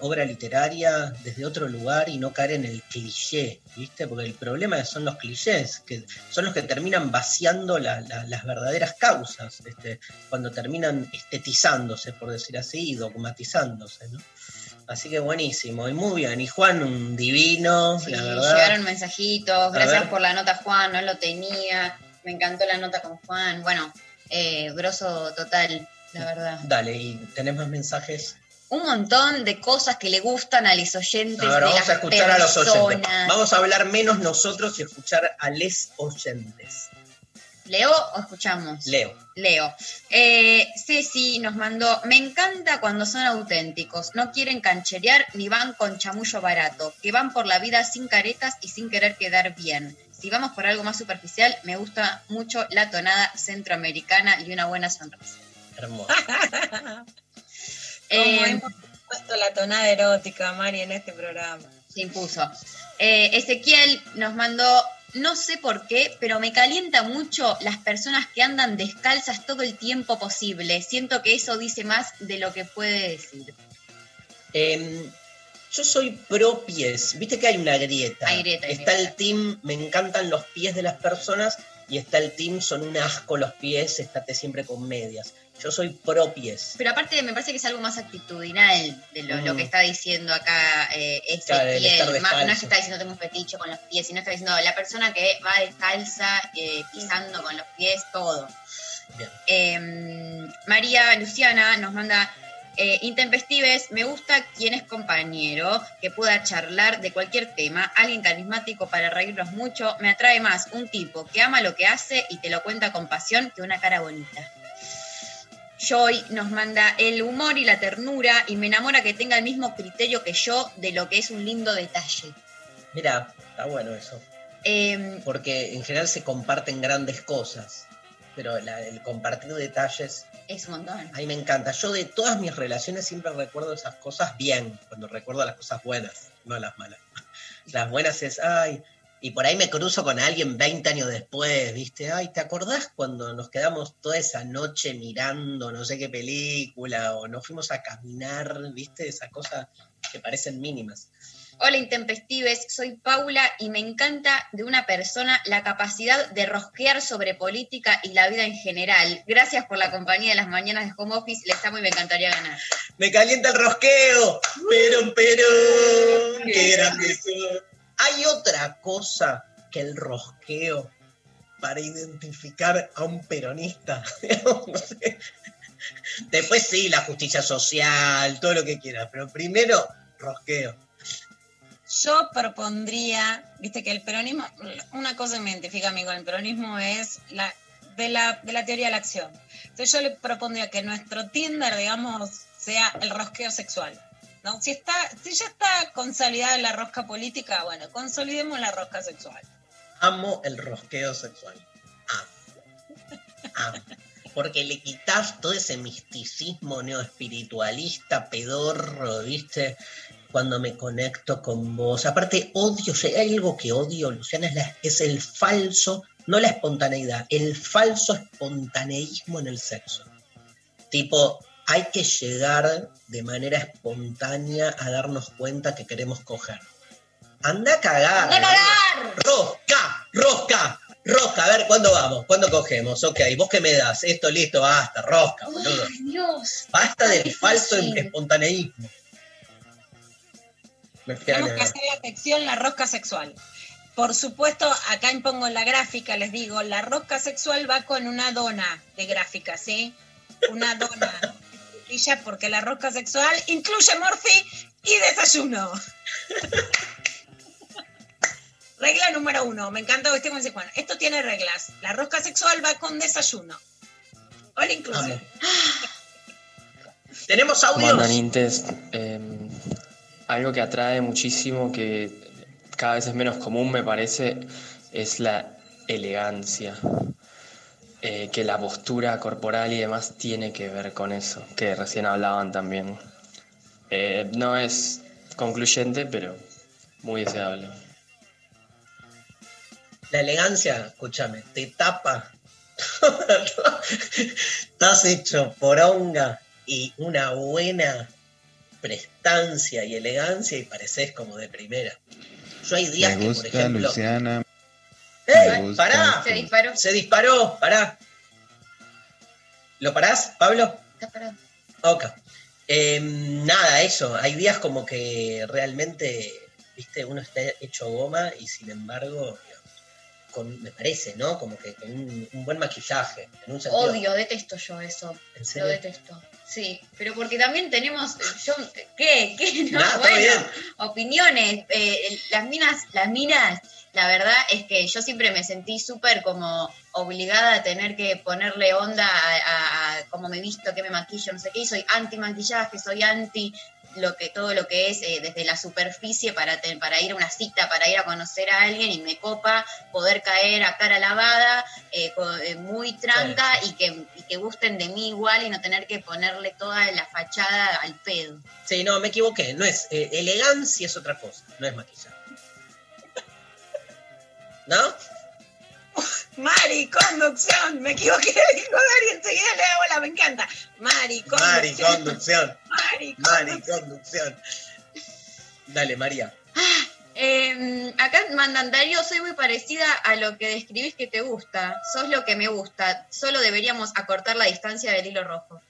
S1: obra literaria desde otro lugar y no caer en el cliché, ¿viste? Porque el problema son los clichés, que son los que terminan vaciando la- la- las verdaderas causas, este, cuando terminan estetizándose, por decir así, y dogmatizándose, ¿no? Así que buenísimo, y muy bien, y Juan un divino,
S2: Sí,
S1: la verdad.
S2: llegaron mensajitos, gracias por la nota Juan, no lo tenía, me encantó la nota con Juan. Bueno, Eh, grosso total, la verdad.
S1: Dale, y tenés más mensajes.
S2: Un montón de cosas que le gustan a los oyentes.
S1: A ver,
S2: de
S1: vamos
S2: las
S1: a escuchar a los oyentes. Vamos a hablar menos nosotros y escuchar a les oyentes.
S2: ¿Leo o escuchamos?
S1: Leo.
S2: Leo. Eh, Ceci nos mandó, me encanta cuando son auténticos, no quieren cancherear ni van con chamullo barato, que van por la vida sin caretas y sin querer quedar bien. Si vamos por algo más superficial, me gusta mucho la tonada centroamericana y una buena sonrisa.
S1: Hermoso.
S4: Como
S2: Eh,
S4: hemos puesto la tonada erótica, Mari, en este programa.
S2: Se impuso. Eh, Ezequiel nos mandó, no sé por qué, pero me calienta mucho las personas que andan descalzas todo el tiempo posible. Siento que eso dice más de lo que puede decir.
S1: Em, yo soy pro pies. Viste que hay una grieta.
S2: Hay grieta, hay
S1: está
S2: grieta.
S1: el team, me encantan los pies de las personas. Y está el team, son un asco los pies, estate siempre con medias. Yo soy pro pies.
S2: Pero aparte me parece que es algo más actitudinal de lo, lo
S1: Mm.
S2: que está diciendo acá eh,
S1: Claro, el estar
S2: Ezequiel. Más- no es que está diciendo tengo un fetiche con los pies, sino está diciendo la persona que va descalza, eh, pisando con los pies, todo.
S1: Bien.
S2: Eh, María Luciana nos manda eh, intempestives, me gusta quien es compañero, que pueda charlar de cualquier tema, alguien carismático para reírnos mucho, me atrae más un tipo que ama lo que hace y te lo cuenta con pasión que una cara bonita. Joy nos manda el humor y la ternura y me enamora que tenga el mismo criterio que yo de lo que es un lindo detalle.
S1: Mira, está bueno eso.
S2: Eh,
S1: Porque en general se comparten grandes cosas. Pero la- el compartir detalles,
S2: es un montón.
S1: a mí me encanta. Yo de todas mis relaciones siempre recuerdo esas cosas bien. Cuando recuerdo las cosas buenas, no las malas. Las buenas es, ay, y por ahí me cruzo con alguien 20 años después, ¿viste? Ay, ¿te acordás cuando nos quedamos toda esa noche mirando no sé qué película o nos fuimos a caminar, ¿viste? Esa cosa que parecen mínimas.
S2: Hola Intempestives, soy Paula y me encanta de una persona la capacidad de rosquear sobre política y la vida en general. Gracias por la compañía de las mañanas de home office, les amo y me encantaría ganar.
S1: Me calienta el rosqueo, pero, pero, qué grande soy. Hay otra cosa que el rosqueo para identificar a un peronista. No sé. Después sí, la justicia social, todo lo que quieras, pero primero, rosqueo.
S4: Yo propondría, viste que el peronismo, una cosa me identifica a mí con el peronismo es la de la, de la teoría de la acción. Entonces yo le propondría que nuestro Tinder, digamos, sea el rosqueo sexual. ¿no? Si, está, si ya está consolidada la rosca política, bueno, consolidemos la rosca sexual.
S1: Amo el rosqueo sexual. Porque le quitas todo ese misticismo neoespiritualista, pedorro, ¿viste? Cuando me conecto con vos. Aparte, odio, si hay algo que odio, Luciana, es, la- es el falso, no la espontaneidad, el falso espontaneísmo en el sexo. Tipo, hay que llegar de manera espontánea a darnos cuenta que queremos coger. Anda a cagar.
S2: ¡Anda a cagar!
S1: Rosca, rosca, rosca. A ver, ¿cuándo vamos? ¿Cuándo cogemos? Ok, ¿vos qué me das? Esto, listo, basta, rosca, boludo.
S2: Dios.
S1: Basta del falso espontaneísmo.
S4: Tenemos que hacer la sección la rosca sexual. Por supuesto, acá impongo la gráfica, les digo, la rosca sexual va con una dona de gráfica, ¿sí? Una dona. Y ya, porque la rosca sexual incluye morfi y desayuno. Regla número uno, me encanta que esté con ese Juan. Esto tiene reglas. La rosca sexual va con desayuno. All inclusive.
S1: ¿Tenemos audios?
S27: Mandanintes, eh, algo que atrae muchísimo, que cada vez es menos común, me parece, es la elegancia. Eh, que la postura corporal y demás tiene que ver con eso, que recién hablaban también. Eh, no es concluyente, pero muy deseable.
S1: La elegancia, escúchame, te tapa. Estás hecho poronga y una buena prestancia y elegancia y pareces como de primera. Yo hay días
S28: Me
S1: que, por
S28: gusta
S1: ejemplo.
S28: Luciana.
S1: ¡Eh!
S28: Me gusta.
S1: ¡Pará!
S2: Se disparó.
S1: Se disparó, pará. ¿Lo parás, Pablo?
S2: Está parado.
S1: Ok. Eh, nada, eso. Hay días como que realmente, viste, uno está hecho goma y sin embargo, con, me parece, ¿no? Como que con un, un buen maquillaje. En un sentido.
S2: Odio, detesto yo eso.
S1: ¿En
S2: Lo detesto. Sí, pero porque también tenemos, yo, ¿qué? ¿Qué? No, bueno,
S1: bien.
S2: opiniones. Eh, las minas, las minas, la verdad es que yo siempre me sentí súper como obligada a tener que ponerle onda a, a- a cómo me visto, qué me maquillo, no sé qué, y soy anti maquillaje, soy anti lo que todo lo que es eh, desde la superficie para, te- para ir a una cita, para ir a conocer a alguien y me copa poder caer a cara lavada, eh, eh, muy tranca y que, y que gusten de mí igual y no tener que ponerle toda la fachada al pedo.
S1: Sí, no, me equivoqué. No es elegancia, es otra cosa. No es maquillaje. ¿No?
S4: Mari, conducción. Me equivoqué, dijo Dari, enseguida le hago la, me encanta. Mari, conducción.
S1: Mari, conducción.
S4: Mari,
S1: conducción. Dale, María.
S2: Eh, acá mandan, Darío, soy muy parecida a lo que describís que te gusta. Sos lo que me gusta. Solo deberíamos acortar la distancia del hilo rojo.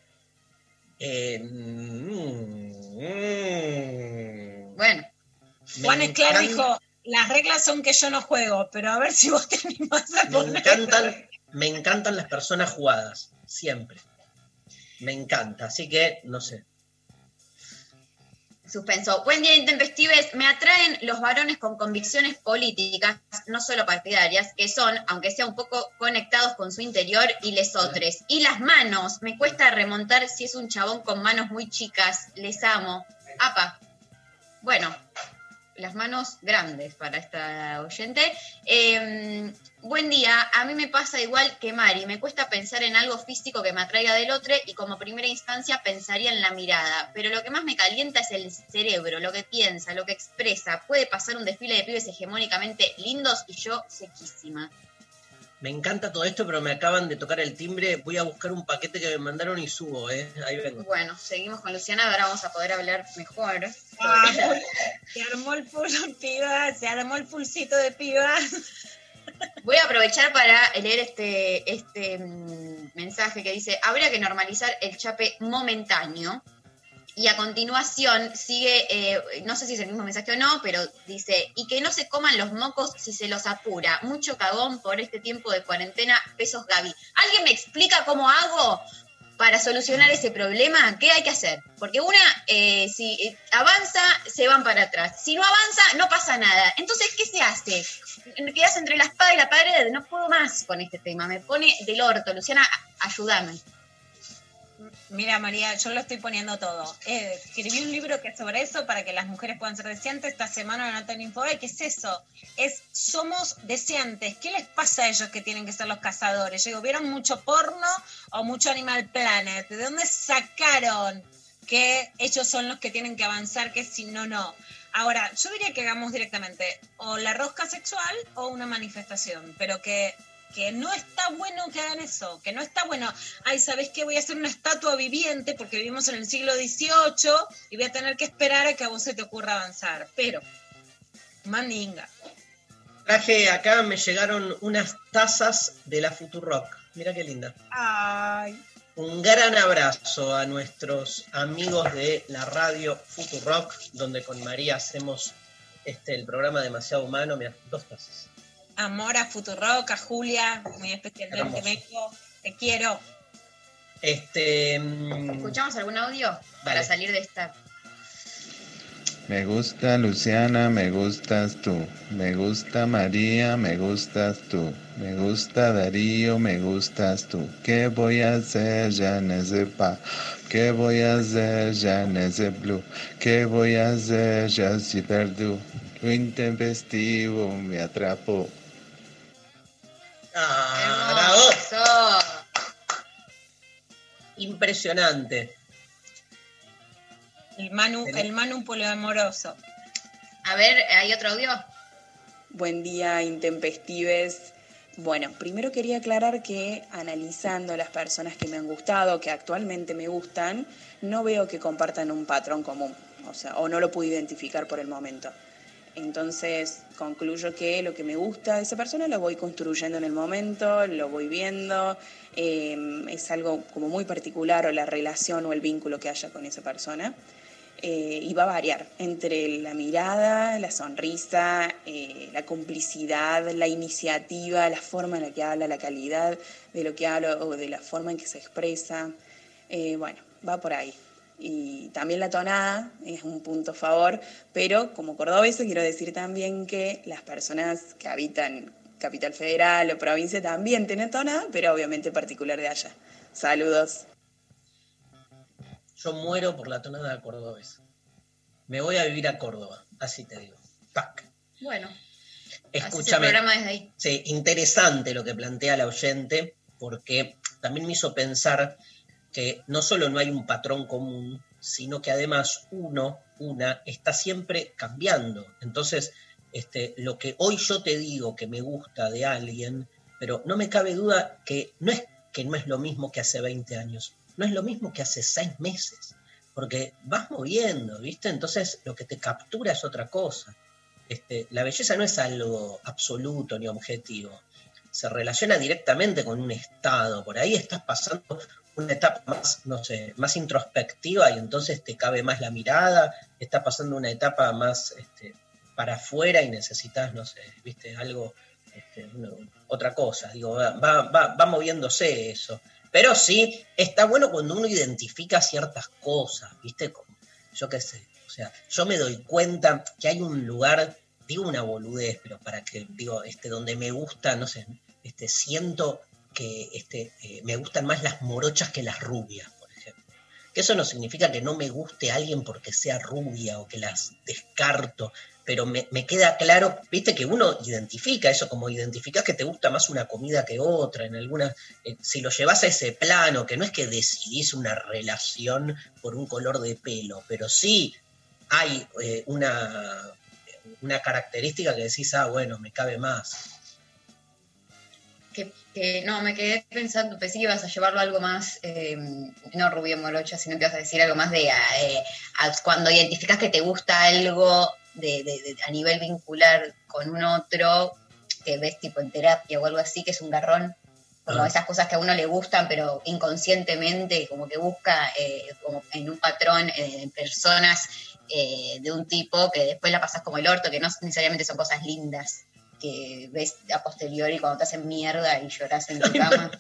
S1: Eh, mm, mm.
S2: Bueno.
S4: Juan Esclar dijo, las reglas son que yo no juego, pero a ver si vos te animás a
S1: Me encantan, me encantan las personas jugadas, siempre. Me encanta, así que no sé.
S2: Suspenso. Buen día, intempestives. Me atraen los varones con convicciones políticas, no solo partidarias, que son, aunque sea un poco conectados con su interior y lesotres. Y las manos. Me cuesta remontar si es un chabón con manos muy chicas. Les amo. Apa. Bueno, las manos grandes para esta oyente. Eh, buen día, a mí me pasa igual que Mari, me cuesta pensar en algo físico que me atraiga del otro y como primera instancia pensaría en la mirada, pero lo que más me calienta es el cerebro, lo que piensa, lo que expresa. Puede pasar un desfile de pibes hegemónicamente lindos y yo sequísima.
S1: Me encanta todo esto, pero me acaban de tocar el timbre. Voy a buscar un paquete que me mandaron y subo, ¿eh? Ahí vengo.
S2: Bueno, seguimos con Luciana, ahora vamos a poder hablar mejor.
S4: Ah, se armó el full piba, se armó el pulsito de pibas.
S2: Voy a aprovechar para leer este, este mm, mensaje que dice, habría que normalizar el chape momentáneo. Y a continuación sigue, eh, no sé si es el mismo mensaje o no, pero dice, y que no se coman los mocos si se los apura. Mucho cagón por este tiempo de cuarentena, besos Gaby. ¿Alguien me explica cómo hago para solucionar ese problema? ¿Qué hay que hacer? Porque una, eh, si eh, avanza, se van para atrás. Si no avanza, no pasa nada. Entonces, ¿qué se hace? Quedas entre la espada y la pared. No puedo más con este tema. Me pone del orto. Luciana, ayúdame.
S4: Mira, María, yo lo estoy poniendo todo. Eh, escribí un libro que es sobre eso para que las mujeres puedan ser deseantes. Esta semana no tengo info. ¿Qué es eso? Es somos deseantes. ¿Qué les pasa a ellos que tienen que ser los cazadores? ¿vieron mucho porno o mucho Animal Planet? ¿De dónde sacaron que ellos son los que tienen que avanzar, que si no, no? Ahora, yo diría que hagamos directamente o la rosca sexual o una manifestación, pero que que no está bueno que hagan eso, que no está bueno. Ay, ¿sabes qué? Voy a hacer una estatua viviente porque vivimos en el siglo XVIII y voy a tener que esperar a que a vos se te ocurra avanzar. Pero, mandinga.
S1: Traje acá, me llegaron unas tazas de la Futurock. Mira qué linda.
S4: Ay.
S1: Un gran abrazo a nuestros amigos de la radio Futurock, donde con María hacemos este, el programa Demasiado Humano. Mira, dos tazas.
S4: Amor a Futurock, a Julia, muy especialmente. Meco. Te quiero.
S1: Este. mm,
S2: ¿Escuchamos algún audio para salir de esta?
S28: Me gusta Luciana, me gustas tú. Me gusta María, me gustas tú. Me gusta Darío, me gustas tú. ¿Qué voy a hacer? Ya no sé pa. ¿Qué voy a hacer? Ya no sé blue. ¿Qué voy a hacer? Ya sí perdú. Lo intempestivo me atrapó.
S1: ¡Ah, bravo!
S2: Eso.
S1: Impresionante.
S4: El Manu, el Manu poliamoroso.
S2: A ver, ¿hay otro audio?
S29: Buen día, intempestives. Bueno, primero quería aclarar que analizando las personas que me han gustado, que actualmente me gustan, no veo que compartan un patrón común, o sea, o no lo pude identificar por el momento. Entonces concluyo que lo que me gusta de esa persona lo voy construyendo en el momento, lo voy viendo, eh, es algo como muy particular o la relación o el vínculo que haya con esa persona. eh, y va a variar entre la mirada, la sonrisa, eh, la complicidad, la iniciativa, la forma en la que habla, la calidad de lo que habla o de la forma en que se expresa. Eh, bueno, va por ahí. Y también la tonada es un punto a favor, pero como cordobesa quiero decir también que las personas que habitan Capital Federal o provincia también tienen tonada, pero obviamente particular de allá. Saludos.
S1: Yo muero por la tonada cordobesa. Me voy a vivir a Córdoba, así te digo. Pac.
S2: Bueno,
S1: Escúchame.
S2: el programa desde ahí.
S1: Sí, interesante lo que plantea la oyente, porque también me hizo pensar que no solo no hay un patrón común, sino que además uno, una, está siempre cambiando. Entonces, este, lo que hoy yo te digo que me gusta de alguien, pero no me cabe duda que no es que no es lo mismo que hace 20 años, no es lo mismo que hace 6 meses, porque vas moviendo, ¿viste? Entonces lo que te captura es otra cosa. Este, la belleza no es algo absoluto ni objetivo, se relaciona directamente con un estado, por ahí estás pasando una etapa más, no sé, más introspectiva y entonces te cabe más la mirada, estás pasando una etapa más este, para afuera y necesitas, no sé, viste, algo, este, otra cosa, digo, va, va, va- moviéndose eso. Pero sí, está bueno cuando uno identifica ciertas cosas, viste, yo qué sé, o sea, yo me doy cuenta que hay un lugar, digo una boludez, pero para que, digo, este, donde me gusta, no sé, este, siento que este, eh, me gustan más las morochas que las rubias, por ejemplo. Que eso no significa que no me guste alguien porque sea rubia o que las descarto, pero me, me queda claro, viste que uno identifica eso, como identificás que te gusta más una comida que otra, en alguna, eh, si lo llevas a ese plano, que no es que decidís una relación por un color de pelo, pero sí hay eh, una, una característica que decís, ah, bueno, me cabe más.
S2: Que, que no, me quedé pensando, pensé que ibas a llevarlo a algo más, eh, no rubio morocha, sino que ibas a decir algo más de eh, cuando identificas que te gusta algo de, de- de- a nivel vincular con un otro, que ves tipo en terapia o algo así, que es un garrón, como
S1: Ah.
S2: esas cosas que a uno le gustan, pero inconscientemente, como que busca eh, como en un patrón, eh, en personas de un tipo que después la pasas como el orto, que no necesariamente son cosas lindas que ves a posteriori cuando te hacen mierda y lloras en tu cama.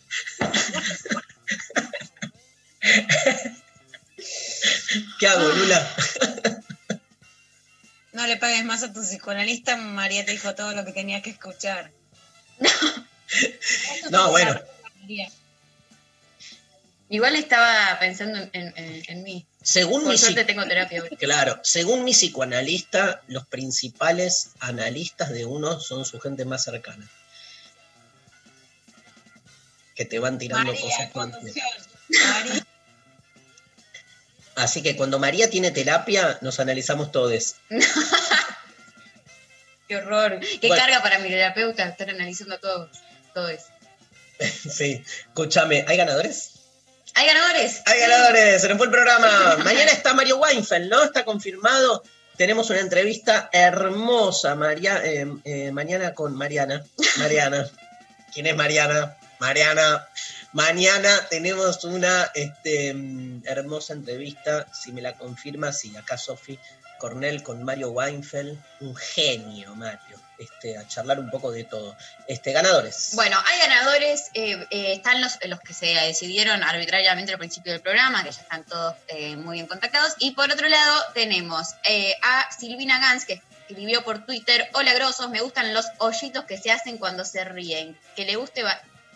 S1: ¿Qué hago, Lula?
S4: No le pagues más a tu psicoanalista, María te dijo todo lo que tenía que escuchar.
S1: No, bueno,
S4: María.
S2: Igual estaba pensando en, en- en- en mí.
S1: según
S2: Por
S1: mi,
S2: suerte tengo terapia
S1: claro, según mi psicoanalista, los principales analistas de uno son su gente más cercana. Que te van tirando
S4: María,
S1: cosas.
S4: María.
S1: Así que cuando María tiene terapia, nos analizamos todos.
S2: Qué horror. Qué
S1: Bueno.
S2: carga para mi terapeuta estar analizando todo, todo eso.
S1: Sí, escúchame, ¿hay ganadores?
S2: ¿Hay ganadores?
S1: ¡Hay ganadores! Se nos fue el programa. Mañana está Mario Weinfeld, ¿no? Está confirmado. Tenemos una entrevista hermosa María, eh, eh, mañana con Mariana. Mariana. ¿Quién es Mariana? Mariana. Mañana tenemos una este, mm, hermosa entrevista, si me la confirma, sí, acá Sofi Cornell con Mario Weinfeld, un genio Mario, este, a charlar un poco de todo. Este, ganadores.
S2: Bueno, hay ganadores, eh, eh, están los, los que se decidieron arbitrariamente al principio del programa, que ya están todos eh, muy bien contactados. Y por otro lado tenemos a Silvina Gans, que escribió por Twitter, hola grosos, me gustan los hoyitos que se hacen cuando se ríen, que, le guste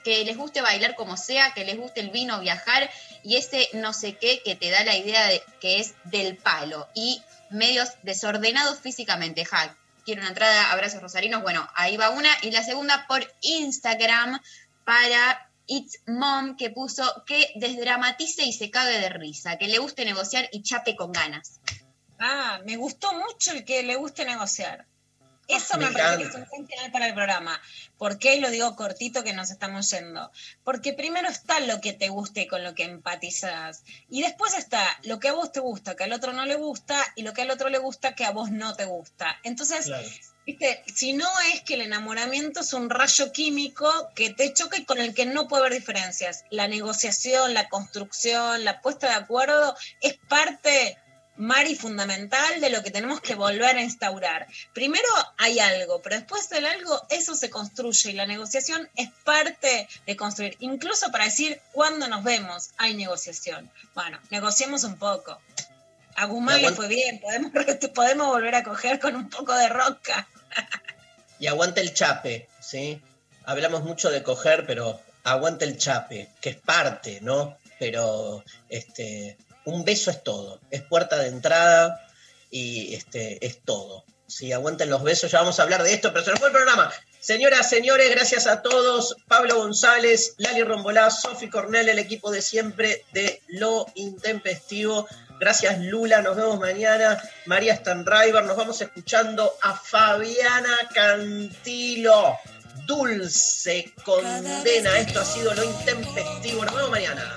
S2: que les guste bailar como sea, que les guste el vino, viajar y ese no sé qué que te da la idea de que es del palo y medios desordenados físicamente. Ja, quiero una entrada, abrazos rosarinos. Bueno, ahí va una. Y la segunda por Instagram para It's Mom, que puso que desdramatice y se cague de risa, que le guste negociar y chape con ganas.
S4: Ah, me gustó mucho el que le guste negociar. Eso
S1: Me
S4: me, parece que es final para el programa. ¿Por qué lo digo cortito que nos estamos yendo? Porque primero está lo que te guste y con lo que empatizas. Y después está lo que a vos te gusta, que al otro no le gusta, y lo que al otro le gusta, que a vos no te gusta. Entonces,
S1: Claro.
S4: Viste, si no es que el enamoramiento es un rayo químico que te choca y con el que no puede haber diferencias. La negociación, la construcción, la puesta de acuerdo es parte Mari, fundamental de lo que tenemos que volver a instaurar. Primero hay algo, pero después del algo, eso se construye y la negociación es parte de construir. Incluso para decir cuándo nos vemos, hay negociación. Bueno, negociemos un poco. A Guzmán le fue bien, podemos, podemos volver a coger con un poco de roca.
S1: Y aguante el chape, ¿sí? Hablamos mucho de coger, pero aguante el chape, que es parte, ¿no? Pero este, un beso es todo, es puerta de entrada y este, es todo. Sí, aguanten los besos, ya vamos a hablar de esto, pero se nos fue el programa. Señoras, señores, gracias a todos. Pablo González, Lali Rombolá, Sofi Cornell, el equipo de siempre de Lo Intempestivo. Gracias, Lula. Nos vemos mañana. María Stanriver. Nos vamos escuchando a Fabiana Cantilo. Dulce condena. Esto ha sido Lo Intempestivo. Nos vemos mañana.